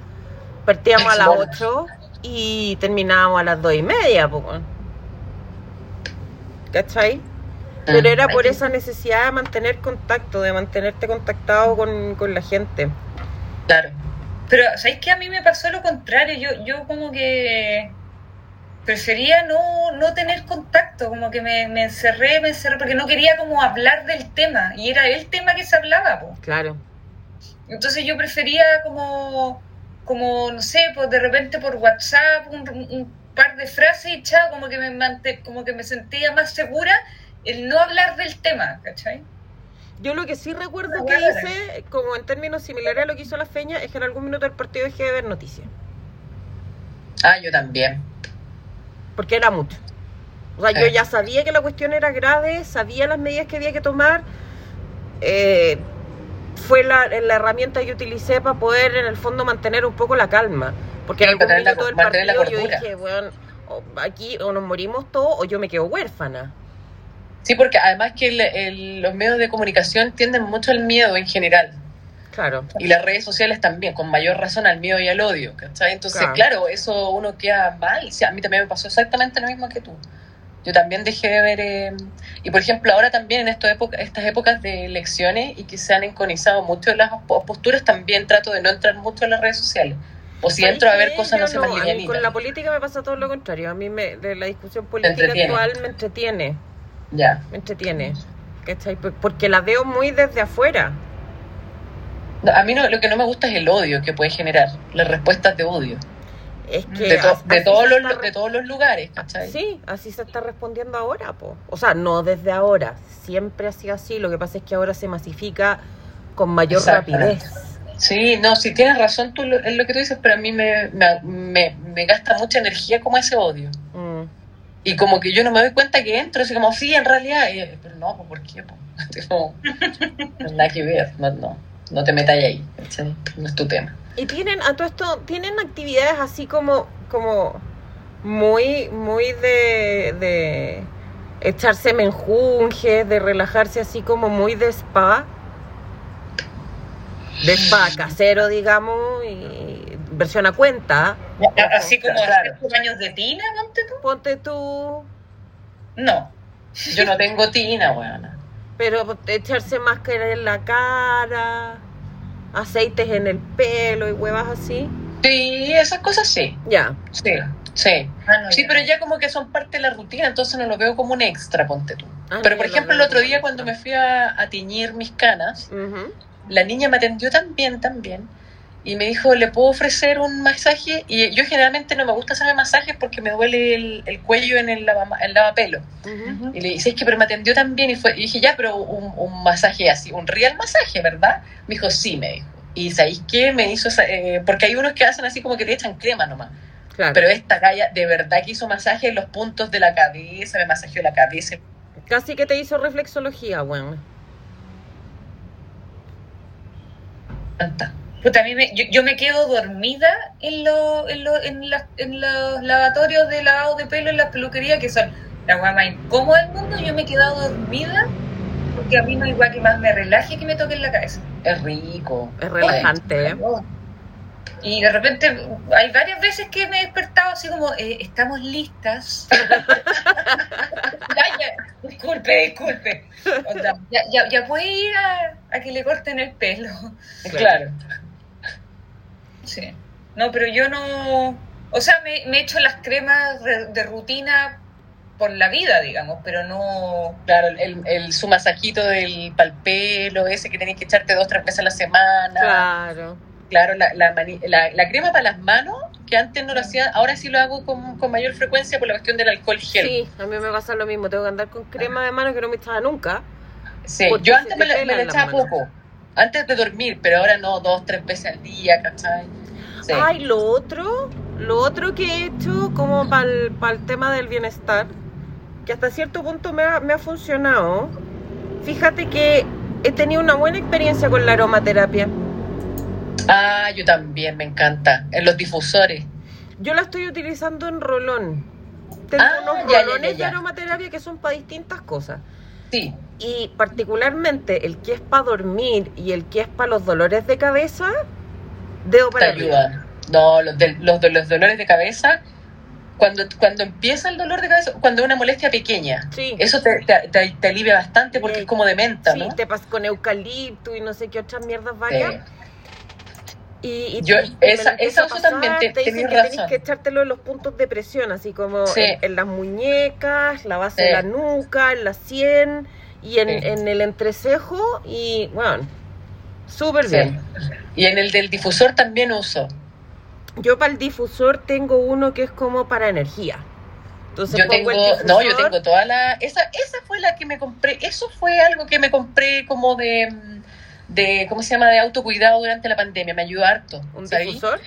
Partíamos a las Ex-monos. 8 y terminábamos a las 2 y media. ¿cachai? Pero Mm. era por esa necesidad de mantener contacto, de mantenerte contactado con, con la gente. Claro. Pero, ¿sabéis que a mí me pasó lo contrario? Yo, yo como que prefería no, no tener contacto, como que me, me encerré, me encerré, porque no quería como hablar del tema, y era el tema que se hablaba, po. Claro. Entonces yo prefería como, como no sé, pues de repente por WhatsApp un, un par de frases y chao, como que me mante- como que me sentía más segura el no hablar del tema, ¿cachai? Yo lo que sí recuerdo que hice, como en términos similares a lo que hizo la feña, es que en algún minuto del partido dejé de ver noticias. Ah, yo también. porque era mucho. O sea, yo Eh. ya sabía que la cuestión era grave, sabía las medidas que había que tomar. eh, fue la, la herramienta que utilicé para poder, en el fondo, mantener un poco la calma. Porque en algún mantener la- mantener la partido yo dije, bueno, aquí o nos morimos todos o yo me quedo huérfana. Sí, porque además que el- el- los medios de comunicación tienden mucho al miedo en general. Claro. Y las redes sociales también, con mayor razón al miedo y al odio, ¿cachai? Entonces, Claro. claro, eso uno queda mal. Sí, a mí también me pasó exactamente lo mismo que tú. Yo también dejé de ver... eh, y por ejemplo, ahora también en época, estas épocas de elecciones y que se han enconizado mucho las po- posturas, también trato de no entrar mucho en las redes sociales. O si ¿Sabes entro a ver cosas, no sé, más a mí Con la política me pasa todo lo contrario. A mí me, de la discusión política actual me entretiene. Ya. Me entretiene. ¿Cachai? Por- Porque la veo muy desde afuera. No, a mí no, lo que no me gusta es el odio que puede generar, las respuestas de odio. Es que De, to- todos los, está de todos los lugares, ¿cachai? Sí, así se está respondiendo ahora, po. O sea, no desde ahora, siempre ha sido así. Lo que pasa es que ahora se masifica con mayor rapidez. Sí, no, si tienes razón tú lo- en lo que tú dices, pero a mí me, me, me, me gasta mucha energía como ese odio. Mm. Y como que yo no me doy cuenta que entro, así como, sí, en realidad, y- pero no, ¿por qué? po? Nada que ver, no, no, no te metas ahí, no es tu tema. Y tienen, a todo esto, tienen actividades así como, como muy, muy de, de echarse menjunjes, de relajarse así como muy de spa. De spa casero, digamos, y versión a cuenta. Así como Claro. hacer tus baños de tina, ponte tú. Ponte tú, No. Yo no tengo tina, weona. Pero echarse máscara en la cara, aceites en el pelo y huevas así. Sí, esas cosas sí, Ya. sí, sí. Ah, no, Sí, ya. pero ya como que son parte de la rutina, entonces no lo veo como un extra, ponte tú. Ah, Pero no, por ejemplo, el otro día cuando me fui a, a tiñir mis canas, la niña me atendió tan bien, tan bien, y me dijo, ¿le puedo ofrecer un masaje? Y yo generalmente no me gusta hacerme masajes porque me duele el, el cuello en el, lava, el lavapelo. Y le dije, es que pero me atendió tan bien y, fue, y dije, ya, pero un, un masaje así, un real masaje, ¿verdad? Me dijo, sí, me dijo. Y ¿sabéis qué? Me hizo, eh, porque hay unos que hacen así como que te echan crema nomás. Claro. Pero esta galla de verdad que hizo masaje en los puntos de la cabeza, me masajeó la cabeza. Casi que te hizo reflexología, bueno. encanta. Puta, a mí me- yo, yo me quedo dormida en, lo, en, lo- en, las- en los lavatorios de lavado de pelo en las peluquerías, que son la guay más incómoda del mundo. Yo me he quedado dormida porque a mí no hay igual que más me relaje que me toque en la cabeza. Es rico. Es relajante, ¿eh? Y de repente hay varias veces que me he despertado así como, eh, estamos listas. ya, ya, disculpe, disculpe. Ya, ya, ya puede ir a, a que le corten el pelo. Claro. Sí. No, pero yo no. O sea, me, me echo las cremas re- de rutina por la vida, digamos, pero no. Claro, el, el, su masajito del palpelo, ese que tenés que echarte dos tres veces a la semana. Claro. Claro, la, la, mani- la, la crema para las manos, que antes no lo hacía, ahora sí lo hago con, con mayor frecuencia por la cuestión del alcohol gel. Sí, a mí me pasa lo mismo. Tengo que andar con crema de mano que no me echaba nunca. Sí, yo antes te me, la- me echaba manos. poco, antes de dormir, pero ahora no, dos, tres veces al día, ¿cachai? Sí. Ay, lo otro, lo otro que he hecho como para el, tema del bienestar, que hasta cierto punto me ha, me ha funcionado. Fíjate que he tenido una buena experiencia con la aromaterapia. Ah, yo también, me encanta. En los difusores. Yo la estoy utilizando en rolón. Tengo Ah, unos ya, ya, rolones ya, ya. de aromaterapia que son para distintas cosas. Sí, Y particularmente el que es para dormir y el que es para los dolores de cabeza, dedo te para arriba. ayudan. No, los, de, los, dolores de cabeza, cuando, cuando empieza el dolor de cabeza, cuando es una molestia pequeña, Sí. eso te, te, te- te alivia bastante porque es como de menta, Sí, ¿no? te pasas con eucalipto y no sé qué otras mierdas Sí. varias. Y, y- Yo- y esa- uso pasar, también, te- te dicen tenés que tenés razón. que echártelo en los puntos de presión, así como Sí. en, en las muñecas, la base Sí. de la nuca, en la sien y en, Sí. en el entrecejo y bueno, súper Sí. bien. Y en el del difusor también uso. Yo para el difusor tengo uno que es como para energía. Entonces Yo tengo, el no, yo tengo toda la, esa, esa fue la que me compré, eso fue algo que me compré como de, de, ¿cómo se llama? De autocuidado durante la pandemia, me ayudó harto. un difusor.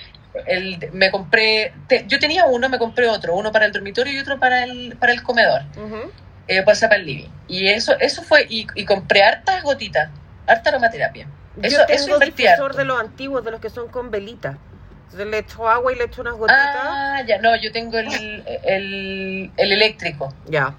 El, me compré, te- yo tenía uno, me compré otro, uno para el dormitorio y otro para el, para el comedor, Ujú. eh, pues, para el living. Y eso, eso fue, y, y compré hartas gotitas, harta aromaterapia. Eso, Yo eso tengo difusor harto. de los antiguos, de los que son con velita. Entonces le echo agua y le echo unas gotitas. Ah, ya, no, yo tengo el, el, el eléctrico. Ya,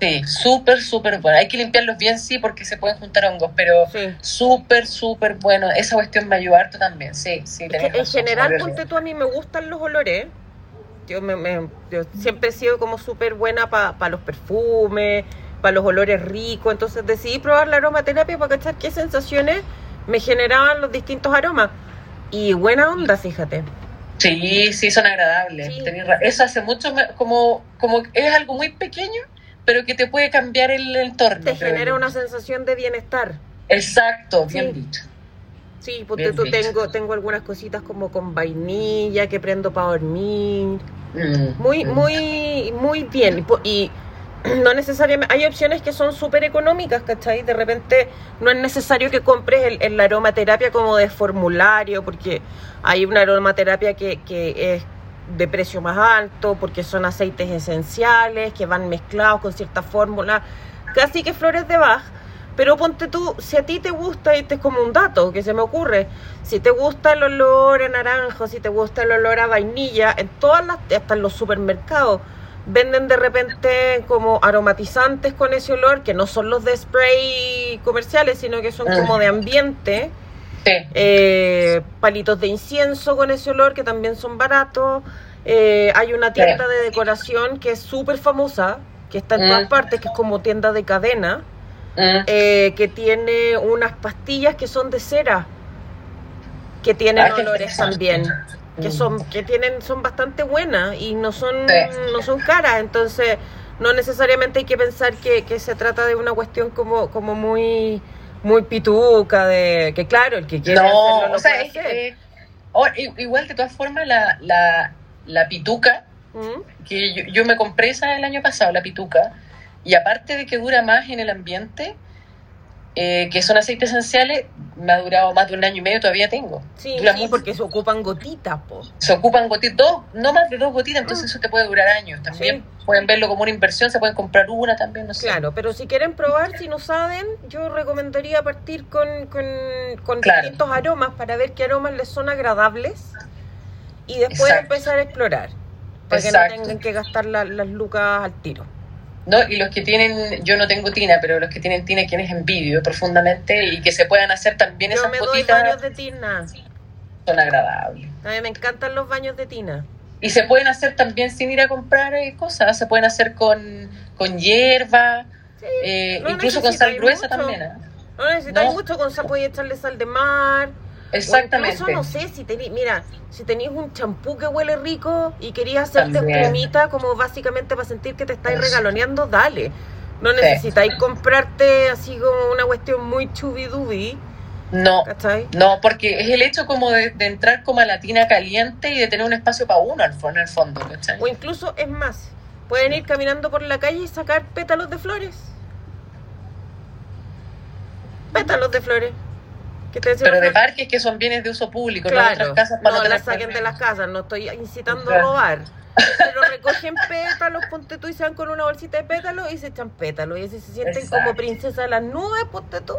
Sí, súper, súper bueno. Hay que limpiarlos bien, sí, porque se pueden juntar hongos, pero sí. súper, súper bueno. Esa cuestión me ayudó harto también, sí, sí. Es tenés que en razón, general, ponte tú, a mí me gustan los olores. Yo, me, me- yo siempre he sido como súper buena para los perfumes, para los olores ricos. Entonces decidí probar la aromaterapia para cachar qué sensaciones me generaban los distintos aromas. Y buena onda, fíjate. Sí, sí, son agradables. Sí. Eso hace mucho, como, como es algo muy pequeño, pero que te puede cambiar el entorno. Te genera una sensación de bienestar. Exacto, bien Sí. dicho. Sí, porque Bien tú dicho. tengo, tengo algunas cositas como con vainilla que prendo para dormir. Mm, Muy, mm. muy, muy bien. Y no necesariamente, hay opciones que son súper económicas, ¿cachai? De repente no es necesario que compres el, el aromaterapia como de formulario, porque hay una aromaterapia que, que es de precio más alto, porque son aceites esenciales que van mezclados con cierta fórmula, casi que flores de Bach. Pero ponte tú, si a ti te gusta, y este es como un dato que se me ocurre, si te gusta el olor a naranjo, si te gusta el olor a vainilla, en todas las, hasta en los supermercados, venden de repente como aromatizantes con ese olor, que no son los de spray comerciales, sino que son Mm. como de ambiente, Sí. eh, palitos de incienso con ese olor, que también son baratos. Eh, hay una tienda de decoración que es súper famosa, que está en Mm. todas partes, que es como tienda de cadena Mm. eh, que tiene unas pastillas que son de cera, que tienen Ah, olores también, que Mm. son que tienen son bastante buenas y no son Sí. no son caras, entonces no necesariamente hay que pensar que, que se trata de una cuestión como como muy muy pituca de que claro el que quiere No, hacerlo lo o sea, puede es, hacer. eh, oh, igual de todas formas la, la, la pituca, ¿Mm? que yo, yo me compré esa el año pasado, la pituca, y aparte de que dura más en el ambiente, eh, que son aceites esenciales, me ha durado más de un año y medio, todavía tengo. Sí, Dura sí, mucho. porque se ocupan gotitas, po. Se ocupan gotitas, dos, no más de dos gotitas, entonces eso te puede durar años. También pueden verlo como una inversión, se pueden comprar una también, no sé. Claro, pero si quieren probar, si no saben, yo recomendaría partir con, con, con Claro. distintos aromas para ver qué aromas les son agradables y después Exacto. empezar a explorar. Para que no tengan que gastar la- las lucas al tiro. ¿No? Y los que tienen, yo no tengo tina, pero los que tienen tina, quienes envidio profundamente y que se puedan hacer también Yo esas me doy baños de tina. son agradables. A mí me encantan los baños de tina. Y se pueden hacer también sin ir a comprar eh, cosas, se pueden hacer con, con hierba, Sí, eh, no incluso con sal gruesa mucho. también. ¿ah? No necesitáis No. mucho con sapo y echarle sal de mar. Exactamente. O incluso, no sé, si tenéis, mira, si tenéis un champú que huele rico y querías hacerte También. como básicamente para sentir que te estáis Eso. regaloneando, dale. No Sí. necesitáis comprarte así como una cuestión muy chubidubi, No, ¿cachai? no, porque es el hecho como de, de entrar como a la tina caliente y de tener un espacio para uno al fondo, en el fondo, ¿cachai? O incluso, es más, pueden ir caminando por la calle y sacar pétalos de flores. Pétalos de flores. Que te Pero de parques que son bienes de uso público, no Claro, otras casas para no tener las saquen de las casas, no estoy incitando a robar. Pero recogen pétalos, ponte tú y se van con una bolsita de pétalos y se echan pétalos. Y así se sienten Exacto. como princesa de las nubes, ponte tú,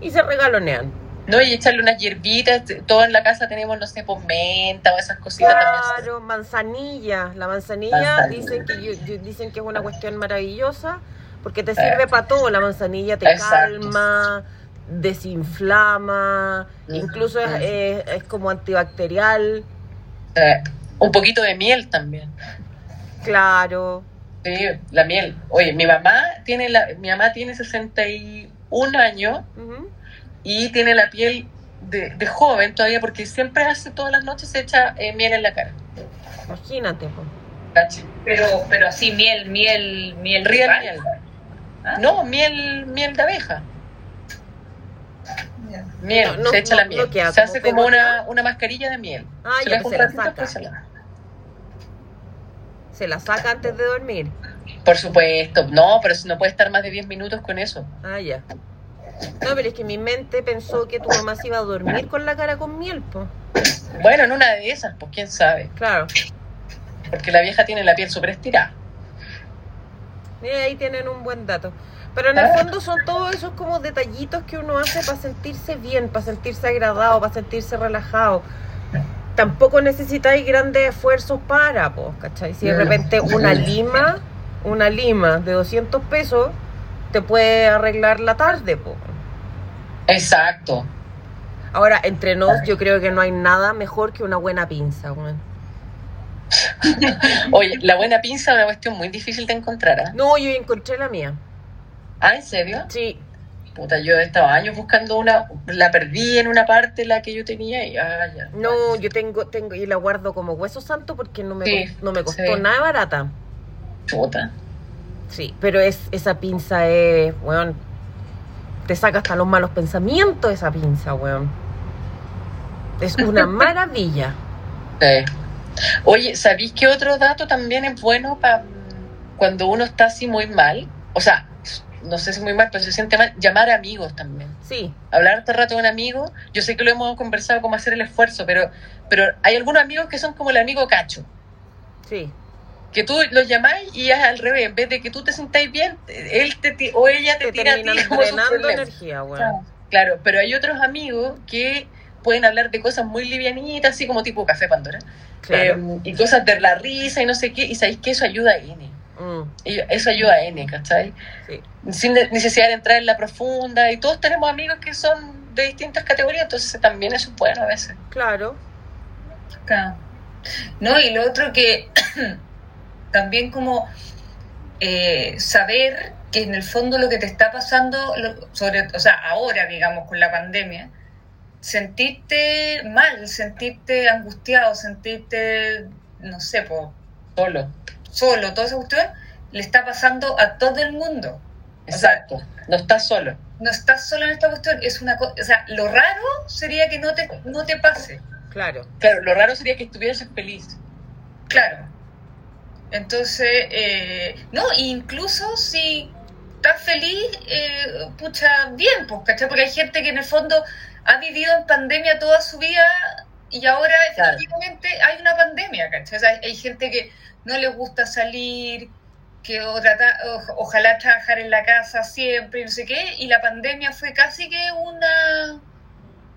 y se regalonean. No, y echarle unas hierbitas, todo en la casa tenemos, no sé, pues menta o esas cositas también. Claro, manzanilla. La manzanilla, Manzanilla. dicen que yo- yo- dicen que es una cuestión maravillosa porque te sirve para todo. La manzanilla te Exacto. calma, desinflama, incluso es, es- es como antibacterial. Eh, un poquito de miel también. Claro. Sí, la miel. Oye, mi mamá tiene la, mi mamá tiene 61 años Ujú. y tiene la piel de, de joven todavía porque siempre hace todas las noches se echa eh, miel en la cara. Imagínate. Pero, pero así miel, miel, miel. Real real. miel. ¿Ah? No, miel, miel de abeja. Miel, No, no, se echa no, la miel. queda se hace como una, una mascarilla de miel. Ah, se ya, le pues se la saca. se la- Se la saca antes de dormir. Por supuesto, no, pero si no puede estar más de 10 minutos con eso. Ah, ya. No, pero es que mi mente pensó que tu mamá se iba a dormir con la cara con miel, po. Bueno, en una de esas, pues quién sabe. Claro. Porque la vieja tiene la piel súper estirada. Mira, ahí tienen un buen dato. Pero en el Ah. fondo son todos esos como detallitos que uno hace para sentirse bien, para sentirse agradado, para sentirse relajado. Tampoco necesitáis grandes esfuerzos para, pues, ¿cachai? Si de repente una lima, una lima de 200 pesos, te puede arreglar la tarde, pues. Exacto. Ahora, entre nos, yo creo que no hay nada mejor que una buena pinza, weón. Oye, la buena pinza es una cuestión muy difícil de encontrar. ¿ah? No, yo encontré la mía. Ah, ¿en serio? Sí, Puta, yo he estado años buscando una, la perdí en una parte la que yo tenía y ah, ya. no, yo tengo, tengo, y la guardo como hueso santo porque no me, Sí, no me costó sí. nada barata. Chuta. Sí, pero es, esa pinza es, weón, te saca hasta los malos pensamientos esa pinza, weón. Es una maravilla. Sí. Oye, ¿sabéis qué otro dato también es bueno para cuando uno está así muy mal? O sea, no sé si muy mal, pero se siente mal, llamar a amigos también. Sí, Hablar todo el rato de un amigo, yo sé que lo hemos conversado cómo hacer el esfuerzo, pero, pero hay algunos amigos que son como el amigo cacho, sí. que tú los llamáis y es al revés, en vez de que tú te sintáis bien, él te, o ella te, Te tira a ti como energía, bueno. Claro, pero hay otros amigos que pueden hablar de cosas muy livianitas, así como tipo Café Pandora, Claro. eh, y cosas de la risa y no sé qué, y sabéis que eso ayuda a N. Mm, Y Eso ayuda a N, ¿cachai? sí. Sin ne- necesidad de entrar en la profunda, y todos tenemos amigos que son de distintas categorías, entonces también eso es bueno a veces. Claro. Claro. No, y lo otro que también como eh, saber que en el fondo lo que te está pasando, lo- sobre, o sea, ahora, digamos, con la pandemia, sentirte mal, sentirte angustiado, sentirte, no sé, po, Solo. Solo, toda esa cuestión, le está pasando a todo el mundo. O sea, Exacto. no estás solo. no estás solo en esta cuestión, es una cosa, o sea, lo raro sería que no te, no te pase. Claro. Claro, lo raro sería que estuvieras feliz. Claro. Entonces, eh, no, incluso si estás feliz, eh, pucha, bien, pues, ¿cachai? Porque hay gente que en el fondo ha vivido en pandemia toda su vida y ahora Claro. efectivamente hay una pandemia, ¿cachai? O sea, hay gente que no le gusta salir, que o trata- o- ojalá trabajar en la casa siempre, y no sé qué, y la pandemia fue casi que una...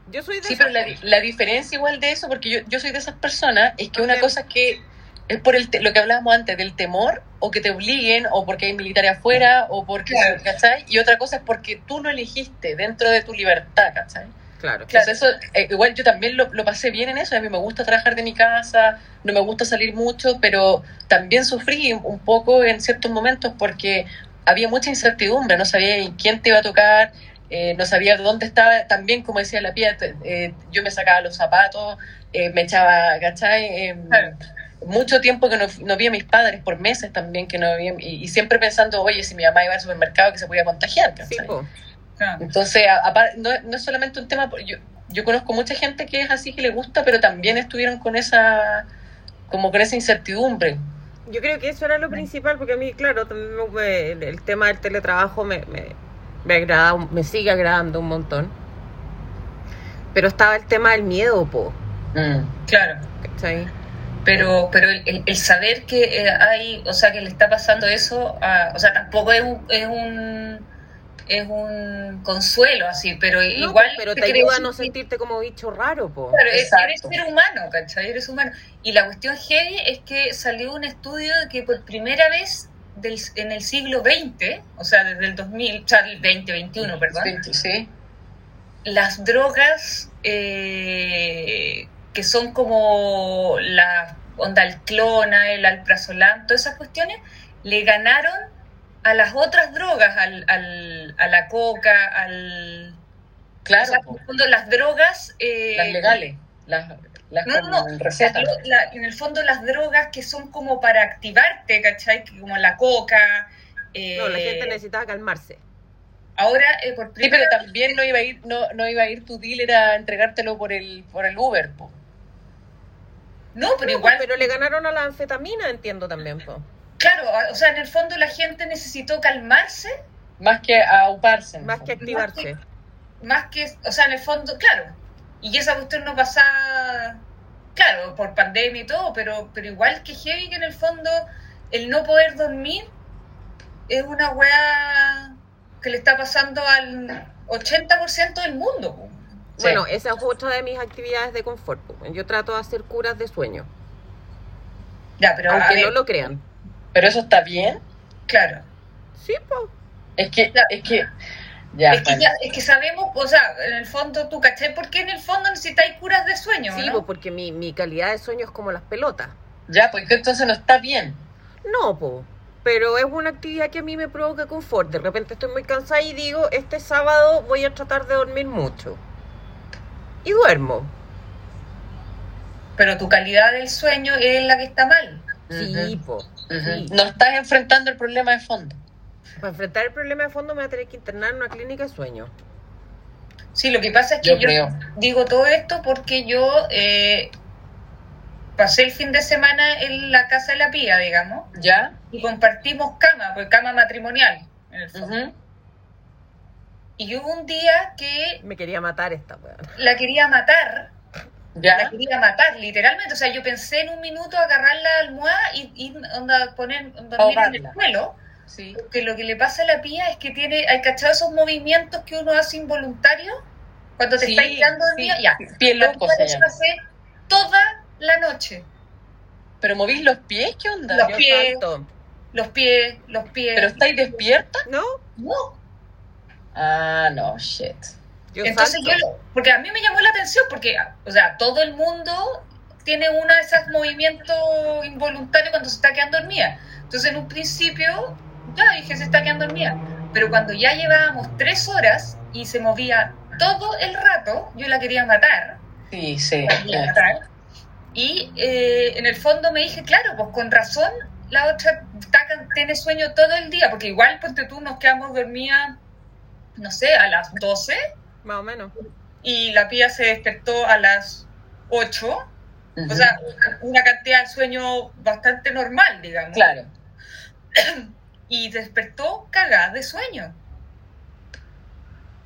Yo soy de Sí, pero la, la diferencia igual de eso, porque yo, yo soy de esas personas, es que una cosa es que es por el te- lo que hablábamos antes, del temor, o que te obliguen, o porque hay militares afuera, o porque, Claro. ¿cachai? Y otra cosa es porque tú lo elegiste dentro de tu libertad, ¿cachai? Claro. Claro. Eso, eh, igual yo también lo, lo pasé bien en eso, a mí me gusta trabajar de mi casa, no me gusta salir mucho, pero también sufrí un- poco en ciertos momentos porque había mucha incertidumbre, no sabía en quién te iba a tocar, eh, no sabía dónde estaba, también como decía la pía, eh, yo me sacaba los zapatos, eh, me echaba, ¿cachai? Eh, Claro. Mucho tiempo que no, no vi a mis padres, por meses también que no vi, y, y siempre pensando, oye, si mi mamá iba al supermercado que se podía contagiar, Sí, ¿cachai? po. Claro. Entonces, a- apar- no, no es solamente un tema, yo, yo conozco mucha gente que es así, que le gusta, pero también estuvieron con esa, como con esa incertidumbre. Yo creo que eso era lo principal, porque a mí, claro, también me- el, el tema del teletrabajo me, me, me agrada, me sigue agradando un montón. Pero estaba el tema del miedo, po. Claro. ¿Cachai? pero pero el, el- el saber que eh, hay o sea que le está pasando eso a- o sea tampoco es un es un es un consuelo así pero No, igual pero te creo ayuda a no sentirte como bicho raro, po. claro, eres ser humano ¿cachai? eres humano y la cuestión heavy es que salió un estudio de que por primera vez del, en el siglo XX o sea desde el 2000 o sea el 2021 perdón Sí, sí. las drogas eh, que son como la onda el clona, el alprazolam, todas esas cuestiones, le ganaron a las otras drogas, al, al- a la coca, al... Claro, o sea, en el fondo las drogas... eh, las legales, las, las No, no, la- en el fondo las drogas que son como para activarte, ¿cachai? Que Como la coca. eh, No, la gente necesitaba calmarse. Ahora, eh, por Sí, primera pero también no iba a ir, no, no iba a ir tu dealer a entregártelo por el, por el Uber, po. No, pero No, igual... pero le ganaron a la anfetamina, entiendo también, po. Claro, o sea, en el fondo la gente necesitó calmarse más que a uparse. en el Más que activarse. más que, o sea, en el fondo, claro, y esa cuestión no pasa, claro, por pandemia y todo, pero, pero igual que heavy que en el fondo el no poder dormir es una weá que le está pasando al 80% del mundo. Sí. Bueno, esa es otra de mis actividades de confort. Yo trato de hacer curas de sueño, Ya, pero a aunque ver, no lo crean. Pero eso está bien. claro. Sí, po. Es que, Ya. es que, ya, es, que ya- es que sabemos, o sea, en el fondo, ¿tú cachai? ¿Por qué en el fondo necesitáis curas de sueño? Sí, ¿no? po, porque mi, mi calidad de sueño es como las pelotas. ya, pues que entonces no está bien. No, po. Pero es una actividad que a mí me provoca confort. De repente estoy muy cansada y digo, este sábado voy a tratar de dormir mucho. Y duermo. Pero tu calidad del sueño es la que está mal. Sí, po. Sí. No estás enfrentando el problema de fondo. Para enfrentar el problema de fondo me voy a tener que internar en una clínica de sueño. Sí, lo que pasa es que Yo digo todo esto porque yo eh, pasé el fin de semana en la casa de la pía, digamos, ¿Ya? y compartimos cama, pues cama matrimonial, en el fondo. Ujú. Y hubo un día que Me quería matar esta weón. la quería matar, la ¿Ya? quería matar, literalmente. O sea, yo pensé en un minuto agarrar la almohada y, y onda, poner, dormir en el suelo. Sí. Que lo que le pasa a la pía es que tiene, ¿hay cachado esos movimientos que uno hace involuntarios? Cuando te Sí, está quedando sí. dormida, ya. Pie La loco se hace toda la noche. ¿Pero movís los pies? ¿Qué onda? Los pies. Los pies, los pies. ¿Pero estáis despierta? ¿No? No. Ah, no, shit. Yo Entonces salto. yo, porque a mí me llamó la atención, porque, o sea, todo el mundo tiene uno de esos movimientos involuntarios cuando se está quedando dormida. Entonces en un principio, ya dije, se está quedando dormida. Pero cuando ya llevábamos tres horas y se movía todo el rato, yo la quería matar. Sí, sí. matar. Y eh, en el fondo me dije, claro, pues con razón la otra tiene sueño todo el día, porque igual, ponte tú, nos quedamos dormidas, no sé, a las 12 Más o menos. y la pía se despertó a las 8. Ujú. O sea, una cantidad de sueño bastante normal, digamos. claro. Y despertó cagada de sueño.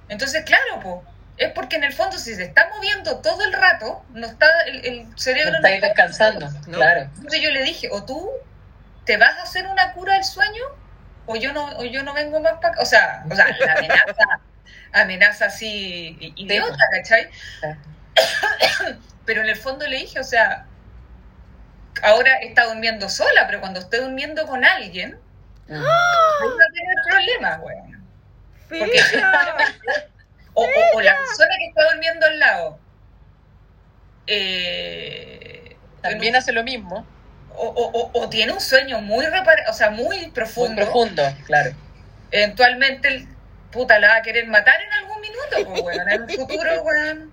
Entonces, claro, pues, es porque en el fondo si se está moviendo todo el rato, no está el, el cerebro No está descansando. No. Claro. Entonces yo le dije, o tú te vas a hacer una cura del sueño, o yo no, o yo no vengo más para acá. O sea, o sea, la amenaza, amenaza así idiota, ¿cachai? Pero en el fondo le dije, o sea, ahora está durmiendo sola, pero cuando esté durmiendo con alguien, Mm. ahí va a tener problemas, weón. O, o- o la persona que está durmiendo al lado. eh, También hace lo mismo. o, o- tiene un sueño muy repara- o sea, muy Muy profundo, profundo, claro. eventualmente el puta la va a querer matar en algún minuto, pues, weón, en un futuro, weón.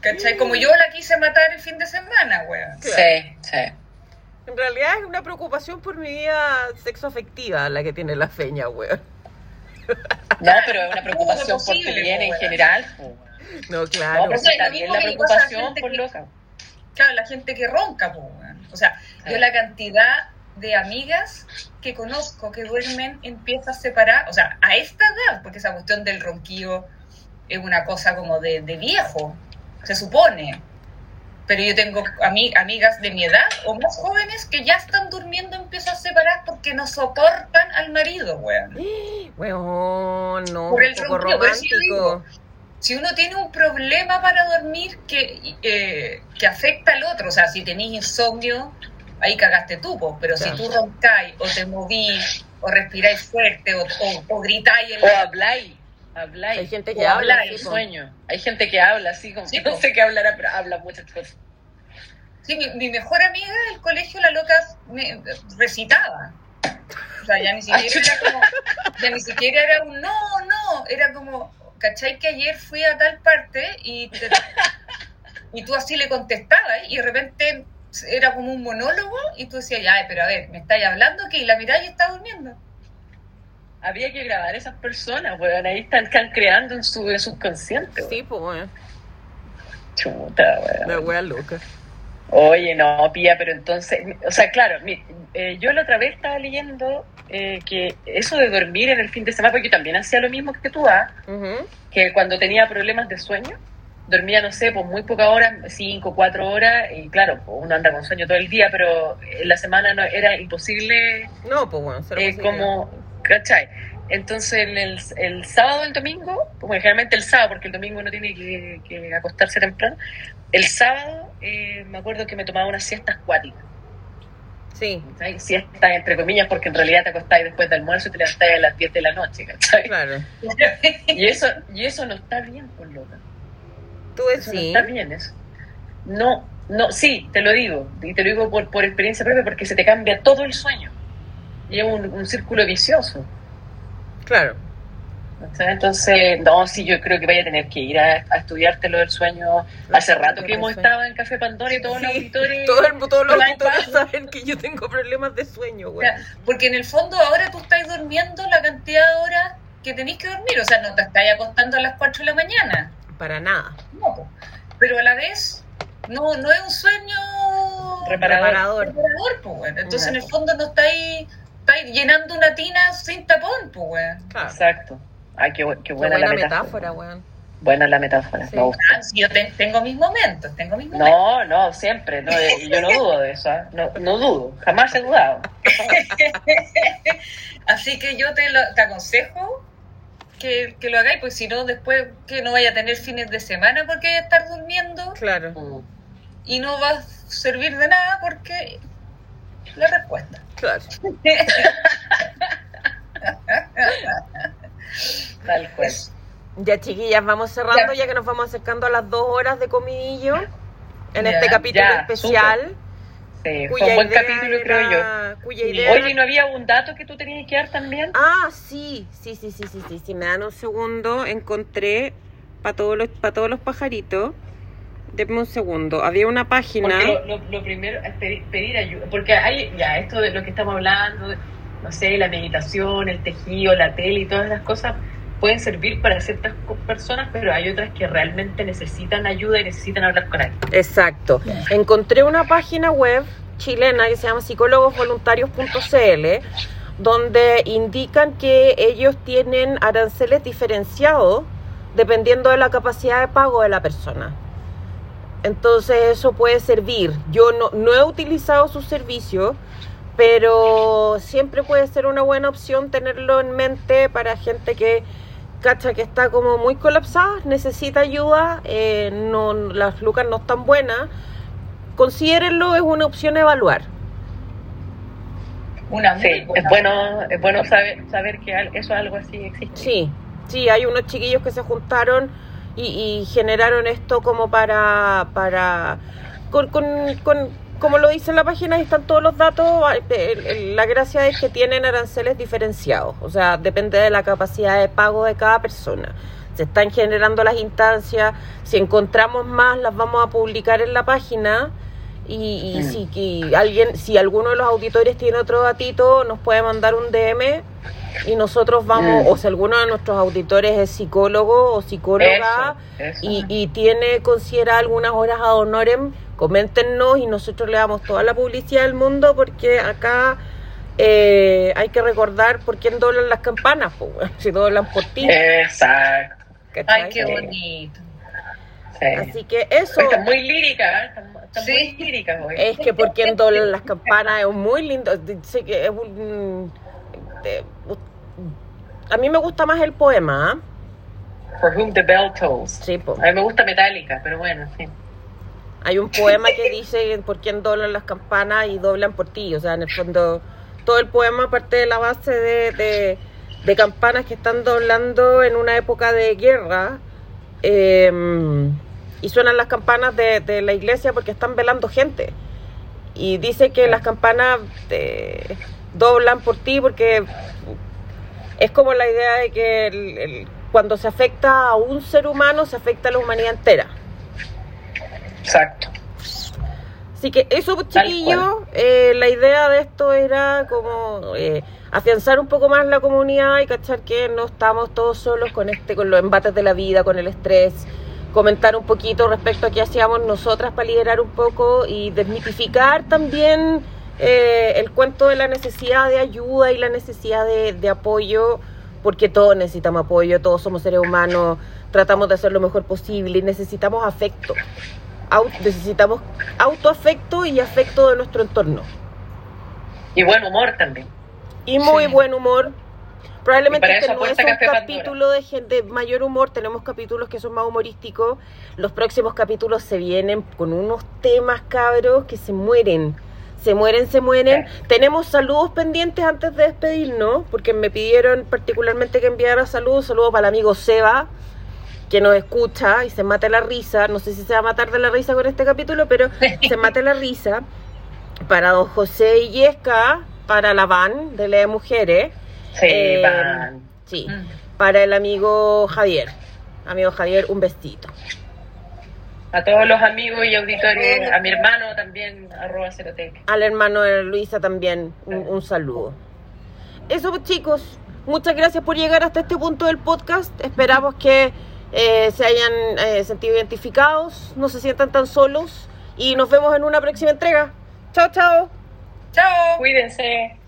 ¿Cachai? Como yo la quise matar el fin de semana, weón. Claro. Sí, sí. En realidad es una preocupación por mi vida sexoafectiva la que tiene la feña, weón. No, pero es una preocupación por tu bien en general. pues. No, No, claro. pero O sea, está lo bien mismo la preocupación por que- loca. Claro, la gente que ronca, pues, weón. O sea, yo la cantidad de amigas que conozco que duermen en piezas separadas, o sea, a esta edad, porque esa cuestión del ronquillo es una cosa como de, de viejo, se supone. Pero yo tengo ami- amigas de mi edad o más jóvenes que ya están durmiendo en piezas separadas porque no soportan al marido, weón. Weón, no, Por el poco ronquido, romántico. si uno tiene un problema para dormir que, eh, que afecta al otro, o sea, si tenés insomnio, ahí cagaste tú, po, pero Claro. si tú roncáis o te movís o respiráis fuerte o, o, o gritáis en O la... habláis. Habláis. Hay gente O que habla habláis, así, sueño. Hay gente que habla así como Sí, no sé qué hablará, pero habla muchas cosas. Sí, mi, mi mejor amiga del colegio, la loca, me recitaba. O sea, ya ni siquiera era como, ya ni siquiera era un no, no, era como, ¿cachai? Que ayer fui a tal parte y, te- y tú así le contestabas y de repente era como un monólogo y tú decías, ya, pero a ver, ¿me estáis hablando que Y la mirada y está durmiendo. Habría que grabar a esas personas, weón. Ahí están, están creando en su en subconsciente. weón. Sí, pues, weón. Chuta, weón. La wea loca. Oye, no, Pía, pero entonces, o sea, claro, mi- eh, yo la otra vez estaba leyendo eh, que eso de dormir en el fin de semana, porque yo también hacía lo mismo que tú, ¿ah? Que cuando tenía problemas de sueño, dormía, no sé, pues muy pocas horas, cinco, cuatro horas, y claro, pues, uno anda con sueño todo el día, pero en la semana no era imposible No, pues, bueno, eh, posibilidad. como, ¿cachai? Entonces el, el, el sábado el domingo, bueno, generalmente el sábado, porque el domingo no tiene que, que acostarse temprano, el sábado eh, me acuerdo que me tomaba unas siestas acuáticas, Sí, ¿cachai? siestas entre comillas, porque en realidad te acostáis después del almuerzo y te levantáis a las 10 de la noche, ¿cachai? claro. Y eso, y eso no está bien, por loca. Tú Eso no decís. está bien eso. No, no, sí, te lo digo, y te lo digo por, por experiencia propia, porque se te cambia todo el sueño. Y es un, un círculo vicioso. Claro. Entonces, no, sí, yo creo que vaya a tener que ir a, a estudiarte lo del sueño. Hace rato que hemos estado en Café Pandora y todos los Sí, auditores. todo el- todos los auditores saben que yo tengo problemas de sueño, O güey. sea, porque en el fondo ahora tú estás durmiendo la cantidad de horas que tenéis que dormir. O sea, no te estáis acostando a las 4 de la mañana. Para nada. No, pero a la vez no, no es un sueño Reparador. Reparador. reparador, pues, weón. Entonces, en el No. fondo, no estáis, estáis llenando una tina sin tapón, pues, weón. Claro. Exacto. Ay, qué, bu- qué Qué buena, buena la metáfora. metáfora, weón. Buena la metáfora, Sí. me gusta. Ah, sí, yo te- tengo mis momentos, tengo mis momentos. No, no, siempre. No, eh, yo no dudo de eso. ¿ah? No, no dudo. Jamás he dudado. Así que yo te, lo- te aconsejo que, que lo hagáis, porque si no, después que no vaya a tener fines de semana porque vaya a estar durmiendo Claro. Mm. y no va a servir de nada porque la respuesta. Claro. Tal cual. Ya, chiquillas, vamos cerrando Ya. ya que nos vamos acercando a las dos horas de comidillo en Ya. este capítulo Ya, especial. Sí, fue un buen capítulo, creo yo. Cuya Y, idea Oye, era- ¿y ¿no había un dato que tú tenías que dar también? Ah, sí, sí, sí, sí, sí, sí. Si me dan un segundo, encontré para todos los, para todos los pajaritos. Denme un segundo. Había una página. Lo, lo- lo primero es pedir, pedir ayuda. Porque hay, ya, esto de lo que estamos hablando, no sé, la meditación, el tejido, la tele y todas las cosas pueden servir para ciertas personas, pero hay otras que realmente necesitan ayuda y necesitan hablar con alguien. Exacto. Encontré una página web chilena que se llama psicólogosvoluntarios.cl donde indican que ellos tienen aranceles diferenciados dependiendo de la capacidad de pago de la persona. Entonces eso puede servir. Yo no, no he utilizado sus servicios, pero siempre puede ser una buena opción tenerlo en mente para gente que cacha que está como muy colapsada, necesita ayuda, eh, no, las lucas no están buenas. Considérenlo, es una opción a evaluar. Una Sí, es bueno, es bueno saber, saber que eso algo así existe. Sí, sí, hay unos chiquillos que se juntaron y, y generaron esto como para, para con, con- con- como lo dice en la página, ahí están todos los datos. el- La gracia es que tienen aranceles diferenciados, o sea, depende de la capacidad de pago de cada persona. Se están generando las instancias, si encontramos más las vamos a publicar en la página y, y Mm. si alguien, si alguno de los auditores tiene otro datito, nos puede mandar un DM y nosotros vamos, Mm. o si alguno de nuestros auditores es psicólogo o psicóloga Eso, eso. y, y tiene considera algunas horas ad honorem, coméntenos y nosotros le damos toda la publicidad del mundo porque acá eh, hay que recordar por quién doblan las campanas, po, weón, si doblan por ti. Exacto. ¿cachai? Ay, qué bonito. Sí. Así que eso Está muy lírica, ¿eh? Está, está Sí. muy lírica hoy. es que por quién doblan las campanas es muy lindo. Dice que es un- de- a mí me gusta más el poema, ¿ah? For whom the bell tolls. Sí, po. A mí me gusta Metallica, pero bueno, sí. Hay un poema que dice por quién doblan las campanas y doblan por ti. O sea, en el fondo, todo el poema parte de la base de, campanas que están doblando en una época de guerra. eh, y suenan las campanas de, la iglesia porque están velando gente. Y dice que las campanas eh, doblan por ti porque es como la idea de que cuando se afecta a un ser humano, se afecta a la humanidad entera. Exacto. Así que eso, Tal chiquillos, eh, la idea de esto era como eh, afianzar un poco más la comunidad y cachar que no estamos todos solos con este, con los embates de la vida, con el estrés, comentar un poquito respecto a qué hacíamos nosotras para liderar un poco y desmitificar también eh, el cuento de la necesidad de ayuda y la necesidad de, de apoyo, porque todos necesitamos apoyo, todos somos seres humanos, tratamos de hacer lo mejor posible y necesitamos afecto au- necesitamos autoafecto y afecto de nuestro entorno. Y buen humor también. Y muy Sí. buen humor. Probablemente este no es un capítulo de, gente, de mayor humor, tenemos capítulos que son más humorísticos. Los próximos capítulos se vienen con unos temas cabros que se mueren. Se mueren, se mueren. Tenemos saludos pendientes antes de despedirnos, porque me pidieron particularmente que enviara saludos. Saludos para el amigo Seba, que nos escucha y se mate la risa. No sé si se va a matar de la risa con este capítulo, pero se mate la risa. Para don José Illesca, para la van de Lee Mujeres. Sí, Eh, van. Sí, Mm. para el amigo Javier. Amigo Javier, un besito. A todos los amigos y auditores, a mi hermano también, arroba Cerotec. Al hermano de Luisa también, un, un saludo. Eso, pues, chicos. Muchas gracias por llegar hasta este punto del podcast. Esperamos que eh, se hayan eh, sentido identificados, no se sientan tan solos y nos vemos en una próxima entrega. Chao, chao. Chao. Cuídense.